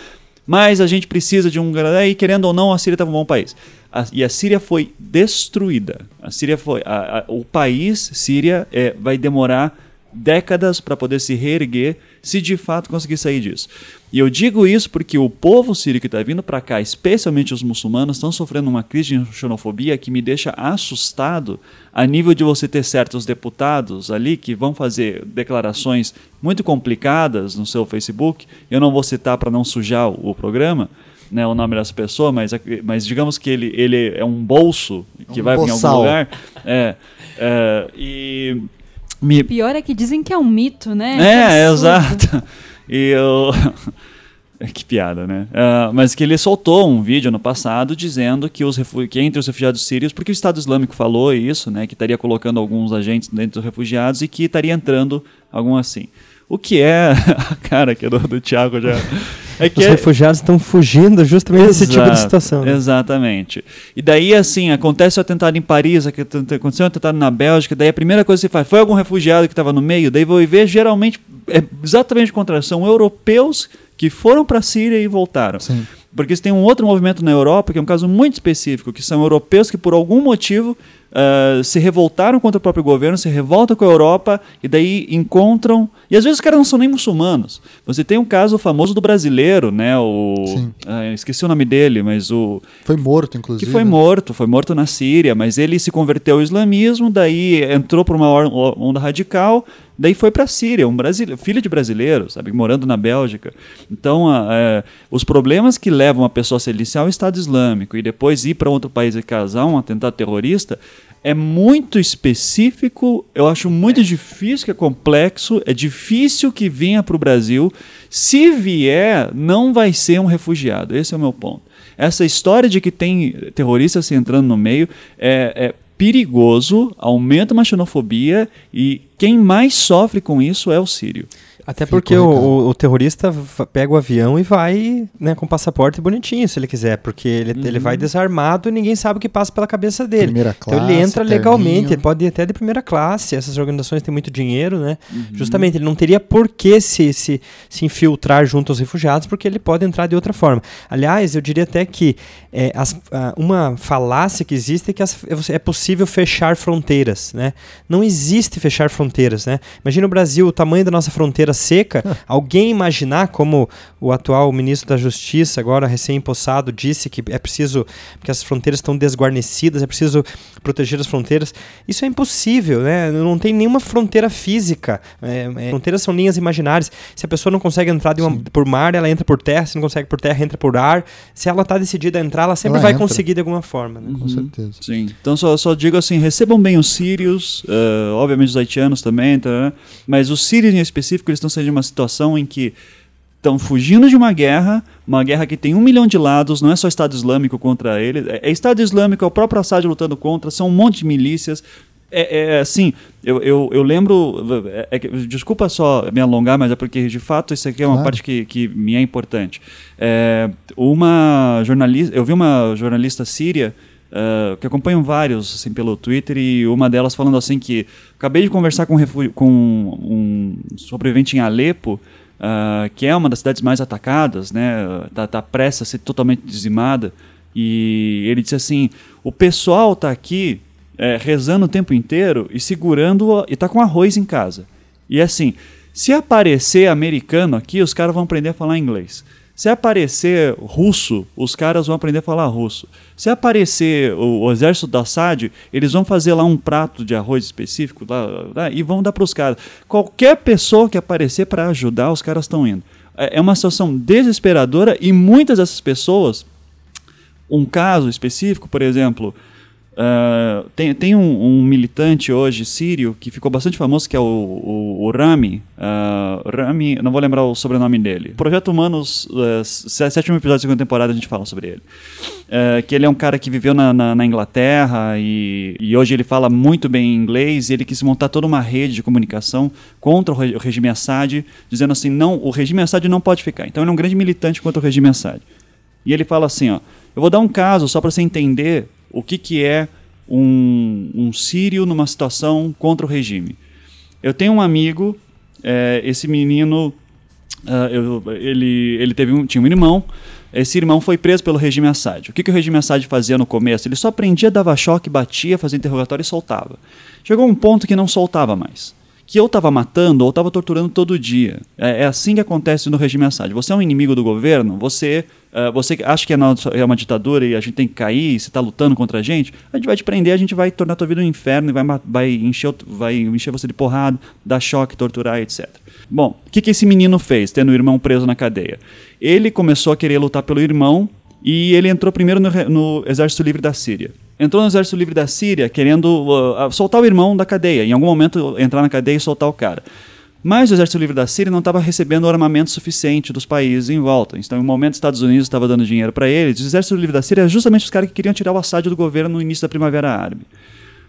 mas a gente precisa de um. E querendo ou não, a Síria estava um bom país. A, e a Síria foi destruída. A Síria foi. A, a, o país, Síria, é, vai demorar décadas para poder se reerguer se de fato conseguir sair disso. E eu digo isso porque o povo sírio que está vindo para cá, especialmente os muçulmanos, estão sofrendo uma crise de xenofobia que me deixa assustado a nível de você ter certos deputados ali que vão fazer declarações muito complicadas no seu Facebook. Eu não vou citar para não sujar o, programa. Né, o nome dessa pessoa, mas, mas digamos que ele, ele é um bolso que um vai em algum lugar. É, é, e me... O pior é que dizem que é um mito, né? É, é exato. E eu. *laughs* que piada, né? Uh, mas que ele soltou um vídeo no passado dizendo que, os que entre os refugiados sírios, porque o Estado Islâmico falou isso, né? Que estaria colocando alguns agentes dentro dos refugiados e que estaria entrando algum assim. O que é *laughs* a cara que é do, do Thiago já. É que Os é... refugiados estão fugindo justamente Exato, desse tipo de situação. Né? Exatamente. E daí, assim, acontece o atentado em Paris, aconteceu um atentado na Bélgica, daí a primeira coisa que você faz, foi algum refugiado que estava no meio? Daí vou ver, geralmente, é exatamente contra são europeus que foram para a Síria e voltaram. Sim. Porque tem um outro movimento na Europa, que é um caso muito específico, que são europeus que por algum motivo uh, se revoltaram contra o próprio governo, se revoltam com a Europa e daí encontram. E às vezes os caras não são nem muçulmanos. Você tem um caso famoso do brasileiro, né? O. Uh, esqueci o nome dele, mas o. Foi morto, inclusive. Que foi morto, foi morto na Síria, mas ele se converteu ao islamismo, daí entrou para uma onda radical, daí foi para a Síria, um brasileiro, filho de brasileiro, sabe, morando na Bélgica. Então, uh, os problemas que levam a pessoa a se aliciar ao Estado Islâmico e depois ir para outro país e casar um atentado terrorista é muito específico, eu acho muito difícil, que é complexo, é difícil que venha para o Brasil. Se vier, não vai ser um refugiado. Esse é o meu ponto. Essa história de que tem terroristas se entrando no meio é, é perigoso, aumenta uma xenofobia e quem mais sofre com isso é o sírio. Até porque o, o, terrorista pega o avião e vai né, com o passaporte bonitinho, se ele quiser, porque ele, uhum. ele vai uhum. desarmado e ninguém sabe o que passa pela cabeça dele. Primeira classe, então ele entra legalmente, ele pode ir até de primeira classe. Essas organizações têm muito dinheiro, né? Uhum. Justamente, ele não teria por que se, se, se infiltrar junto aos refugiados, porque ele pode entrar de outra forma. Aliás, eu diria até que é, as, uma falácia que existe é que as, é possível fechar fronteiras, né? Não existe fechar fronteiras, né? Imagina o Brasil, o tamanho da nossa fronteira seca, alguém imaginar como o atual ministro da Justiça, agora recém-impossado, disse que é preciso, porque as fronteiras estão desguarnecidas, é preciso proteger as fronteiras. Isso é impossível, né? Não tem nenhuma fronteira física. É, é, fronteiras são linhas imaginárias. Se a pessoa não consegue entrar uma, por mar, ela entra por terra. Se não consegue por terra, entra por ar. Se ela está decidida a entrar, ela sempre ela vai entra. conseguir de alguma forma. Né? Uhum. Com certeza. Sim. Então só, só digo assim, recebam bem os sírios, uh, obviamente os haitianos também, tá, mas os sírios em específico, eles estão sendo de uma situação em que estão fugindo de uma guerra, uma guerra que tem um milhão de lados, não é só Estado Islâmico contra ele, é, é Estado Islâmico, é o próprio Assad lutando contra, são um monte de milícias. É, é assim, eu, eu, eu lembro. É, é, desculpa só me alongar, mas é porque de fato isso aqui é uma claro. parte que, que me é importante. É, uma jornalista, eu vi uma jornalista síria. Uh, que acompanham vários assim pelo Twitter e uma delas falando assim que acabei de conversar com, um, com um sobrevivente em Alepo uh, que é uma das cidades mais atacadas, né? Tá, tá prestes a ser totalmente dizimada. E ele disse assim: o pessoal tá aqui é, rezando o tempo inteiro e segurando e tá com arroz em casa. E assim, se aparecer americano aqui, os caras vão aprender a falar inglês. Se aparecer russo, os caras vão aprender a falar russo. Se aparecer o, o exército da Assad, eles vão fazer lá um prato de arroz específico lá, lá, e vão dar para os caras. Qualquer pessoa que aparecer para ajudar, os caras estão indo. É, é uma situação desesperadora e muitas dessas pessoas, um caso específico, por exemplo, Uh, tem tem um, um, militante hoje sírio que ficou bastante famoso que é o, o, o Rami. Uh, Rami não vou lembrar o sobrenome dele. Projeto Humanos uh, sétimo episódio da segunda temporada a gente fala sobre ele. Que ele é um cara que viveu na, na, na Inglaterra e, e, hoje ele fala muito bem inglês ele quis montar toda uma rede de comunicação contra o, re, o regime Assad dizendo assim não o regime Assad não pode ficar. Então ele é um grande militante contra o regime Assad. E ele fala assim ó eu vou dar um caso só para você entender o que, que é um, um sírio numa situação contra o regime. Eu tenho um amigo, é, esse menino, uh, eu, ele, ele teve um, tinha um irmão, esse irmão foi preso pelo regime Assad. O que, que o regime Assad fazia no começo? Ele só prendia, dava choque, batia, fazia interrogatório e soltava. Chegou um ponto que não soltava mais que eu estava matando ou estava torturando todo dia. É, é, assim que acontece no regime Assad. Você é um inimigo do governo, você, uh, você acha que é, nossa, é, uma ditadura e a gente tem que cair, você está lutando contra a gente, a gente vai te prender, a gente vai tornar a tua vida um inferno e vai, vai, encher, vai encher você de porrada, dar choque, torturar, etc. Bom, o que, que esse menino fez, tendo o irmão preso na cadeia? Ele começou a querer lutar pelo irmão e ele entrou primeiro no, no Exército Livre da Síria entrou no exército livre da Síria querendo uh, soltar o irmão da cadeia, em algum momento entrar na cadeia e soltar o cara. Mas o exército livre da Síria não estava recebendo armamento suficiente dos países em volta. Então, em um momento, os Estados Unidos estava dando dinheiro para eles. O exército livre da Síria é justamente os caras que queriam tirar o Assad do governo no início da Primavera Árabe.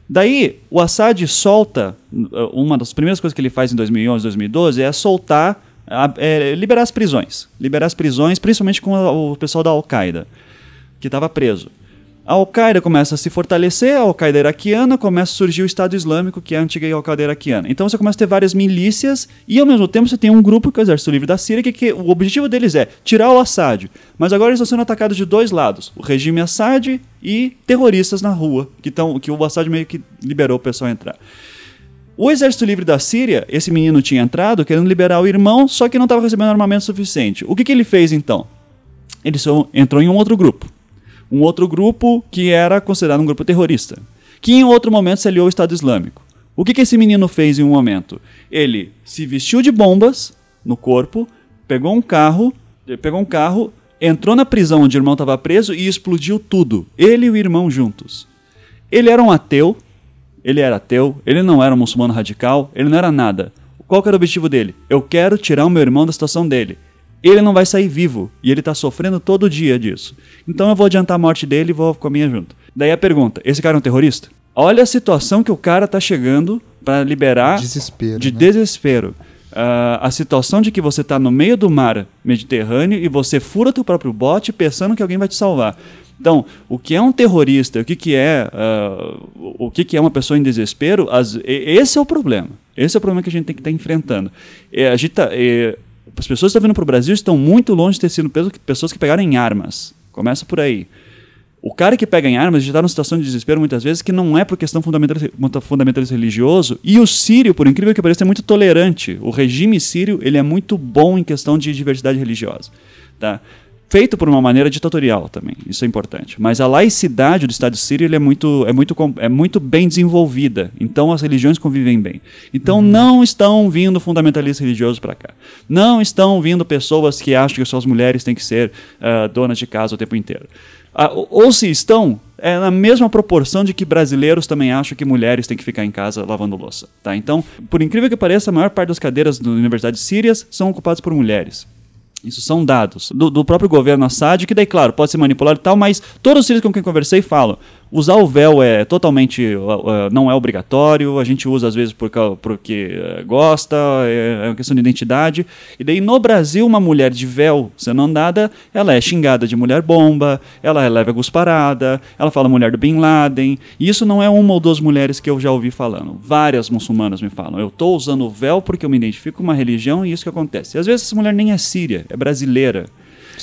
Daí, o Assad solta, uh, uma das primeiras coisas que ele faz em 2011, 2012 é soltar, é, liberar as prisões. Liberar as prisões, principalmente com o pessoal da Al-Qaeda, que estava preso. A Al-Qaeda começa a se fortalecer, a Al-Qaeda iraquiana começa a surgir o Estado Islâmico, que é a antiga Al-Qaeda iraquiana. Então você começa a ter várias milícias e ao mesmo tempo você tem um grupo que é o Exército Livre da Síria, que, que o objetivo deles é tirar o Assad. Mas agora eles estão sendo atacados de dois lados: o regime Assad e terroristas na rua, que, tão, que o Assad meio que liberou o pessoal a entrar. O Exército Livre da Síria, esse menino tinha entrado querendo liberar o irmão, só que não estava recebendo armamento suficiente. O que, que ele fez então? Ele só entrou em um outro grupo um outro grupo que era considerado um grupo terrorista, que em outro momento se aliou ao Estado Islâmico. O que, que esse menino fez em um momento? Ele se vestiu de bombas no corpo, pegou um carro, pegou um carro, entrou na prisão onde o irmão estava preso e explodiu tudo. Ele e o irmão juntos. Ele era um ateu, ele era ateu, ele não era um muçulmano radical, ele não era nada. Qual era o objetivo dele? Eu quero tirar o meu irmão da situação dele ele não vai sair vivo. E ele está sofrendo todo dia disso. Então eu vou adiantar a morte dele e vou com a minha junto. Daí a pergunta: esse cara é um terrorista? Olha a situação que o cara está chegando para liberar desespero, de né? desespero. Uh, a situação de que você está no meio do mar Mediterrâneo e você fura teu próprio bote pensando que alguém vai te salvar. Então, o que é um terrorista, o que, que é uh, o que, que é uma pessoa em desespero, as, esse é o problema. Esse é o problema que a gente tem que estar tá enfrentando. É, a gente tá, é, as pessoas que estão vindo para o Brasil estão muito longe de ter sido pessoas que pegaram em armas. Começa por aí. O cara que pega em armas já está numa situação de desespero muitas vezes que não é por questão fundamentalista, fundamentalista religioso. E o sírio, por incrível que pareça, é muito tolerante. O regime sírio ele é muito bom em questão de diversidade religiosa. Tá? Feito por uma maneira ditatorial também, isso é importante. Mas a laicidade do Estado sírio é, muito, é, muito, é muito bem desenvolvida, então as religiões convivem bem. Então uhum. não estão vindo fundamentalistas religiosos para cá. Não estão vindo pessoas que acham que só as mulheres têm que ser uh, donas de casa o tempo inteiro. Uh, ou se estão, é na mesma proporção de que brasileiros também acham que mulheres têm que ficar em casa lavando louça. Tá? Então, por incrível que pareça, a maior parte das cadeiras das universidades sírias são ocupadas por mulheres. Isso são dados do, do, próprio governo Assad, que daí, claro, pode ser manipulado e tal, mas todos os sírios com quem conversei falam: usar o véu é totalmente. Uh, não é obrigatório, a gente usa às vezes por, porque uh, gosta, é, é, uma questão de identidade. E daí no Brasil, uma mulher de véu sendo andada, ela é xingada de mulher bomba, ela é leva gusparada, ela fala mulher do Bin Laden. E isso não é uma ou duas mulheres que eu já ouvi falando. Várias muçulmanas me falam: eu estou usando o véu porque eu me identifico com uma religião e isso que acontece. E às vezes essa mulher nem é síria é brasileira.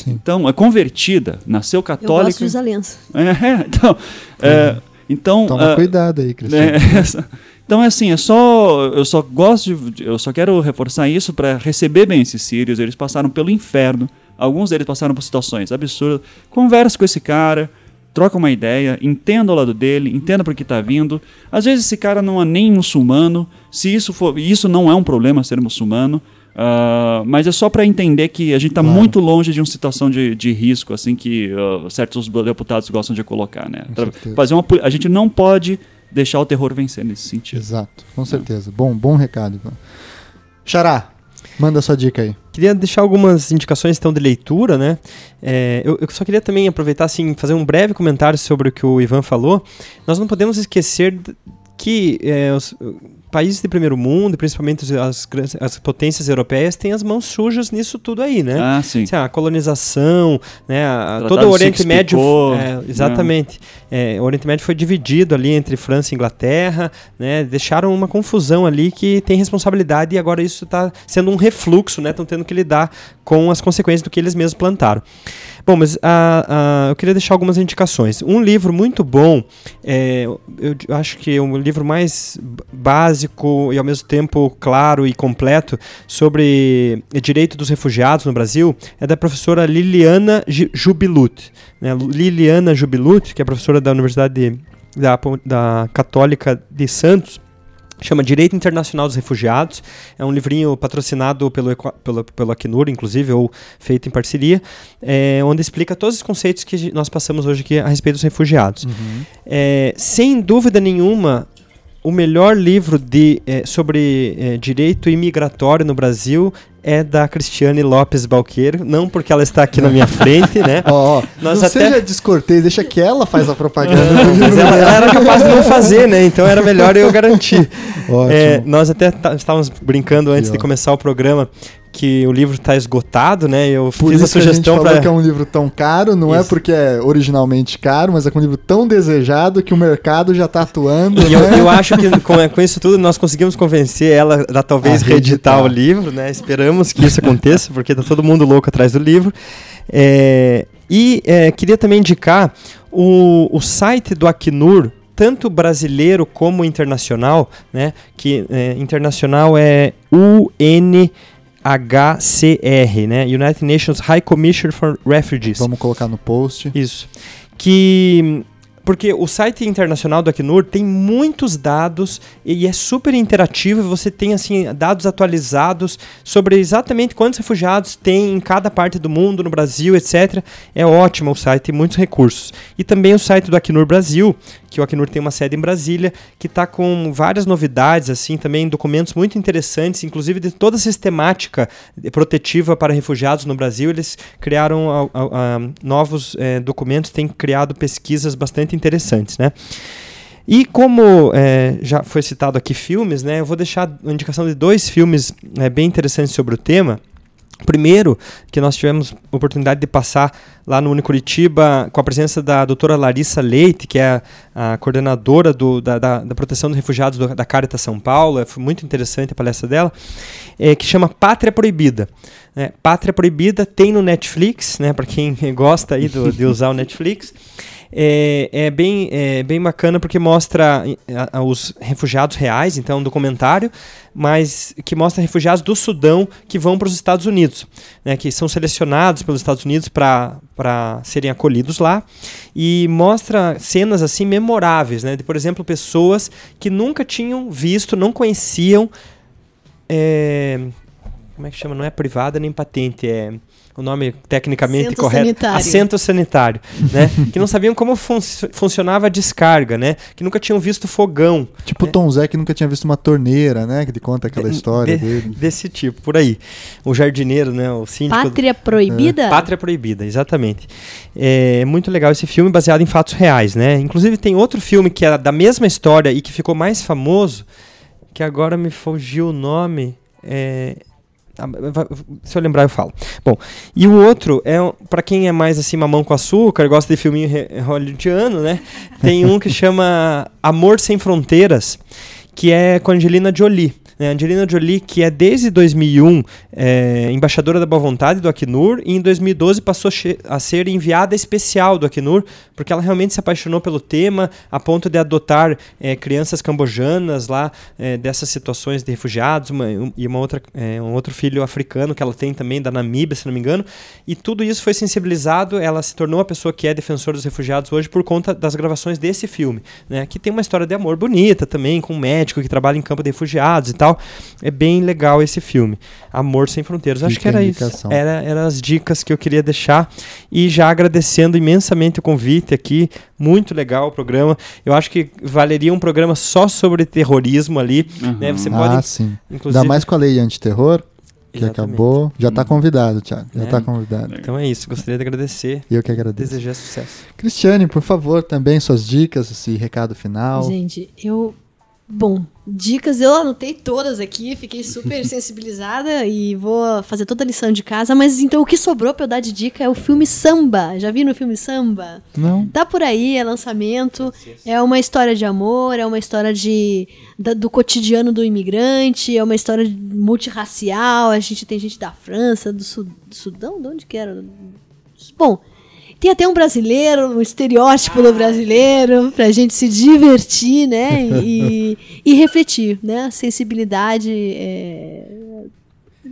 Sim. Então, é convertida, nasceu católica. Eu gosto de usar aliança. *laughs* É, então, é, então... Toma uh, cuidado aí, Cristiano. É, *laughs* então, é assim, é só, eu só gosto de, eu só quero reforçar isso para receber bem esses sírios. Eles passaram pelo inferno, alguns deles passaram por situações absurdas. Conversa com esse cara, troca uma ideia, entenda o lado dele, entenda por que está vindo. Às vezes esse cara não é nem muçulmano, se isso for, isso não é um problema ser muçulmano. Uh, mas é só para entender que a gente está Claro. muito longe de uma situação de, de risco, assim que uh, certos deputados gostam de colocar, né? Fazer uma, a gente não pode deixar o terror vencer nesse sentido. Exato, com certeza. Bom, bom recado. Ivan. Xará, manda sua dica aí. Queria deixar algumas indicações então de leitura, né? É, eu, eu só queria também aproveitar assim, fazer um breve comentário sobre o que o Ivan falou. Nós não podemos esquecer que é, os países de primeiro mundo, principalmente as, as potências europeias, têm as mãos sujas nisso tudo aí, né? Ah, sim. Assim, a colonização, né, a- todo o Oriente Médio, é, né? exatamente. É, o Oriente Médio foi dividido ali entre França e Inglaterra, né, deixaram uma confusão ali que tem responsabilidade e agora isso está sendo um refluxo, né, estão tendo que lidar com as consequências do que eles mesmos plantaram. Bom, mas ah, ah, eu queria deixar algumas indicações. Um livro muito bom, é, eu acho que é um livro mais básico e ao mesmo tempo claro e completo sobre direito dos refugiados no Brasil, é da professora Liliana Jubilut. Né? Liliana Jubilut, que é professora da Universidade de- da, da Católica de Santos, chama Direito Internacional dos Refugiados. É um livrinho patrocinado pelo, pelo, pelo Acnur, inclusive, ou feito em parceria, é, onde explica todos os conceitos que nós passamos hoje aqui a respeito dos refugiados. É, sem dúvida nenhuma, o melhor livro de, é, sobre direito imigratório no Brasil é da Cristiane Lopes Balqueiro, não porque ela está aqui na minha frente, né? Ó, *laughs* ó, Nós não até- seja descortês, deixa que ela faz a propaganda. Mas ela, ela era capaz de não fazer, né? Então era melhor eu garantir. Ótimo. É, nós até tá- estávamos brincando antes de começar o programa que o livro está esgotado, né? Eu Por fiz a sugestão para que é um livro tão caro, não é Isso. porque é originalmente caro, mas é é um livro tão desejado que o mercado já está atuando, E eu, né? eu acho que com, com isso tudo nós conseguimos convencer ela a talvez A reeditar reeditar. o livro, né? Esperamos que isso aconteça, porque tá todo mundo louco atrás do livro. É, e é, queria também indicar o, o site do Acnur, tanto brasileiro como internacional, né? Que é, internacional é UN HCR, né? United Nations High Commission for Refugees. Vamos colocar no post. Isso. Que. Porque o site internacional do Acnur tem muitos dados e é super interativo. Você tem assim dados atualizados sobre exatamente quantos refugiados tem em cada parte do mundo, no Brasil, etc. É ótimo o site, tem muitos recursos. E também o site do Acnur Brasil, que o Acnur tem uma sede em Brasília, que está com várias novidades, assim, também documentos muito interessantes, inclusive de toda a sistemática protetiva para refugiados no Brasil. Eles criaram a- a- a, novos eh, documentos, têm criado pesquisas bastante interessantes, né? E como eh, já foi citado aqui filmes, né? Eu vou deixar uma indicação de dois filmes eh, bem interessantes sobre o tema. Primeiro, que nós tivemos oportunidade de passar lá no Unicuritiba com a presença da doutora Larissa Leite, que é a, coordenadora do- da, da- da proteção dos refugiados do- da Caritas São Paulo. É, Foi muito interessante a palestra dela, é, que chama Pátria Proibida. É, Pátria Proibida tem no Netflix, né, para quem *laughs* gosta aí do- de usar o Netflix. É, é bem, é bem bacana porque mostra os refugiados reais, então um documentário, mas que mostra refugiados do Sudão que vão para os Estados Unidos, né, que são selecionados pelos Estados Unidos para serem acolhidos lá e mostra cenas assim memoráveis, né, de por exemplo pessoas que nunca tinham visto, não conheciam é, como é que chama? Não é privada nem patente, é o nome tecnicamente Assento correto. sanitário. Assento sanitário, né? *laughs* que não sabiam como fun- funcionava a descarga, né? Que nunca tinham visto fogão, Tipo o Tom Zé que nunca tinha visto uma torneira, né? Que ele conta aquela De- história de- dele. desse tipo, por aí. O jardineiro, né? O síndico. Pátria Proibida? Pátria Proibida, exatamente. É muito legal esse filme, baseado em fatos reais, né? Inclusive tem outro filme que é da mesma história e que ficou mais famoso, que agora me fugiu o nome. É... ah, Se eu lembrar, eu falo. Bom, e o outro é pra quem é mais assim mamão com açúcar, gosta de filminho hollywoodiano, né? Tem um que chama Amor sem Fronteiras, que é com Angelina Jolie. Né? Angelina Jolie, que é desde 2001 é, embaixadora da boa vontade do Acnur, e em 2012 passou a ser enviada especial do Acnur, porque ela realmente se apaixonou pelo tema, a ponto de adotar é, crianças cambojanas lá, é, dessas situações de refugiados, uma, um, e uma outra, é, um outro filho africano que ela tem também, da Namíbia, se não me engano, e tudo isso foi sensibilizado, ela se tornou a pessoa que é defensora dos refugiados hoje por conta das gravações desse filme, né? Que tem uma história de amor bonita também, com um médico que trabalha em campo de refugiados e tal. É bem legal esse filme. Amor Sem Fronteiras. Fica Acho que era isso. Era, eram as dicas que eu queria deixar. E já agradecendo imensamente o convite aqui. Muito legal o programa. Eu acho que valeria um programa só sobre terrorismo ali. Uhum. Né? Você pode. Ah, sim. Inclusive... Ainda mais com a lei antiterror que Exatamente. acabou. Já está convidado, Thiago. Já está é. convidado. Então é isso. Gostaria de agradecer. Eu que agradeço. Desejar sucesso. Cristiane, por favor, também suas dicas, esse recado final. Gente, eu Bom, dicas eu anotei todas aqui, fiquei super *laughs* sensibilizada e vou fazer toda a lição de casa. Mas então o que sobrou pra eu dar de dica é o filme Samba. Já vi no filme Samba? Não. Tá por aí, é lançamento. É uma história de amor, é uma história de, da, do cotidiano do imigrante, é uma história multirracial. A gente tem gente da França, do, Sud, do Sudão, de onde que era? Bom, tem até um brasileiro, um estereótipo do brasileiro, pra gente se divertir, né? E, *laughs* e refletir, né? Sensibilidade é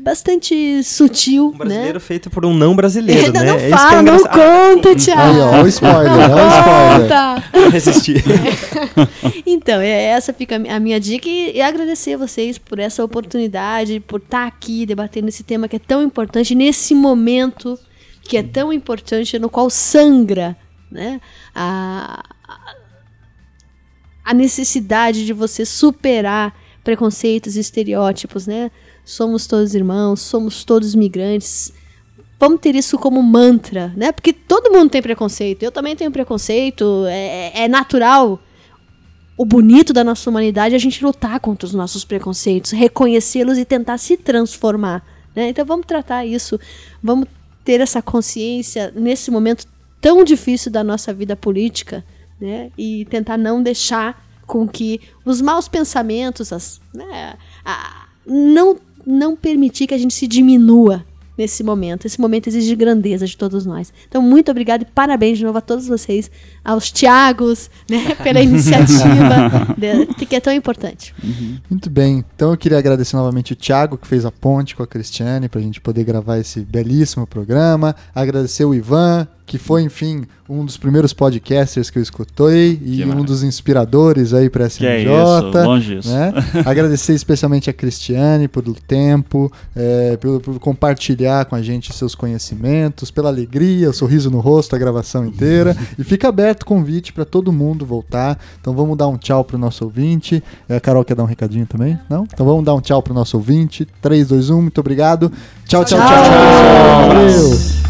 bastante sutil, um brasileiro né? feito por um não brasileiro, né? Não é fala, é não conta, Thiago. Aí, ó, o spoiler, ó, o spoiler. Resistir. *laughs* então, é, essa fica a minha dica e, e, agradecer a vocês por essa oportunidade, por estar aqui debatendo esse tema que é tão importante nesse momento que é tão importante, no qual sangra né, a, a necessidade de você superar preconceitos e estereótipos, né? Somos todos irmãos, somos todos migrantes. Vamos ter isso como mantra, né? Porque todo mundo tem preconceito. Eu também tenho preconceito. É, é natural. O bonito da nossa humanidade é a gente lutar contra os nossos preconceitos, reconhecê-los e tentar se transformar. Né? Então vamos tratar isso. Vamos ter essa consciência nesse momento tão difícil da nossa vida política, né? E tentar não deixar com que os maus pensamentos, as, né, a, não, não permitir que a gente se diminua nesse momento. Esse momento exige grandeza de todos nós. Então, muito obrigado e parabéns de novo a todos vocês, aos Tiagos, né, *laughs* pela iniciativa, de, que é tão importante. Uhum. Muito bem. Então, eu queria agradecer novamente o Tiago, que fez a ponte com a Cristiane, para a gente poder gravar esse belíssimo programa. Agradecer o Ivan, que foi, enfim, um dos primeiros podcasters que eu escutei e um dos inspiradores aí para SMJ. Que é isso, longe isso. Né? *laughs* Agradecer especialmente a Cristiane pelo tempo, é, por, por, compartilhar com a gente seus conhecimentos, pela alegria, o sorriso no rosto, a gravação inteira. e fica aberto o convite para todo mundo voltar. Então vamos dar um tchau para o nosso ouvinte. É, a Carol quer dar um recadinho também? Não? Então vamos dar um tchau para o nosso ouvinte. 3, 2, 1, muito obrigado. tchau, tchau. tchau. tchau. tchau. Valeu.